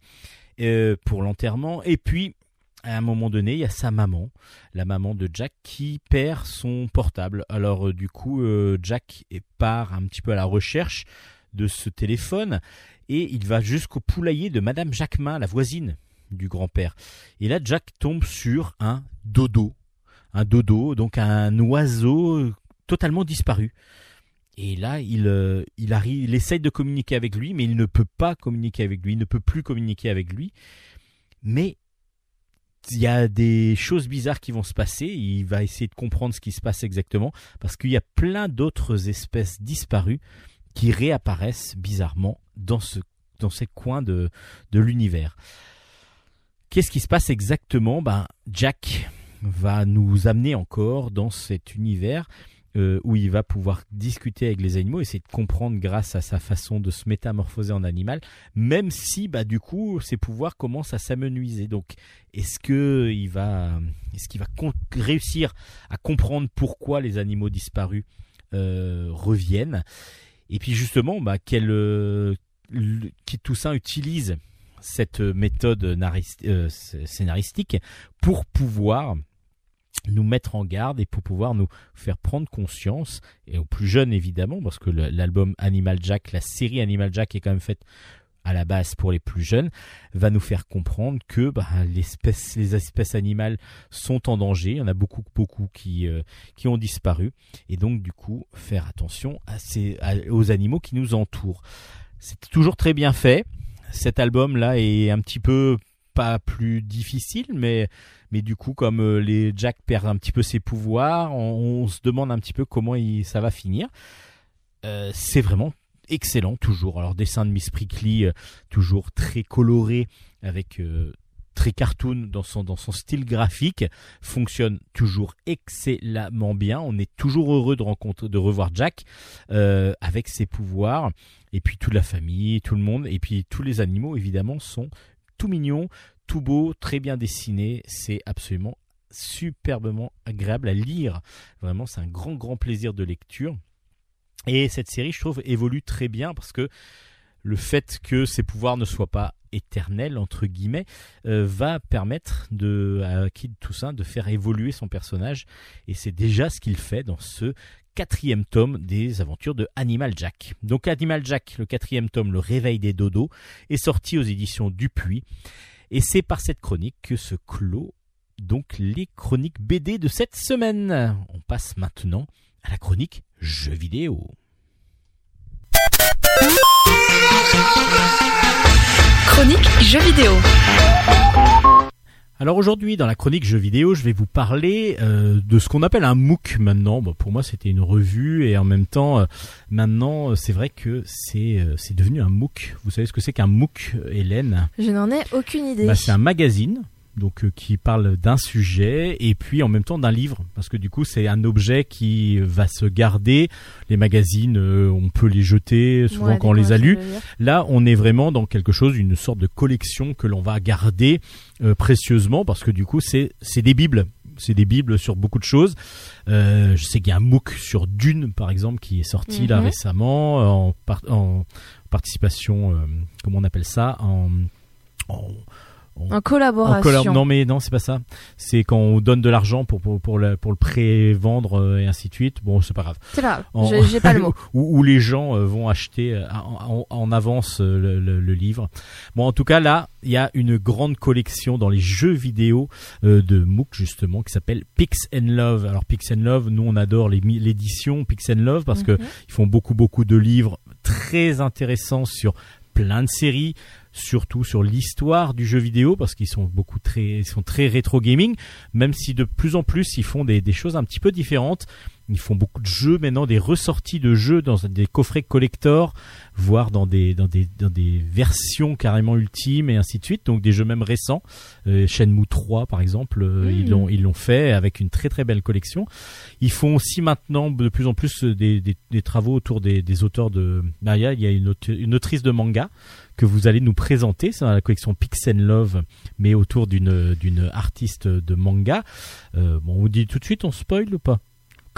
Speaker 1: euh, pour l'enterrement. Et puis à un moment donné, il y a sa maman, la maman de Jack, qui perd son portable. Alors euh, du coup, euh, Jack part un petit peu à la recherche de ce téléphone et il va jusqu'au poulailler de Madame Jacquemin, la voisine du grand-père. Et là, Jack tombe sur un dodo, un dodo, donc un oiseau euh, totalement disparu. Et là, il, il arrive, il essaye de communiquer avec lui, mais il ne peut pas communiquer avec lui, il ne peut plus communiquer avec lui. Mais il y a des choses bizarres qui vont se passer. Il va essayer de comprendre ce qui se passe exactement parce qu'il y a plein d'autres espèces disparues qui réapparaissent bizarrement dans ce dans ces coins de de l'univers. Qu'est-ce qui se passe exactement? Ben Jack va nous amener encore dans cet univers euh, où il va pouvoir discuter avec les animaux, essayer de comprendre grâce à sa façon de se métamorphoser en animal, même si bah du coup ses pouvoirs commencent à s'amenuiser. Donc est-ce que il va est-ce qu'il va réussir à comprendre pourquoi les animaux disparus euh, reviennent? Et puis justement bah euh, qui Toussaint utilise cette méthode naris- scénaristique pour pouvoir nous mettre en garde et pour pouvoir nous faire prendre conscience, et aux plus jeunes évidemment, parce que l'album Animal Jack, la série Animal Jack est quand même faite à la base pour les plus jeunes, va nous faire comprendre que bah, l'espèce, les espèces animales sont en danger. Il y en a beaucoup, beaucoup qui, euh, qui ont disparu. Et donc, du coup, faire attention à ces, aux animaux qui nous entourent. C'est toujours très bien fait. Cet album-là est un petit peu pas plus difficile, mais, mais du coup, comme euh, les Jack perdent un petit peu ses pouvoirs, on, se demande un petit peu comment il, ça va finir. Euh, c'est vraiment excellent, toujours. Alors, dessin de Miss Prickly, euh, toujours très coloré, avec très cartoon dans son, dans son style graphique, fonctionne toujours excellemment bien. On est toujours heureux de rencontrer, de revoir Jack avec ses pouvoirs, et puis toute la famille, tout le monde, et puis tous les animaux évidemment sont tout mignons, tout beaux, très bien dessinés. C'est absolument superbement agréable à lire. Vraiment, c'est un grand, grand plaisir de lecture. Et cette série, je trouve, évolue très bien parce que le fait que ses pouvoirs ne soient pas éternels, entre guillemets, euh, va permettre à Kid Toussaint de faire évoluer son personnage. Et c'est déjà ce qu'il fait dans ce quatrième tome des aventures de Animal Jack. Donc Animal Jack, le quatrième tome, Le Réveil des Dodos, est sorti aux éditions Dupuis. Et c'est par cette chronique que se clôt donc les chroniques BD de cette semaine. On passe maintenant à la chronique jeux vidéo.
Speaker 4: Chronique jeux vidéo.
Speaker 1: Alors aujourd'hui, dans la chronique jeux vidéo, je vais vous parler euh, de ce qu'on appelle un MOOC maintenant. Bon, pour moi, c'était une revue et en même temps, euh, maintenant, euh, c'est vrai que c'est euh, c'est devenu un MOOC. Vous savez ce que c'est qu'un MOOC, Hélène?
Speaker 2: Je n'en ai aucune idée.
Speaker 1: Bah, C'est un magazine. Donc euh, qui parle d'un sujet et puis en même temps d'un livre parce que du coup c'est un objet qui va se garder les magazines euh, on peut les jeter souvent
Speaker 2: Ouais,
Speaker 1: quand on les a lus. Là, on est vraiment dans quelque chose, une sorte de collection que l'on va garder euh, précieusement parce que du coup, c'est c'est des bibles. C'est des bibles sur beaucoup de choses. Euh, je sais qu'il y a un MOOC sur Dune, par exemple, qui est sorti là
Speaker 2: Mhm.
Speaker 1: récemment en, par- en participation, euh, comment on appelle ça, en, en,
Speaker 2: En
Speaker 1: en
Speaker 2: collaboration.
Speaker 1: collab- non mais non c'est pas ça. C'est quand on donne de l'argent pour pour pour le, pour le pré-vendre euh, et ainsi de suite. Bon c'est pas grave
Speaker 2: C'est pas grave.
Speaker 1: en-
Speaker 2: J'ai- pas le (laughs) mot.
Speaker 1: où, où les gens euh, vont acheter euh, en, en- en avance le, le- le livre. Bon, en tout cas, là, il y a une grande collection dans les jeux vidéo de MOOC justement qui s'appelle Pix and Love. Alors Pix and Love, nous on adore l'édition Pix and Love parce que
Speaker 2: Mhm.
Speaker 1: ils font beaucoup beaucoup de livres très intéressants sur plein de séries, surtout sur l'histoire du jeu vidéo parce qu'ils sont beaucoup très ils sont très rétro gaming même si de plus en plus ils font des, des choses un petit peu différentes ils font beaucoup de jeux maintenant des ressorties de jeux dans des coffrets collector voire dans des dans des dans des versions carrément ultimes et ainsi de suite. Donc des jeux même récents. Euh, Shenmue 3 par exemple euh, ils l'ont ils l'ont fait avec une très très belle collection. Ils font aussi maintenant de plus en plus des, des, des travaux autour des, des auteurs de Maria il y a une, une autrice de manga que vous allez nous présenter. C'est dans la collection Pix and Love mais autour d'une d'une artiste de manga. Euh, bon on vous dit tout de suite on spoil ou pas?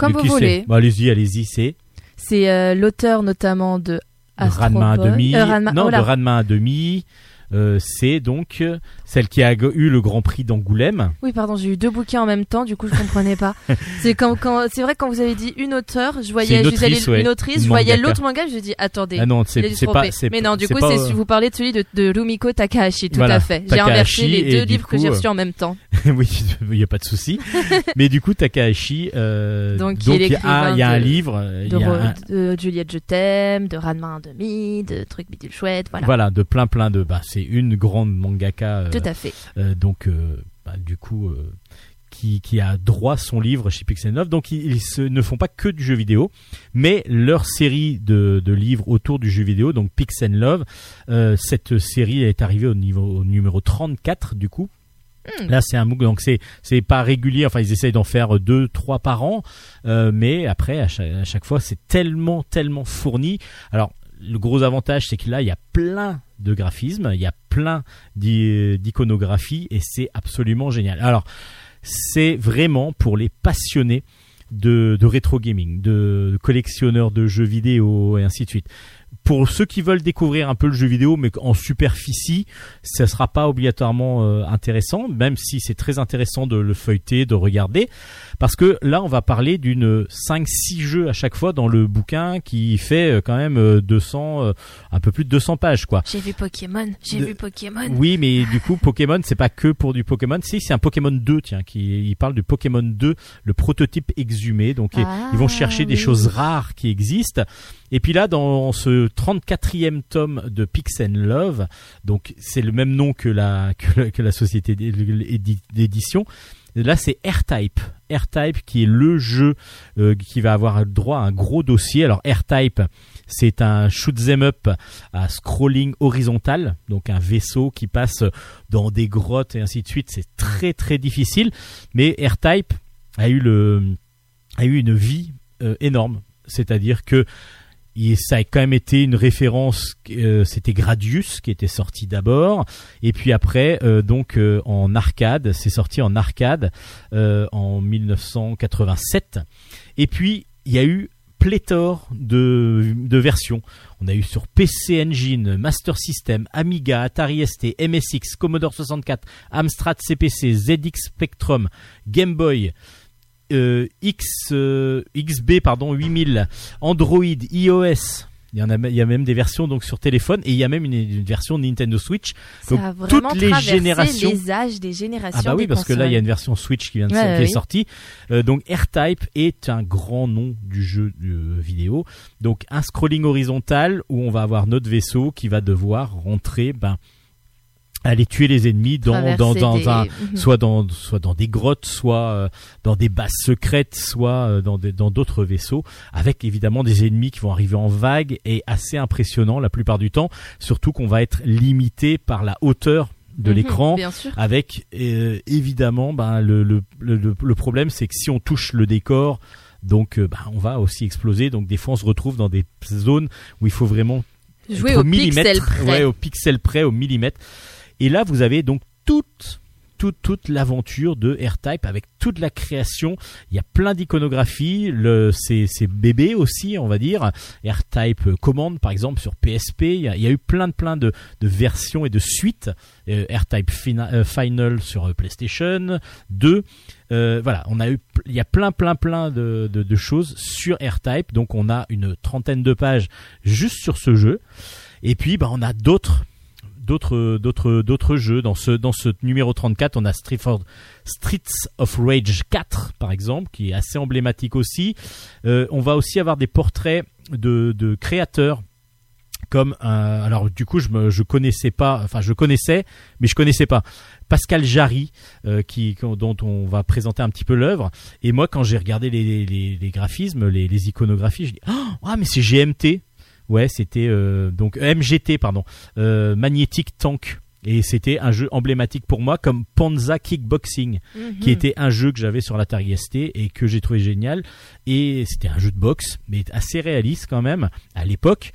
Speaker 2: Comme vous voulez.
Speaker 1: Bah, allez-y allez-y c'est
Speaker 2: C'est euh, l'auteur notamment de
Speaker 1: Ranma à demi.
Speaker 2: Euh, Ranma-
Speaker 1: non
Speaker 2: oh
Speaker 1: de Ranma à demi Euh, c'est donc euh, celle qui a eu le Grand Prix d'Angoulême
Speaker 2: Oui, pardon, j'ai eu deux bouquins en même temps, du coup je comprenais pas. (laughs) c'est quand, quand, c'est vrai quand vous avez dit une auteure, je voyais,
Speaker 1: une autrice,
Speaker 2: une
Speaker 1: ouais.
Speaker 2: autrice, je voyais l'autre manga, je dis attendez.
Speaker 1: ah non c'est pas
Speaker 2: Mais non, du coup, c'est
Speaker 1: euh,
Speaker 2: vous parlez de celui de, de Rumiko Takahashi, tout
Speaker 1: Voilà,
Speaker 2: à fait. J'ai inversé les deux livres que j'ai reçus en même temps. (laughs)
Speaker 1: oui, il n'y a pas de souci. (laughs) Mais du coup, Takahashi, euh,
Speaker 2: Donc,
Speaker 1: donc,
Speaker 2: il
Speaker 1: y a, il y a un livre,
Speaker 2: De,
Speaker 1: il y a
Speaker 2: Ro-
Speaker 1: un-
Speaker 2: de Juliette Je t'aime, de Ranma 1,5, de trucs bidule chouette, voilà.
Speaker 1: voilà. de plein plein de. Bah, c'est une grande mangaka, euh,
Speaker 2: Tout à fait.
Speaker 1: euh, donc euh, bah, du coup. qui, qui a droit son livre chez Pixel 9 donc ils, ils se, ne font pas que du jeu vidéo mais leur série de, de livres autour du jeu vidéo donc Pixel Love euh, cette série est arrivée au niveau au numéro 34 du coup
Speaker 2: Hmm.
Speaker 1: Là, c'est un MOOC, donc c'est c'est pas régulier. Enfin, ils essayent d'en faire deux, trois par an, euh, mais après, à chaque, à chaque fois, c'est tellement, tellement fourni. Alors, le gros avantage, c'est que là, il y a plein de graphismes, il y a plein d'i- d'iconographie, et c'est absolument génial. Alors, c'est vraiment pour les passionnés de, de rétro gaming, de collectionneurs de jeux vidéo et ainsi de suite. pour ceux qui veulent découvrir un peu le jeu vidéo, mais en superficie, ça sera pas obligatoirement euh, intéressant, même si c'est très intéressant de le feuilleter, de regarder, parce que là, on va parler d'une 5-6 jeux à chaque fois dans le bouquin qui fait euh, quand même euh, 200, euh, un peu plus de 200 pages, quoi.
Speaker 2: J'ai vu Pokémon, j'ai
Speaker 1: De-
Speaker 2: vu Pokémon.
Speaker 1: Oui, mais du coup, Pokémon, c'est pas que pour du Pokémon. Si, c'est un Pokémon 2, tiens, qui il parle du Pokémon 2, le prototype exhumé. Donc, ils-
Speaker 2: Ah,
Speaker 1: ils vont chercher des choses rares qui existent. Et puis là, dans ce 34e tome de Pix and Love, donc c'est le même nom que la (laughs) que, la- que la société d'édi- d'édition. Là, c'est R-Type. R-Type qui est le jeu euh, qui va avoir droit à un gros dossier. Alors R-Type, c'est un shoot 'em up à scrolling horizontal, donc un vaisseau qui passe dans des grottes et ainsi de suite. C'est très très difficile, mais R-Type a eu le a eu une vie euh, énorme. C'est-à-dire que il- ça a quand même été une référence. euh, C'était Gradius qui était sorti d'abord, et puis après, euh, donc euh, en arcade, c'est sorti en arcade en 1987. Et puis il y a eu pléthore de versions. On a eu sur PC Engine, Master System, Amiga, Atari ST, MSX, Commodore 64, Amstrad CPC, ZX Spectrum, Game Boy, euh, X, euh, XB pardon 8000, Android, iOS. Il y en a, il y a même des versions donc sur téléphone et il y a même une, une version Nintendo Switch.
Speaker 2: Ça
Speaker 1: Donc,
Speaker 2: a vraiment
Speaker 1: toutes les
Speaker 2: traversé
Speaker 1: générations-
Speaker 2: les âges des générations.
Speaker 1: Ah bah oui parce que là il y a une version Switch qui vient de
Speaker 2: Ouais,
Speaker 1: qui
Speaker 2: ouais,
Speaker 1: est
Speaker 2: oui.
Speaker 1: sortie. Euh, donc R-Type est un grand nom du jeu euh, vidéo. Donc un scrolling horizontal où on va avoir notre vaisseau qui va devoir rentrer ben aller tuer les ennemis dans dans, dans
Speaker 2: des-
Speaker 1: un
Speaker 2: Mhm.
Speaker 1: soit dans soit dans des grottes, soit euh, dans des bases secrètes, soit euh, dans des dans d'autres vaisseaux, avec évidemment des ennemis qui vont arriver en vague et assez impressionnant la plupart du temps, surtout qu'on va être limité par la hauteur de
Speaker 2: Mhm,
Speaker 1: l'écran avec euh, évidemment ben, le, le, le, le- problème c'est que si on touche le décor donc euh, ben, on va aussi exploser donc des fois on se retrouve dans des zones où il faut vraiment
Speaker 2: Jouer au pixel près.
Speaker 1: ouais, au pixel près, au millimètre. Et là, vous avez donc toute, toute, toute l'aventure de R-Type avec toute la création. Il y a plein d'iconographie. Le, c'est, bébé aussi, on va dire. R-Type Command, par exemple, sur PSP. Il y a, eu plein de, plein de, de versions et de suites. Euh, R-Type euh, Final sur euh, PlayStation 2. Euh, voilà, on a eu, il y a plein, plein, plein de, de, de choses sur R-Type. Donc, on a une trentaine de pages juste sur ce jeu. Et puis, bah, on a d'autres, d'autres, d'autres, d'autres jeux. Dans ce, dans ce numéro 34, on a Street Streets of Rage 4, par exemple, qui est assez emblématique aussi. Euh, on va aussi avoir des portraits de, de créateurs. Comme alors du coup je me je connaissais pas enfin je connaissais mais je connaissais pas Pascal Jarry euh, qui dont on va présenter un petit peu l'œuvre et moi quand j'ai regardé les, graphismes les, iconographies je dis oh, ah mais c'est GMT Ouais, c'était euh, donc MGT pardon, euh, Magnetic Tank et c'était un jeu emblématique pour moi comme Panza Kickboxing
Speaker 2: Mhm.
Speaker 1: qui était un jeu que j'avais sur l'Atari ST et que j'ai trouvé génial et c'était un jeu de boxe mais assez réaliste quand même à l'époque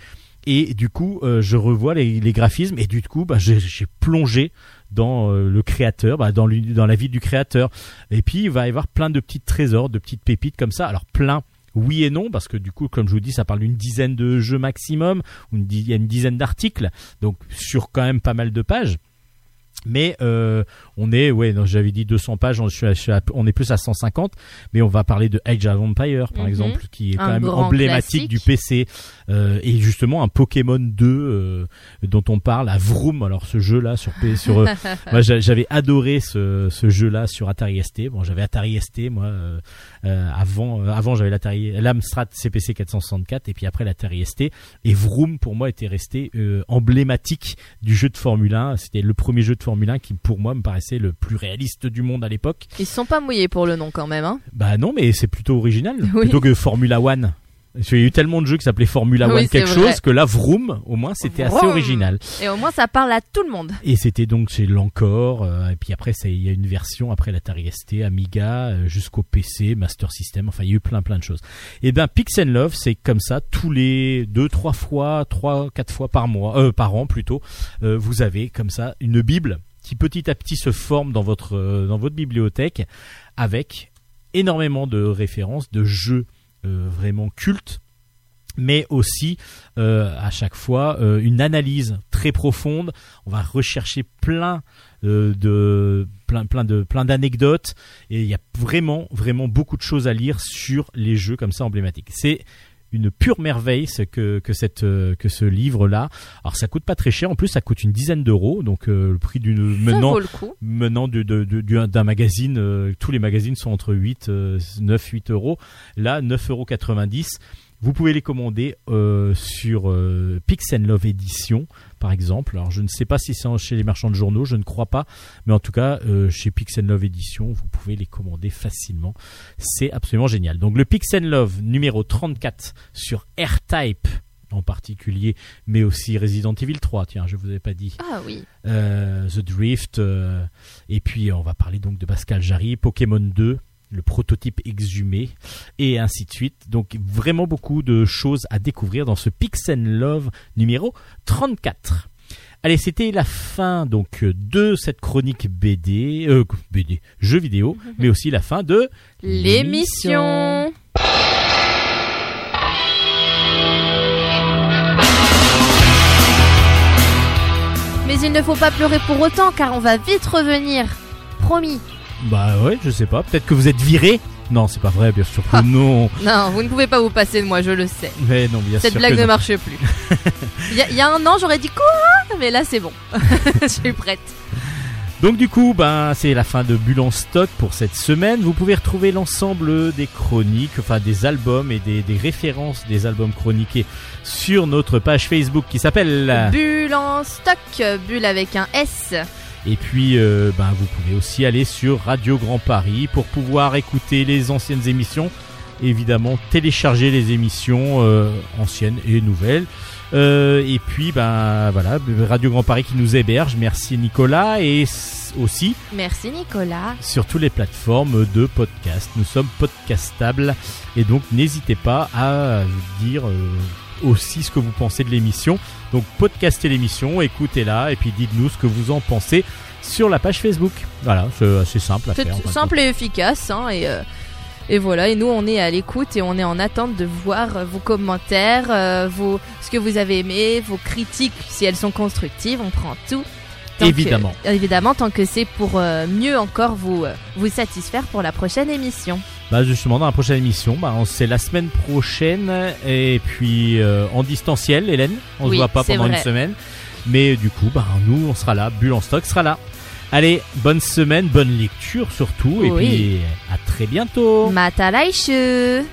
Speaker 1: et du coup euh, je revois les, les graphismes et du coup bah, j'ai j'ai plongé dans euh, le créateur, bah, dans, dans la vie du créateur. Et puis il va y avoir plein de petits trésors, de petites pépites comme ça. Alors plein, oui et non, parce que du coup, comme je vous dis, ça parle d'une dizaine de jeux maximum, une il y a une dizaine d'articles, donc sur quand même pas mal de pages. Mais euh, on est, ouais, j'avais dit 200 pages, on, je suis à- je suis à- on est plus à 150, mais on va parler de Age of Empire, par
Speaker 2: Mhm.
Speaker 1: exemple, qui est quand
Speaker 2: Un
Speaker 1: même emblématique
Speaker 2: classique.
Speaker 1: du PC, euh, et justement un Pokémon 2 euh, dont on parle à Vroom. Alors ce jeu-là sur P- sur euh, (laughs) moi j'a- j'avais adoré ce, ce jeu-là sur Atari ST. Bon, j'avais Atari ST moi euh, avant avant j'avais l'Atari l'Amstrad CPC 464 et puis après l'Atari ST et Vroom pour moi était resté emblématique du jeu de Formule 1. C'était le premier jeu de Formule 1 qui pour moi me paraissait le plus réaliste du monde à l'époque.
Speaker 2: Ils se sont pas mouillés pour le nom quand même. Hein.
Speaker 1: Bah non, mais c'est plutôt original (laughs)
Speaker 2: Oui.
Speaker 1: plutôt que Formula One. Qu'il y a eu tellement de jeux qui s'appelaient Formula
Speaker 2: Oui,
Speaker 1: One
Speaker 2: c'est
Speaker 1: quelque
Speaker 2: vrai.
Speaker 1: chose que là Vroom au moins c'était assez original.
Speaker 2: Et au moins ça parle à tout le monde.
Speaker 1: Et c'était donc chez l'encore, euh, et puis après il y a une version après l'Atari ST, Amiga, euh, jusqu'au PC, Master System, enfin il y a eu plein plein de choses. Et ben Pix and Love, c'est comme ça tous les deux, trois fois, trois, quatre fois par mois, euh, par an plutôt, euh, vous avez comme ça une bible petit à petit se forme dans votre euh, dans votre bibliothèque avec énormément de références de jeux euh, vraiment cultes mais aussi euh, à chaque fois une analyse très profonde. On va rechercher plein de plein plein de plein d'anecdotes et il y a vraiment vraiment beaucoup de choses à lire sur les jeux comme ça emblématiques. C'est une pure merveille ce que que cette euh, que ce livre là. Alors ça coûte pas très cher en plus ça coûte une dizaine d'euros donc euh, le prix d'une menant de, de- de- du- d'un magazine, euh, tous les magazines sont entre 8, euh, 9, 8 euros. Là, 9,90 euros. Vous pouvez les commander euh, sur euh, Pix and Love Edition, par exemple. Alors, je ne sais pas si c'est chez les marchands de journaux, je ne crois pas. Mais en tout cas, euh, chez Pix and Love Edition, vous pouvez les commander facilement. C'est absolument génial. Donc, le Pix and Love numéro 34 sur R-Type en particulier, mais aussi Resident Evil 3. Tiens, je vous avais pas dit
Speaker 2: Ah oui.
Speaker 1: The Drift, et puis on va parler donc de Pascal Jarry, Pokémon 2, le prototype exhumé, et ainsi de suite. Donc vraiment beaucoup de choses à découvrir dans ce Pix Love numéro 34. Allez, c'était la fin donc de cette chronique BD, euh, BD, jeux vidéo, mais aussi la fin de
Speaker 2: L'émission. Mais il ne faut pas pleurer pour autant car on va vite revenir. Promis.
Speaker 1: Bah ouais, je sais pas, peut-être que vous êtes viré. Non, c'est pas vrai, bien sûr que non.
Speaker 2: Non, vous ne pouvez pas vous passer de moi, je le sais.
Speaker 1: Mais non, bien
Speaker 2: Cette
Speaker 1: sûr
Speaker 2: blague
Speaker 1: que
Speaker 2: ne
Speaker 1: non.
Speaker 2: marche plus. (laughs) Il y, a- il y a un an, j'aurais dit quoi? Mais là, c'est bon. (laughs) Je suis prête.
Speaker 1: Donc du coup, ben c'est la fin de Bulle en stock pour cette semaine. Vous pouvez retrouver l'ensemble des chroniques, enfin des albums et des, des références des albums chroniqués sur notre page Facebook qui s'appelle.
Speaker 2: Bulle en stock, bulle avec un S.
Speaker 1: Et puis, euh, ben vous pouvez aussi aller sur Radio Grand Paris pour pouvoir écouter les anciennes émissions. Évidemment, télécharger les émissions euh, anciennes et nouvelles. Euh, et puis, ben voilà, Radio Grand Paris qui nous héberge. Merci Nicolas et aussi
Speaker 2: Merci Nicolas.
Speaker 1: sur toutes les plateformes de podcast. Nous sommes podcastables et donc n'hésitez pas à dire aussi ce que vous pensez de l'émission. Donc podcastez l'émission, écoutez-la et puis dites-nous ce que vous en pensez sur la page Facebook. Voilà, c'est assez simple à
Speaker 2: C'est
Speaker 1: faire. de
Speaker 2: simple et efficace. Hein, et, euh, et voilà, et nous on est à l'écoute et on est en attente de voir vos commentaires, euh, vos, ce que vous avez aimé, vos critiques, si elles sont constructives, on prend tout. Que-
Speaker 1: Évidemment.
Speaker 2: évidemment, tant que c'est pour euh, mieux encore vous, euh, vous satisfaire pour la prochaine émission.
Speaker 1: Bah justement dans la prochaine émission, bah, on- c'est la semaine prochaine et puis euh, en distanciel, Hélène. On
Speaker 2: Oui,
Speaker 1: se voit pas pendant
Speaker 2: vrai.
Speaker 1: une semaine, mais du coup, bah nous on sera là, Bulle en stock sera là. Allez, bonne semaine, bonne lecture surtout, et puis à très bientôt.
Speaker 2: Matalaishu